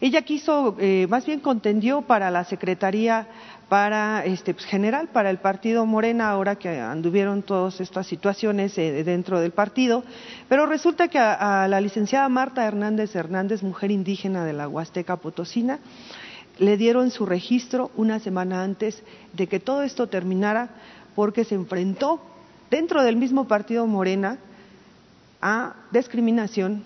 Ella quiso, eh, más bien contendió para la Secretaría para este pues, general para el partido Morena ahora que anduvieron todas estas situaciones eh, dentro del partido, pero resulta que a, la licenciada Marta Hernández Hernández, mujer indígena de la Huasteca Potosina, le dieron su registro una semana antes de que todo esto terminara porque se enfrentó dentro del mismo partido Morena a discriminación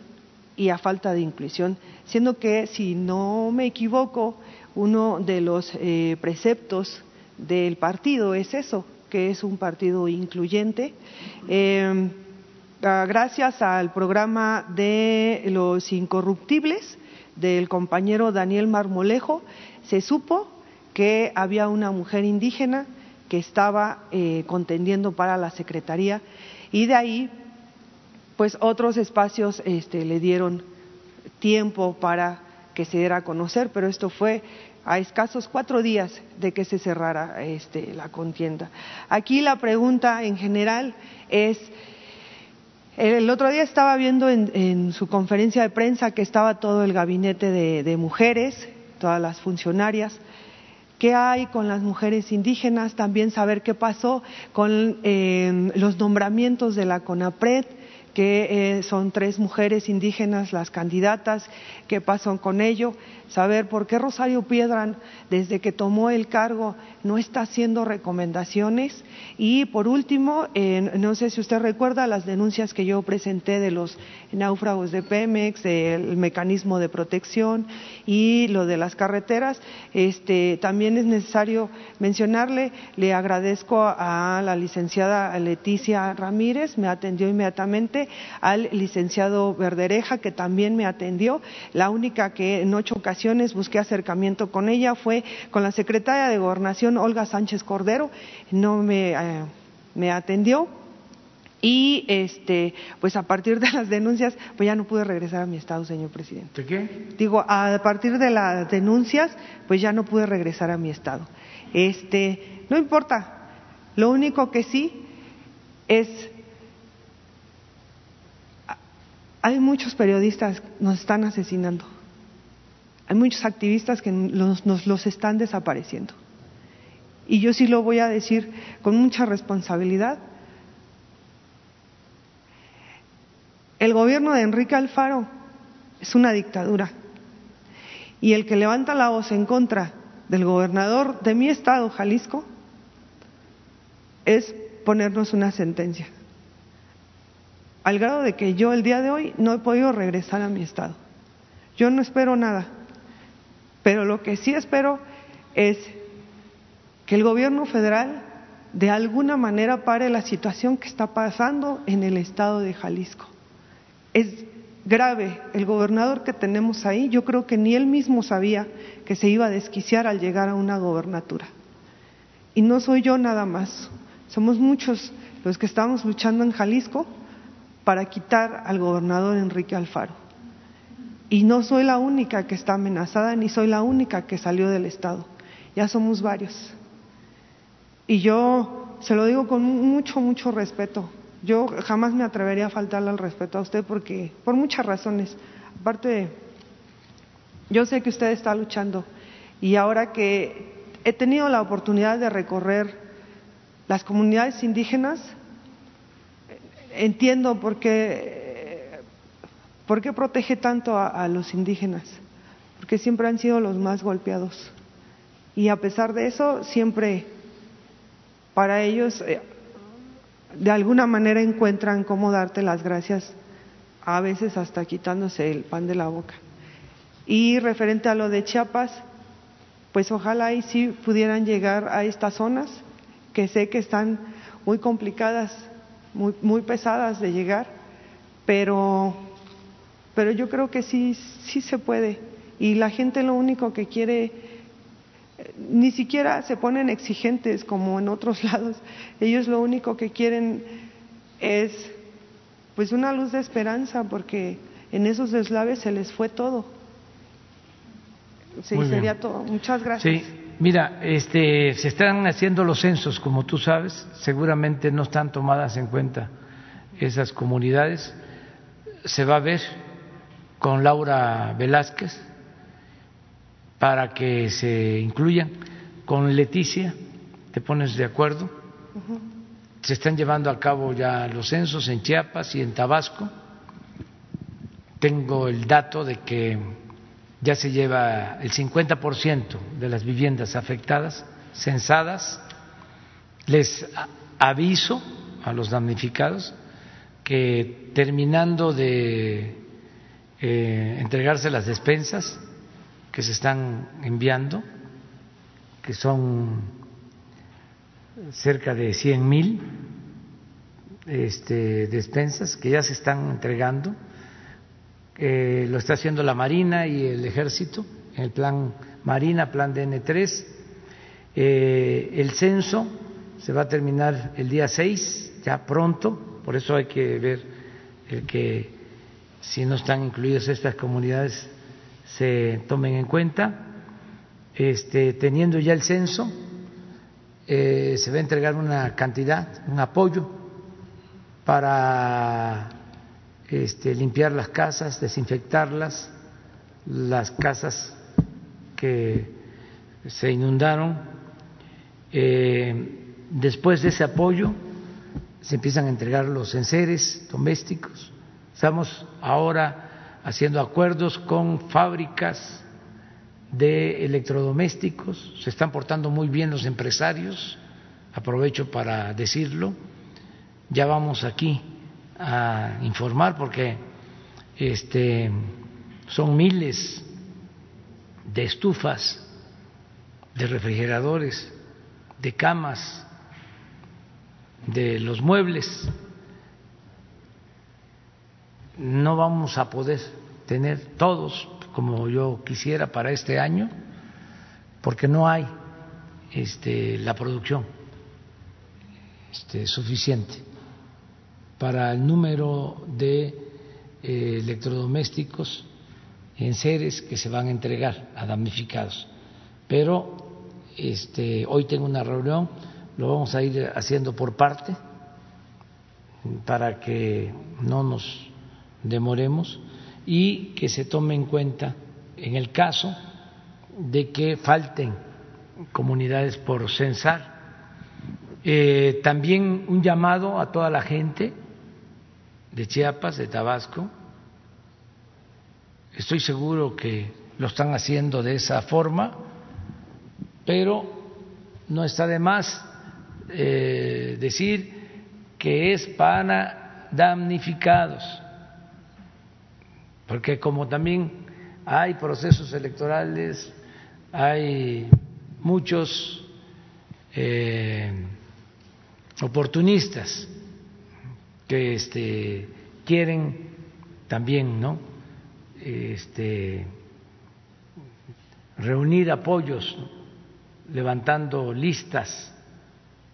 y a falta de inclusión, siendo que, si no me equivoco, uno de los eh, preceptos del partido es eso, que es un partido incluyente. Em, gracias al programa de los incorruptibles del compañero Daniel Marmolejo, se supo que había una mujer indígena que estaba eh, contendiendo para la Secretaría y de ahí pues otros espacios este, le dieron tiempo para que se diera a conocer, pero esto fue a escasos cuatro días de que se cerrara este, la contienda. Aquí la pregunta en general es, el otro día estaba viendo en, su conferencia de prensa que estaba todo el gabinete de mujeres, todas las funcionarias, qué hay con las mujeres indígenas, también saber qué pasó con eh, los nombramientos de la CONAPRED, que eh, son tres mujeres indígenas las candidatas, qué pasó con ello saber por qué Rosario Piedran, desde que tomó el cargo, no está haciendo recomendaciones. Y por último, no sé si usted recuerda las denuncias que yo presenté de los náufragos de Pemex, el mecanismo de protección y lo de las carreteras. Este, también es necesario mencionarle, le agradezco a la licenciada Leticia Ramírez, me atendió inmediatamente, al licenciado Verdereja, que también me atendió, la única que en ocho ocasiones busqué acercamiento con ella, fue con la secretaria de Gobernación, Olga Sánchez Cordero, no me, eh, me atendió. Y este, pues a partir de las denuncias, pues ya no pude regresar a mi estado, señor presidente.
¿De qué?
Digo, a partir de las denuncias, pues ya no pude regresar a mi estado. Este, no importa. Lo único que sí es hay muchos periodistas que nos están asesinando. Hay muchos activistas que nos, los están desapareciendo. Y yo sí lo voy a decir con mucha responsabilidad. El gobierno de Enrique Alfaro es una dictadura. Y el que levanta la voz en contra del gobernador de mi estado, Jalisco, es ponernos una sentencia. Al grado de que yo el día de hoy no he podido regresar a mi estado. Yo no espero nada. Pero lo que sí espero es que el gobierno federal de alguna manera pare la situación que está pasando en el estado de Jalisco. Es grave el gobernador que tenemos ahí, yo creo que ni él mismo sabía que se iba a desquiciar al llegar a una gobernatura. Y no soy yo nada más, somos muchos los que estamos luchando en Jalisco para quitar al gobernador Enrique Alfaro. Y no soy la única que está amenazada, ni soy la única que salió del Estado. Ya somos varios. Y yo se lo digo con mucho, mucho respeto. Yo jamás me atrevería a faltarle al respeto a usted porque, por muchas razones. Aparte, yo sé que usted está luchando y ahora que he tenido la oportunidad de recorrer las comunidades indígenas, entiendo por qué ¿Por qué protege tanto a, los indígenas? Porque siempre han sido los más golpeados. Y a pesar de eso, siempre para ellos, eh, de alguna manera encuentran cómo darte las gracias, a veces hasta quitándose el pan de la boca. Y referente a lo de Chiapas, pues ojalá ahí sí pudieran llegar a estas zonas, que sé que están muy complicadas, muy pesadas de llegar, pero pero yo creo que sí, sí se puede. Y la gente lo único que quiere, ni siquiera se ponen exigentes como en otros lados. Ellos lo único que quieren es pues una luz de esperanza porque en esos deslaves se les fue todo. Sí, sería todo. Muchas gracias.
Sí, mira, este, se están haciendo los censos, como tú sabes, seguramente no están tomadas en cuenta esas comunidades. Se va a ver con Laura Velázquez para que se incluyan. Con Leticia, te pones de acuerdo. Se están llevando a cabo ya los censos en Chiapas y en Tabasco. Tengo el dato de que ya se lleva el 50% de las viviendas afectadas, censadas. Les aviso a los damnificados que terminando de eh, entregarse las despensas que se están enviando, que son cerca de 100 mil este, despensas que ya se están entregando lo está haciendo la Marina y el Ejército, en el plan Marina, plan DN3. Eh, el censo se va a terminar el día 6, ya pronto, por eso hay que ver el que si no están incluidas estas comunidades se tomen en cuenta. Este, teniendo ya el censo, eh, se va a entregar una cantidad, un apoyo para este, limpiar las casas, desinfectarlas, las casas que se inundaron. Eh, después de ese apoyo se empiezan a entregar los enseres domésticos. Estamos ahora haciendo acuerdos con fábricas de electrodomésticos, se están portando muy bien los empresarios, aprovecho para decirlo, ya vamos aquí a informar porque este, son miles de estufas, de refrigeradores, de camas, de los muebles. No vamos a poder tener todos como yo quisiera para este año porque no hay este, la producción este, suficiente para el número de eh, electrodomésticos en seres que se van a entregar a damnificados. Pero este, hoy tengo una reunión, lo vamos a ir haciendo por parte para que no nos demoremos y que se tome en cuenta en el caso de que falten comunidades por censar. Eh, también un llamado a toda la gente de Chiapas, de Tabasco. Estoy seguro que lo están haciendo de esa forma, pero no está de más eh, decir que es para damnificados, porque como también hay procesos electorales, hay muchos eh, oportunistas que este, quieren también ¿no? este, reunir apoyos, levantando listas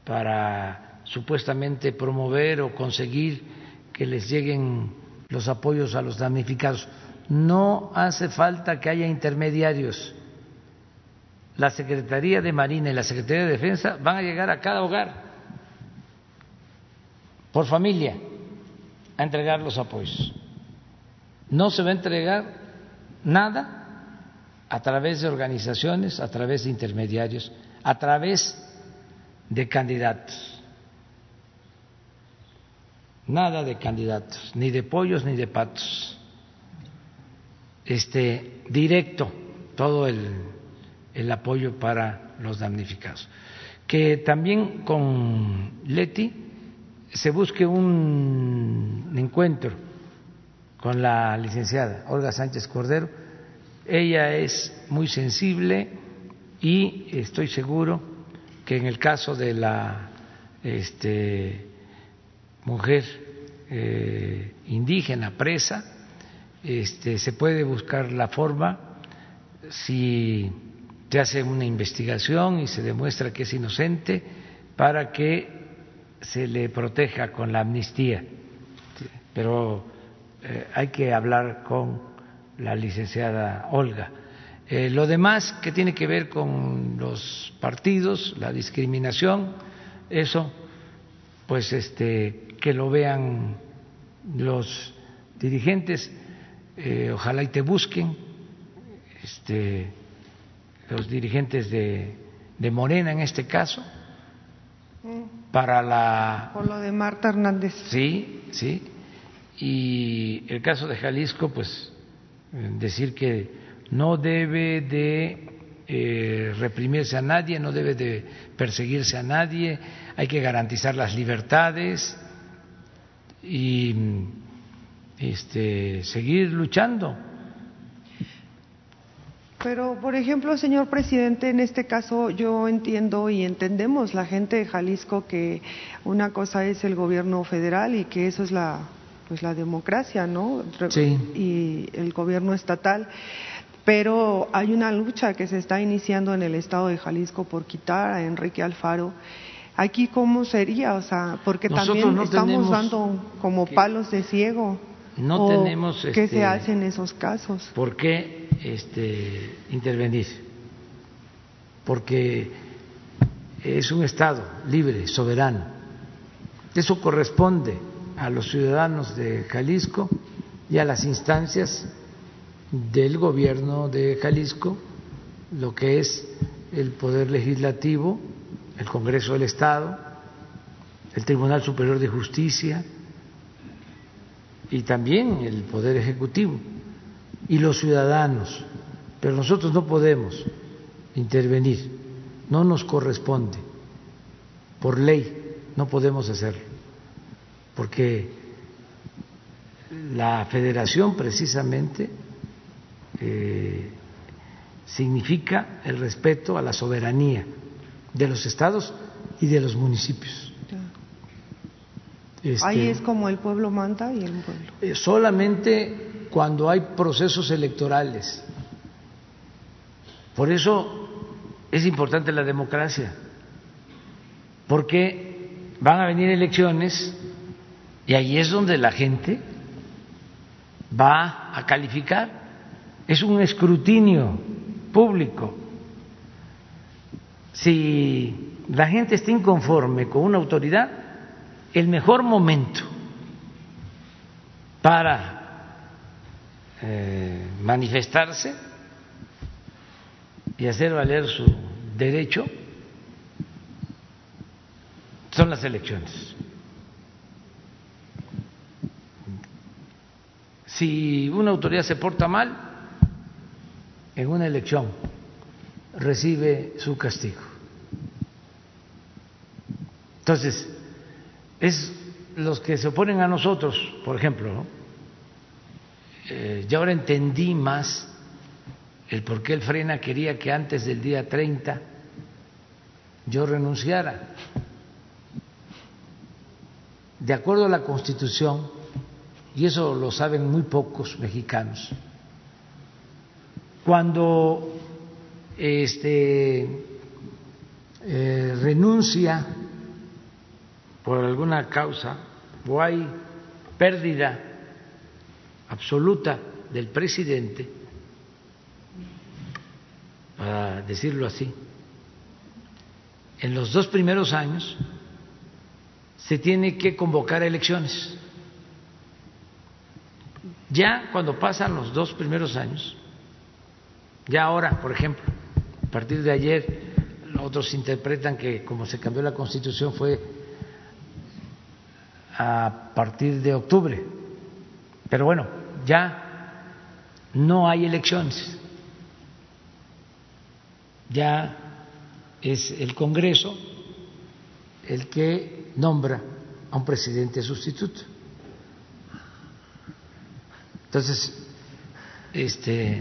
para supuestamente promover o conseguir que les lleguen los apoyos a los damnificados. No hace falta que haya intermediarios. La Secretaría de Marina y la Secretaría de Defensa van a llegar a cada hogar por familia a entregar los apoyos. No se va a entregar nada a través de organizaciones, a través de intermediarios, a través de candidatos. Nada de candidatos, ni de pollos ni de patos. Este directo todo el, el apoyo para los damnificados. Que también con Leti se busque un encuentro con la licenciada Olga Sánchez Cordero. Ella es muy sensible y estoy seguro que en el caso de la este, mujer eh, indígena presa, este, se puede buscar la forma si se hace una investigación y se demuestra que es inocente para que se le proteja con la amnistía. Pero eh, hay que hablar con la licenciada Olga. Eh, lo demás que tiene que ver con los partidos, la discriminación, eso, pues este, que lo vean los dirigentes, eh, ojalá y te busquen, este, los dirigentes de, de Morena en este caso, para la...
Por lo de Marta Hernández.
Sí, sí. Y el caso de Jalisco, pues decir que no debe de eh, reprimirse a nadie, no debe de perseguirse a nadie, hay que garantizar las libertades y este, seguir luchando.
Pero, por ejemplo, señor presidente, en este caso yo entiendo y entendemos la gente de Jalisco que una cosa es el gobierno federal y que eso es la, pues, la democracia, ¿no?
Sí.
Y el gobierno estatal. Pero hay una lucha que se está iniciando en el estado de Jalisco por quitar a Enrique Alfaro. Aquí, ¿cómo sería? O sea, porque también estamos dando como palos de ciego.
No tenemos.
¿Qué se este, hace en esos casos?
¿Por qué este, intervenir? Porque es un Estado libre, soberano. Eso corresponde a los ciudadanos de Jalisco y a las instancias del gobierno de Jalisco, lo que es el Poder Legislativo, el Congreso del Estado, el Tribunal Superior de Justicia, y también el Poder Ejecutivo y los ciudadanos, pero nosotros no podemos intervenir, no nos corresponde, por ley no podemos hacerlo, porque la federación precisamente eh, significa el respeto a la soberanía de los estados y de los municipios.
Este, Ahí es como el pueblo manda y el pueblo.
Eh, solamente cuando hay procesos electorales. Por eso es importante la democracia, porque van a venir elecciones y ahí es donde la gente va a calificar. Es un escrutinio público. Si la gente está inconforme con una autoridad, el mejor momento para eh, manifestarse y hacer valer su derecho son las elecciones. Si una autoridad se porta mal en una elección, recibe su castigo. Entonces, es los que se oponen a nosotros, por ejemplo. Eh, ya ahora entendí más el por qué el Frena quería que antes del día 30 yo renunciara. De acuerdo a la Constitución, y eso lo saben muy pocos mexicanos, cuando este, eh, renuncia por alguna causa o hay pérdida absoluta del presidente, para decirlo así, en los dos primeros años se tiene que convocar elecciones. Ya cuando pasan los dos primeros años, ya ahora, por ejemplo, partir de ayer, otros interpretan que como se cambió la constitución fue a partir de octubre. Pero bueno, ya no hay elecciones. Ya es el Congreso el que nombra a un presidente sustituto. Entonces, este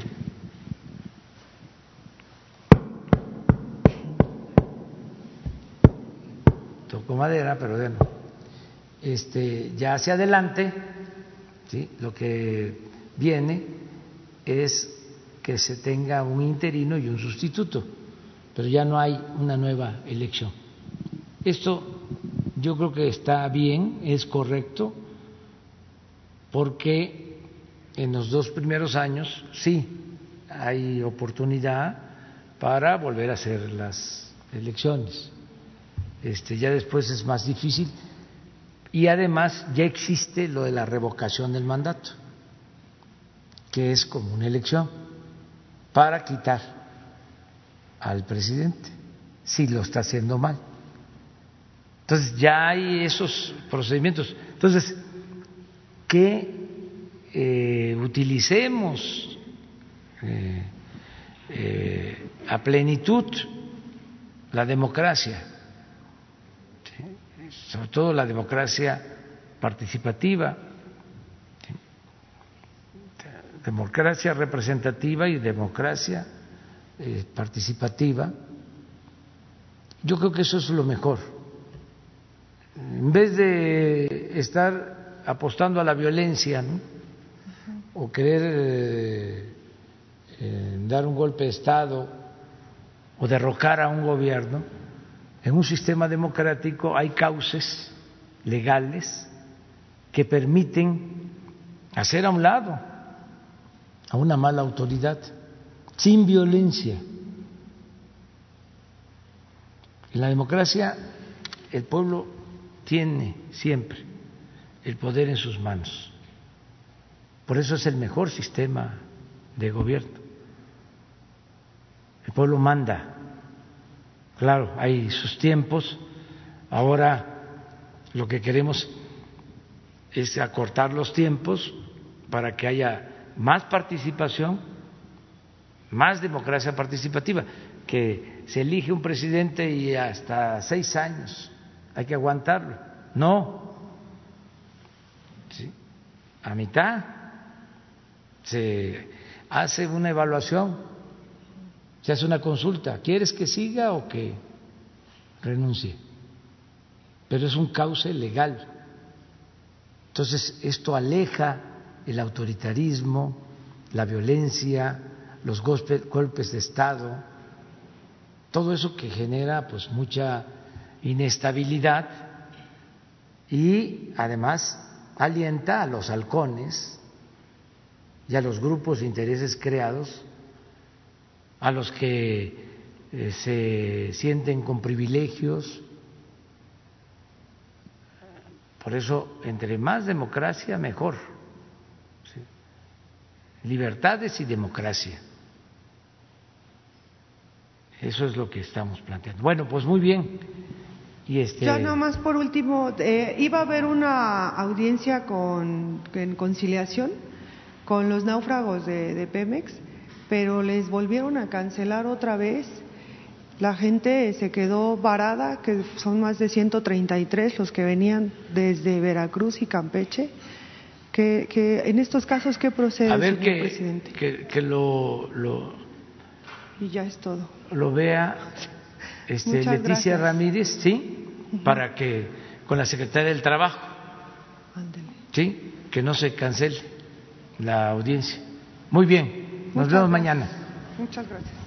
toco madera, pero bueno este, ya hacia adelante, ¿sí? lo que viene es que se tenga un interino y un sustituto. pero ya no hay una nueva elección. Esto yo creo que está bien, es correcto, porque en los dos primeros años sí hay oportunidad para volver a hacer las elecciones. Este, ya después es más difícil y además ya existe lo de la revocación del mandato, que es como una elección para quitar al presidente si lo está haciendo mal. Entonces ya hay esos procedimientos. Entonces, que eh, utilicemos eh, eh, a plenitud la democracia sobre todo la democracia participativa, democracia representativa y democracia eh, participativa. Yo creo que eso es lo mejor. En vez de estar apostando a la violencia o querer eh, eh, dar un golpe de Estado o derrocar a un gobierno, en un sistema democrático hay cauces legales que permiten hacer a un lado a una mala autoridad sin violencia. En la democracia el pueblo tiene siempre el poder en sus manos. Por eso es el mejor sistema de gobierno. El pueblo manda Claro, hay sus tiempos. Ahora lo que queremos es acortar los tiempos para que haya más participación, más democracia participativa, que se elige un presidente y hasta seis años hay que aguantarlo. No, a mitad se hace una evaluación se hace una consulta, ¿quieres que siga o que renuncie? Pero es un cauce legal. Entonces, esto aleja el autoritarismo, la violencia, los golpes de Estado, todo eso que genera pues mucha inestabilidad y además alienta a los halcones y a los grupos de intereses creados a los que eh, se sienten con privilegios. Por eso, entre más democracia, mejor. Libertades y democracia. Eso es lo que estamos planteando. Bueno, pues muy bien.
Y este... Ya nomás por último, eh, iba a haber una audiencia con, en conciliación con los náufragos de Pemex pero les volvieron a cancelar otra vez. La gente se quedó varada, que son más de 133 los que venían desde Veracruz y Campeche. Que, que en estos casos, ¿qué procede,
a ver que, presidente? Que, lo, lo,
Y ya es todo.
Lo vea este, Leticia Ramírez, ¿sí? Para que, con la Secretaria del Trabajo, ¿sí? Que no se cancele la audiencia. Muy bien. Nos vemos mañana.
Muchas gracias.